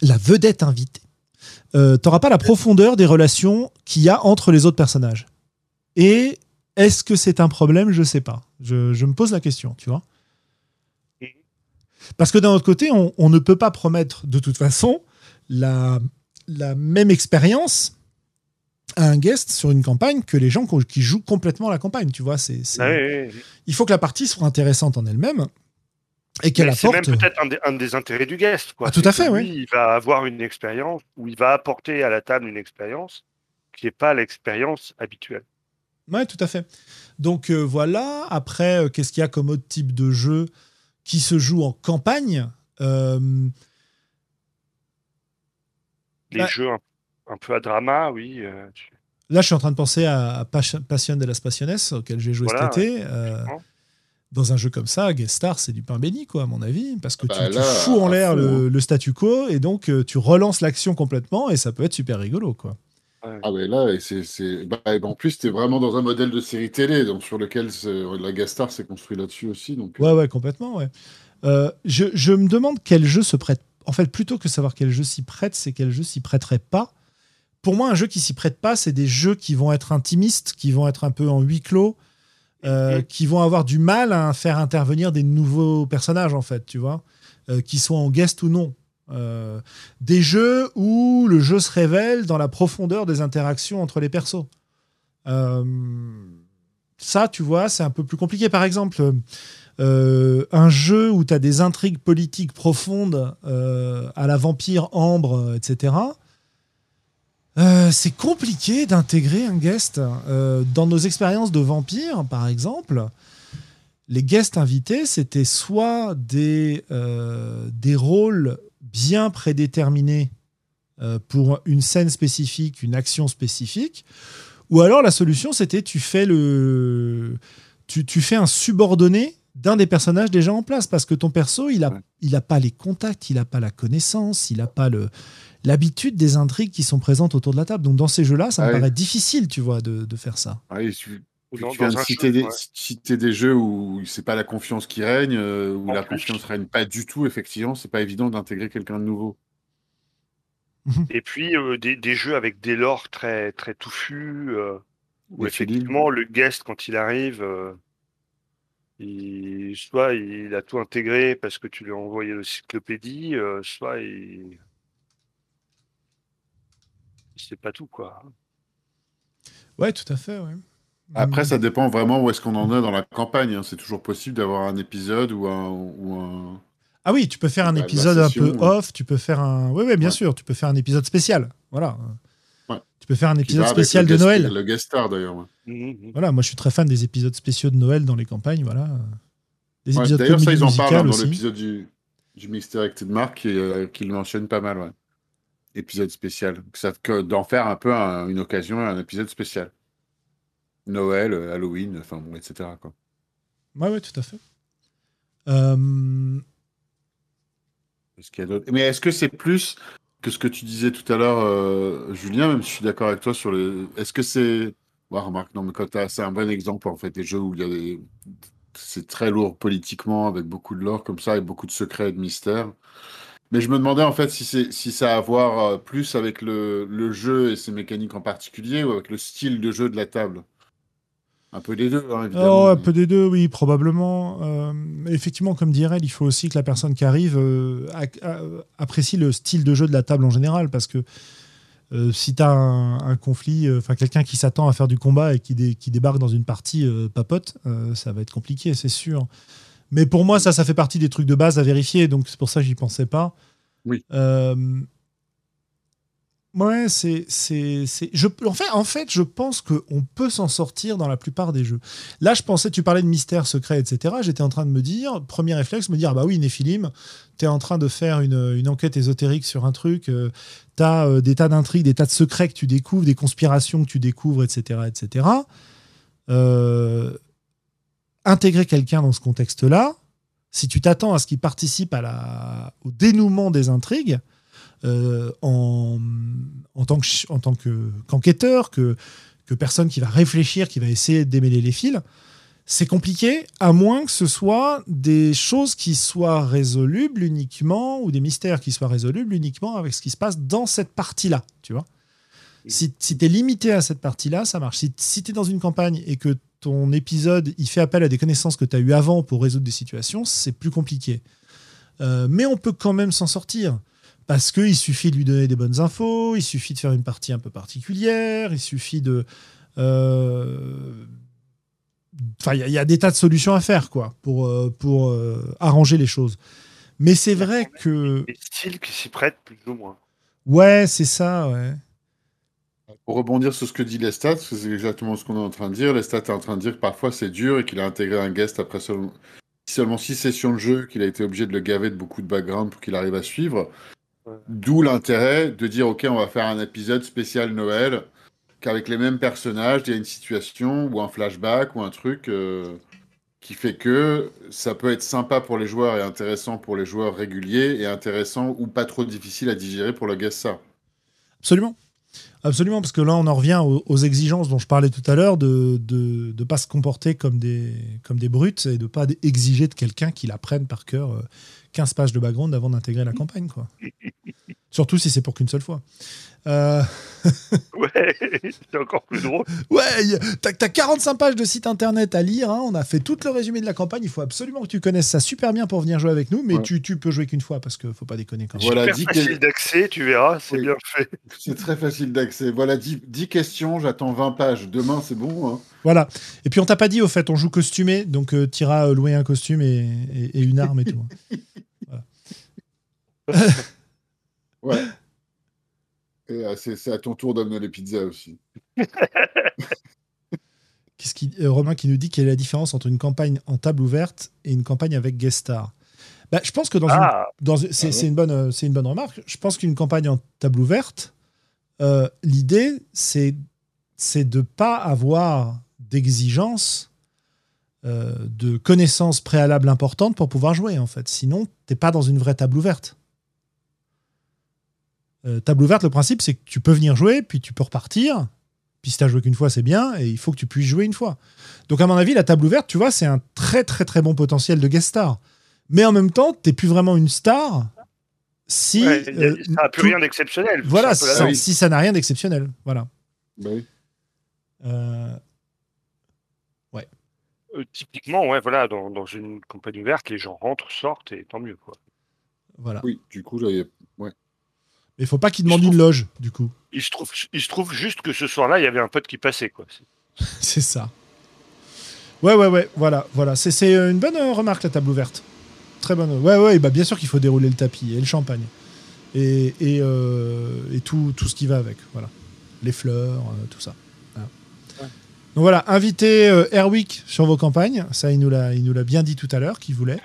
la vedette invitée. Euh, t'auras pas la profondeur des relations qu'il y a entre les autres personnages. Et est-ce que c'est un problème? Je sais pas. Je, je me pose la question, tu vois. Parce que d'un autre côté, on, on ne peut pas promettre de toute façon la, la même expérience à un guest sur une campagne que les gens qui- jouent complètement la campagne, tu vois. C'est, Ah. Il faut que la partie soit intéressante en elle-même et qu'elle Mais C'est apporte. même peut-être un, des- un des intérêts du guest. Quoi. Ah, tout à fait, lui, Il va avoir une expérience, ou il va apporter à la table une expérience qui n'est pas l'expérience habituelle. Ouais, tout à fait. Donc euh, voilà. Après, euh, qu'est-ce qu'il y a comme autre type de jeu qui se joue en campagne Euh, Les Ouais. jeux un, un peu à drama, oui. euh, tu- Là, je suis en train de penser à, à Pas- Passion de las Passiones, auquel j'ai joué Voilà, cet été. Euh, dans un jeu comme ça, Guest Star, c'est du pain béni, quoi, à mon avis, parce que Bah tu, tu là, fous en l'air le, le statu quo et donc euh, tu relances l'action complètement et ça peut être super rigolo, quoi. Ah ouais, là, et c'est, c'est... Bah, et en plus, tu es vraiment dans un modèle de série télé, donc sur lequel la Gastar s'est construit là-dessus aussi. Donc, Ouais, ouais, complètement, ouais. Euh, je, je me demande quel jeu se prête. En fait, plutôt que savoir quel jeu s'y prête, c'est quel jeu s'y prêterait pas. Pour moi, un jeu qui s'y prête pas, c'est des jeux qui vont être intimistes, qui vont être un peu en huis clos, euh, qui vont avoir du mal à faire intervenir des nouveaux personnages, en fait, tu vois, euh, qu'ils soient en guest ou non. Euh, des jeux où le jeu se révèle dans la profondeur des interactions entre les persos. Euh, ça, tu vois, c'est un peu plus compliqué. Par exemple, euh, un jeu où tu as des intrigues politiques profondes à la vampire Ambre, etc. c'est compliqué d'intégrer un guest. Dans nos expériences de vampires, par exemple, les guests invités, c'était soit des, des rôles bien prédéterminés euh, pour une scène spécifique, une action spécifique, ou alors la solution, c'était tu fais le, tu, tu fais un subordonné d'un des personnages déjà en place parce que ton perso, il a, Ouais. il a pas les contacts, il a pas la connaissance, il a pas le l'habitude des intrigues qui sont présentes autour de la table. Donc dans ces jeux-là, ça me Ouais. paraît difficile, tu vois, de, de faire ça. Ouais, tu, tu dans- viens de citer, jeu, des, ouais. citer des jeux où c'est pas la confiance qui règne, euh, où En la plus. confiance règne pas du tout, effectivement, c'est pas évident d'intégrer quelqu'un de nouveau. Et puis euh, des, des jeux avec des lores très, très touffus, euh, où effectivement le guest, quand il arrive, euh, il, soit il a tout intégré parce que tu lui as envoyé l'encyclopédie, euh, soit il... sait pas tout, quoi. Ouais, tout à fait, ouais. Après, Mm. ça dépend vraiment où est-ce qu'on en est dans la campagne. hein. C'est toujours possible d'avoir un épisode ou un, ou un... Ah oui, tu peux faire un Bah, épisode un peu ouais. off, tu peux faire un... Oui, oui, bien Ouais. sûr, tu peux faire un épisode spécial. Voilà. Ouais. Tu peux faire un épisode spécial de guest- Noël. Le guest star, d'ailleurs. ouais. Mhm, mhm. Voilà, moi je suis très fan des épisodes spéciaux de Noël dans les campagnes, voilà. Des Ouais, épisodes D'ailleurs, ça, ils en parlent hein, dans l'épisode du, du Misdirected Mark, qui, euh, qui le mentionne pas mal, ouais. Épisode spécial. Que ça, que d'en faire un peu un- une occasion, un épisode spécial. Noël, euh, Halloween, enfin bon, etc. Quoi. Ouais, ouais, tout à fait. Euh, Est-ce qu'il y a d'autres- Mais est-ce que c'est plus que ce que tu disais tout à l'heure, euh, Julien, même si je suis d'accord avec toi sur les. Est-ce que c'est. Ouais, remarque, non, mais quand t'as- c'est un bon exemple, en fait, des jeux où il y a des, c'est très lourd politiquement, avec beaucoup de lore comme ça, et beaucoup de secrets et de mystères. Mais je me demandais en fait si, c'est, si ça a à voir euh, plus avec le, le jeu et ses mécaniques en particulier, ou avec le style de jeu de la table. Un peu des deux, hein, évidemment. Oh, un peu des deux, oui, probablement. Euh, effectivement, comme dirait il faut aussi que la personne qui arrive euh, a- apprécie le style de jeu de la table en général, parce que euh, si tu as un, un conflit, euh, enfin quelqu'un qui s'attend à faire du combat et qui, dé- qui débarque dans une partie euh, papote, euh, ça va être compliqué, c'est sûr. Mais pour moi, ça, ça fait partie des trucs de base à vérifier, donc c'est pour ça que j'y pensais pas. Oui. Ouais, c'est, c'est, en fait, en fait, je pense qu'on peut s'en sortir dans la plupart des jeux. Là, je pensais, tu parlais de mystère, secret, etc. J'étais en train de me dire, premier réflexe, me dire, ah bah oui, Néphilim, t'es en train de faire une, une enquête ésotérique sur un truc, euh, t'as euh, des tas d'intrigues, des tas de secrets que tu découvres, des conspirations que tu découvres, etc., etc. Euh, intégrer quelqu'un dans ce contexte-là, si tu t'attends à ce qu'il participe au dénouement des intrigues, euh, en, en tant que en tant que qu'enquêteur, que, que personne qui va réfléchir, qui va essayer de démêler les fils, c'est compliqué, à moins que ce soit des choses qui soient résolubles uniquement, ou des mystères qui soient résolubles uniquement avec ce qui se passe dans cette partie-là, tu vois. Si, si tu es limité à cette partie-là, ça marche. Si, si tu es dans une campagne et que ton épisode, il fait appel à des connaissances que tu as eues avant pour résoudre des situations, c'est plus compliqué. Euh, mais on peut quand même s'en sortir. Parce qu'il suffit de lui donner des bonnes infos, il suffit de faire une partie un peu particulière, il suffit de. euh, Enfin, il y, a- il y a des tas de solutions à faire, quoi, pour, euh, pour euh, arranger les choses. Mais c'est vrai que. Des styles qui s'y prêtent plus ou moins. Ouais, c'est ça, ouais. Pour rebondir sur ce que dit Lestat, parce que c'est exactement ce qu'on est en train de dire. Lestat est en train de dire que parfois c'est dur et qu'il a intégré un guest après seulement, seulement six sessions de jeu, qu'il a été obligé de le gaver de beaucoup de background pour qu'il arrive à suivre. D'où l'intérêt de dire ok, on va faire un épisode spécial Noël, qu'avec les mêmes personnages, il y a une situation ou un flashback ou un truc euh, qui fait que ça peut être sympa pour les joueurs et intéressant pour les joueurs réguliers et intéressant ou pas trop difficile à digérer pour le guest ça. Absolument. Absolument, parce que là, on en revient aux, aux exigences dont je parlais tout à l'heure, de ne de, pas se comporter comme des, comme des brutes et de pas exiger de quelqu'un qu'il apprenne par cœur euh, 15 pages de background avant d'intégrer la campagne. Quoi. Surtout si c'est pour qu'une seule fois. Euh, Ouais, c'est encore plus drôle. ouais, t'as t'as 45 pages de site internet à lire, hein, on a fait tout le résumé de la campagne, il faut absolument que tu connaisses ça super bien pour venir jouer avec nous, mais Ouais. tu, tu peux jouer qu'une fois parce qu'il faut pas déconner quand même. Voilà, Super dis facile que- d'accès, tu verras, c'est Oui. bien fait. C'est très facile d'accès. Voilà, 10, 10 questions, j'attends 20 pages. Demain, c'est bon. hein. Voilà. Et puis on t'a pas dit au fait, on joue costumé, donc euh, t'iras euh, louer un costume et, et- et une arme et tout. Ouais. Et euh, c'est c'est à ton tour d'amener les pizzas aussi. Qu'est-ce qui, euh, Romain qui nous dit quelle est la différence entre une campagne en table ouverte et une campagne avec guest star? Bah, Je pense que dans une, dans- c'est Ah ouais. une, bonne, c'est une bonne remarque. Je pense qu'une campagne en table ouverte, euh, l'idée, c'est c'est de pas avoir d'exigence euh, de connaissances préalables importantes pour pouvoir jouer, en fait. Sinon, t'es pas dans une vraie table ouverte. Euh, table ouverte, le principe, c'est que tu peux venir jouer, puis tu peux repartir. Puis si t'as joué qu'une fois, c'est bien, et il faut que tu puisses jouer une fois. Donc, à mon avis, la table ouverte, tu vois, c'est un très, très, très bon potentiel de guest star. Mais en même temps, t'es plus vraiment une star si. ouais, a- euh, ça n'a plus tout- rien d'exceptionnel. Voilà, ça- si ça n'a rien d'exceptionnel. Voilà. Bah oui. Euh, Euh, typiquement, ouais, voilà, dans, dans une campagne ouverte, les gens rentrent, sortent et tant mieux. Quoi. voilà. Oui, du coup, là, il faut pas qu'il demande une loge, du coup. Il se trouve, il se trouve juste que ce soir-là, il y avait un pote qui passait. Quoi. C'est- ça. Ouais, ouais, ouais, voilà, voilà. C'est c'est une bonne euh, remarque, la table ouverte. Très bonne. Ouais, ouais, bah bien sûr qu'il faut dérouler le tapis et le champagne. Et, et, euh, et tout, tout ce qui va avec. Voilà. Les fleurs, euh, tout ça. Voilà. Ouais. Donc voilà, invitez euh, Airwick sur vos campagnes. Ça, il nous l'a il nous l'a bien dit tout à l'heure qu'il voulait.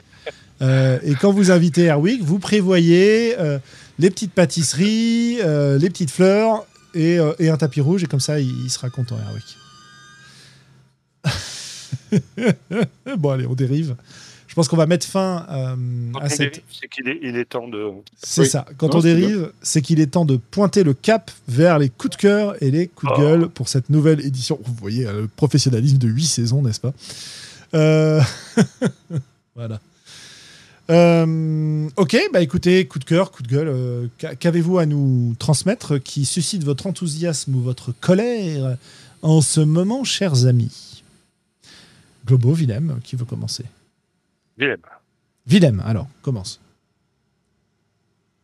Euh, et quand vous invitez Airwick, vous prévoyez euh, les petites pâtisseries, euh, les petites fleurs et, euh, et un tapis rouge. Et comme ça, il, il sera content, Airwick. bon, allez, on dérive. Je pense qu'on va mettre fin euh, Quand à on cette. dérive, c'est qu'il est, il est temps de. C'est Oui. ça. Quand Non, on dérive, c'est qu'il est temps de pointer le cap vers les coups de cœur et les coups de Oh. gueule pour cette nouvelle édition. Vous voyez le professionnalisme de 8 saisons, n'est-ce pas? Euh, voilà. Euh, ok, bah écoutez, coup de cœur, coup de gueule, euh, qu'a- qu'avez-vous à nous transmettre qui suscite votre enthousiasme ou votre colère en ce moment, chers amis? Globo, Willem, qui veut commencer? Willem. Willem, alors, commence.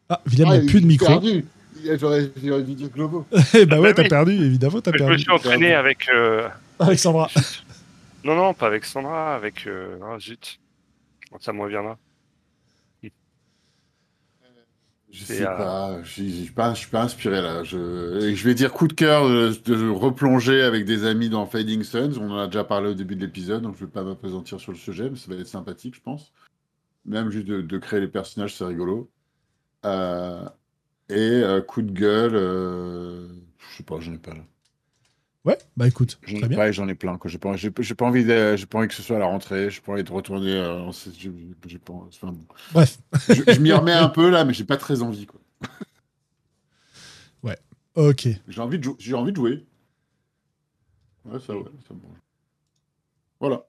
Ah, Willem Ah, n'a plus de micro. perdu. J'aurais dû dire Globo. Eh bah Ah ouais, bah t'as oui. perdu, évidemment, t'as Je me perdu. suis entraîné avec. euh, Alexandra. Non, non, pas avec Sandra, avec. euh, Ah, zut. Ça me reviendra. Je sais euh, pas, je suis pas, inspiré là. Je, vais dire coup de cœur de, de replonger avec des amis dans Fading Suns. On en a déjà parlé au début de l'épisode, donc je vais pas m'apesantir sur le sujet, mais ça va être sympathique, je pense. Même juste de, de créer les personnages, c'est rigolo. Euh, et euh, coup de gueule, euh, je sais pas, j'en ai pas là. Ouais, bah écoute, J'en très ai et j'en ai plein. J'ai pas, j'ai, pas envie, de- j'ai pas envie que ce soit à la rentrée. J'ai pas envie de retourner. euh, pas, enfin. Bref, je, je m'y remets un peu là, mais j'ai pas très envie. Quoi. ok. J'ai envie de, j'ai envie de jouer. Ouais, ça, ouais, ça me branche. Voilà.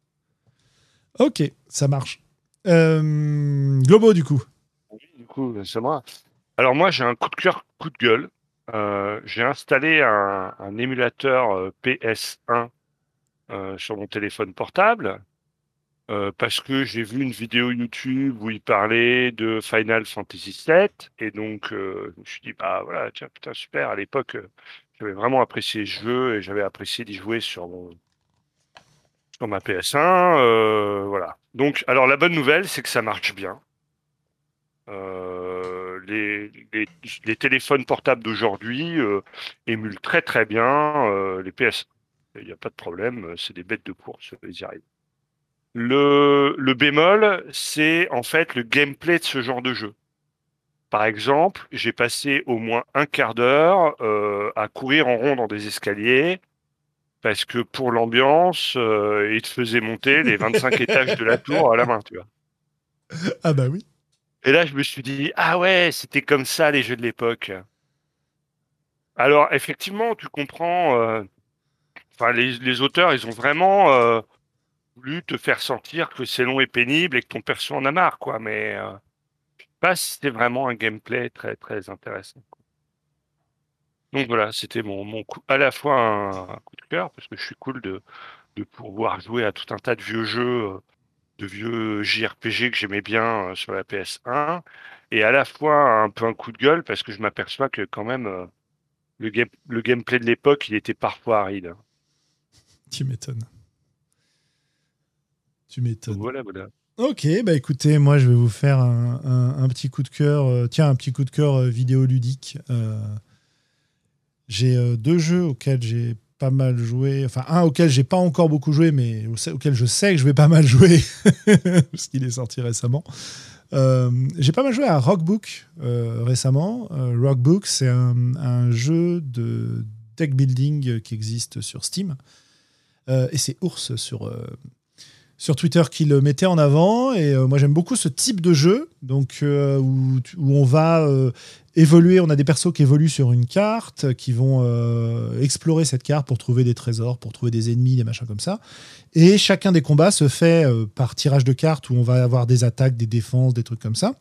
Ok, ça marche. Euh, Globo, du coup. Oui, du coup, c'est moi. Alors moi, j'ai un coup de cœur, coup de gueule. Euh, j'ai installé un, émulateur euh, PS1 euh, sur mon téléphone portable parce que j'ai vu une vidéo YouTube où il parlait de Final Fantasy VII et donc je me suis dit bah voilà tiens putain super. À l'époque j'avais vraiment apprécié ce jeu et j'avais apprécié d'y jouer sur mon sur ma PS1 euh, voilà. Donc alors la bonne nouvelle c'est que ça marche bien. Euh, les, les, les téléphones portables d'aujourd'hui euh, émulent très très bien euh, les PS. Il n'y a pas de problème, euh, c'est des bêtes de course, ils y arrivent. Le, le bémol, c'est en fait le gameplay de ce genre de jeu. Par exemple, j'ai passé au moins un quart d'heure euh, à courir en rond dans des escaliers parce que pour l'ambiance, euh, il te faisait monter les 25 étages de la tour à la main, tu vois. Ah bah oui. Et là, je me suis dit, ah ouais, c'était comme ça les jeux de l'époque. Alors, effectivement, tu comprends, euh, les, auteurs, ils ont vraiment euh, voulu te faire sentir que c'est long et pénible et que ton perso en a marre, quoi. Mais euh, je sais pas si c'était vraiment un gameplay très, très intéressant. Donc voilà, c'était mon, mon coup, à la fois un, un coup de cœur, parce que je suis cool de, de pouvoir jouer à tout un tas de vieux jeux, euh, de vieux JRPG que j'aimais bien euh, sur la PS1, et à la fois un peu un coup de gueule, parce que je m'aperçois que quand même, euh, le, game- le gameplay de l'époque, il était parfois aride. Tu m'étonnes. Tu m'étonnes. voilà, voilà. Ok, bah écoutez, moi je vais vous faire un, un- un petit coup de cœur. euh, tiens, un petit coup de cœur euh, vidéoludique. Euh, j'ai euh, deux jeux auxquels j'ai pas mal joué. Enfin, un auquel j'ai pas encore beaucoup joué, mais au- auquel je sais que je vais pas mal jouer, parce qu'il est sorti récemment. Euh, j'ai pas mal joué à Rockbook euh, récemment. Euh, Rockbook, c'est un, un jeu de deck building qui existe sur Steam. Euh, et c'est Ours sur, sur Twitter qui le mettait en avant. Et euh, moi, j'aime beaucoup ce type de jeu donc, euh, où, où on va euh, évoluer. On a des persos qui évoluent sur une carte, qui vont explorer cette carte pour trouver des trésors, pour trouver des ennemis, des machins comme ça. Et chacun des combats se fait par tirage de cartes où on va avoir des attaques, des défenses, des trucs comme ça.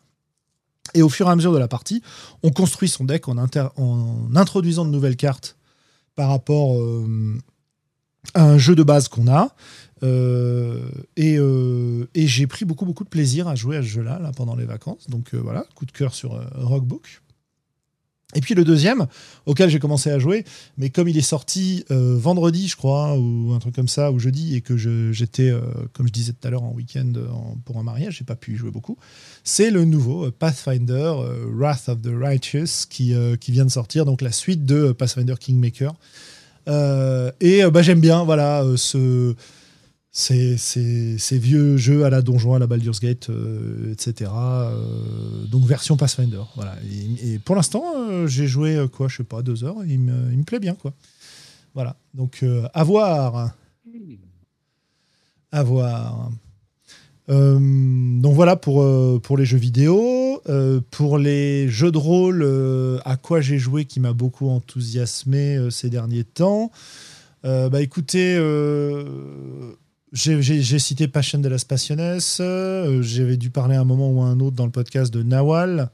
Et au fur et à mesure de la partie, on construit son deck en, inter- en introduisant de nouvelles cartes par rapport un jeu de base qu'on a. Euh, et euh, et j'ai pris beaucoup, beaucoup de plaisir à jouer à ce jeu-là là, pendant les vacances. Donc euh, voilà, coup de cœur sur Rockbook. Et puis le deuxième, auquel j'ai commencé à jouer, mais comme il est sorti vendredi, je crois, ou un truc comme ça, ou jeudi, et que j'étais, comme je disais tout à l'heure, en week-end en- pour un mariage, j'ai pas pu y jouer beaucoup. C'est le nouveau Pathfinder Wrath of the Righteous qui, qui vient de sortir, donc la suite de Pathfinder Kingmaker. Euh, et euh, bah, j'aime bien, voilà, euh, ce ces, ces- ces vieux jeux à la Donjon, à la Baldur's Gate, etc. donc version Pathfinder. Voilà. Et, pour l'instant, j'ai joué quoi, je sais pas, deux heures. Il me, il me plaît bien, quoi. Voilà. Donc à voir, à voir. Euh, donc voilà pour, euh, pour les jeux vidéo. Euh, pour les jeux de rôle, à quoi j'ai joué qui m'a beaucoup enthousiasmé ces derniers temps. Bah écoutez, j'ai cité Passion de las Passiones. J'avais dû parler à un moment ou à un autre dans le podcast de Nawal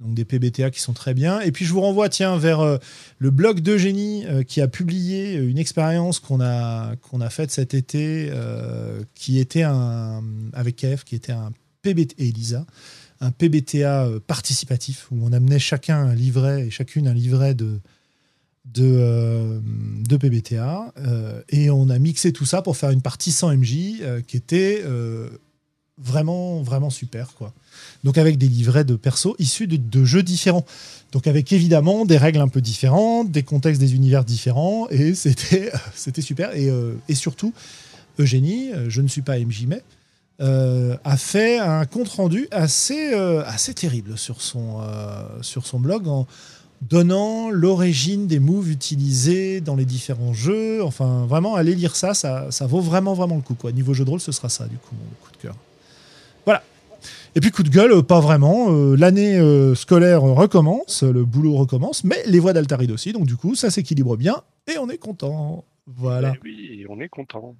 donc des PBTA qui sont très bien. Et puis je vous renvoie tiens vers euh, le blog d'Eugénie euh, qui a publié une expérience qu'on a qu'on a faite cet été, euh, qui était un avec KF, qui était un PBT et Elisa, un PBTA participatif où on amenait chacun un livret et chacune un livret de de, de PBTA et on a mixé tout ça pour faire une partie sans MJ qui était vraiment vraiment super quoi. Donc avec des livrets de perso issus de, jeux différents. Donc avec évidemment des règles un peu différentes, des contextes, des univers différents, et c'était c'était super. Et, euh, et, surtout, Eugénie, euh, je ne suis pas MJ mais euh, a fait un compte rendu assez assez terrible sur son sur son blog en donnant l'origine des moves utilisés dans les différents jeux. Enfin, vraiment, allez lire ça, ça, ça vaut vraiment, vraiment le coup. Quoi. Niveau jeu de rôle, ce sera ça, du coup, mon coup de cœur. Voilà, et puis coup de gueule, pas vraiment. Euh, l'année euh, scolaire recommence, le boulot recommence, mais les voix d'Altaride aussi. Donc du coup, ça s'équilibre bien et on est content. Voilà. Eh oui, on est content.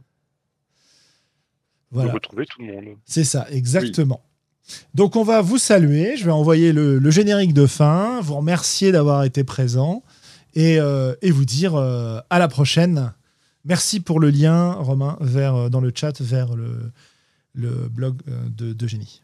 Voilà. De retrouver tout le monde. C'est ça, exactement. Donc on va vous saluer. Je vais envoyer le, générique de fin, vous remercier d'avoir été présent et, euh, vous dire à la prochaine. Merci pour le lien, Romain, vers, dans le chat vers le, le blog de, de Génie.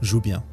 joue bien.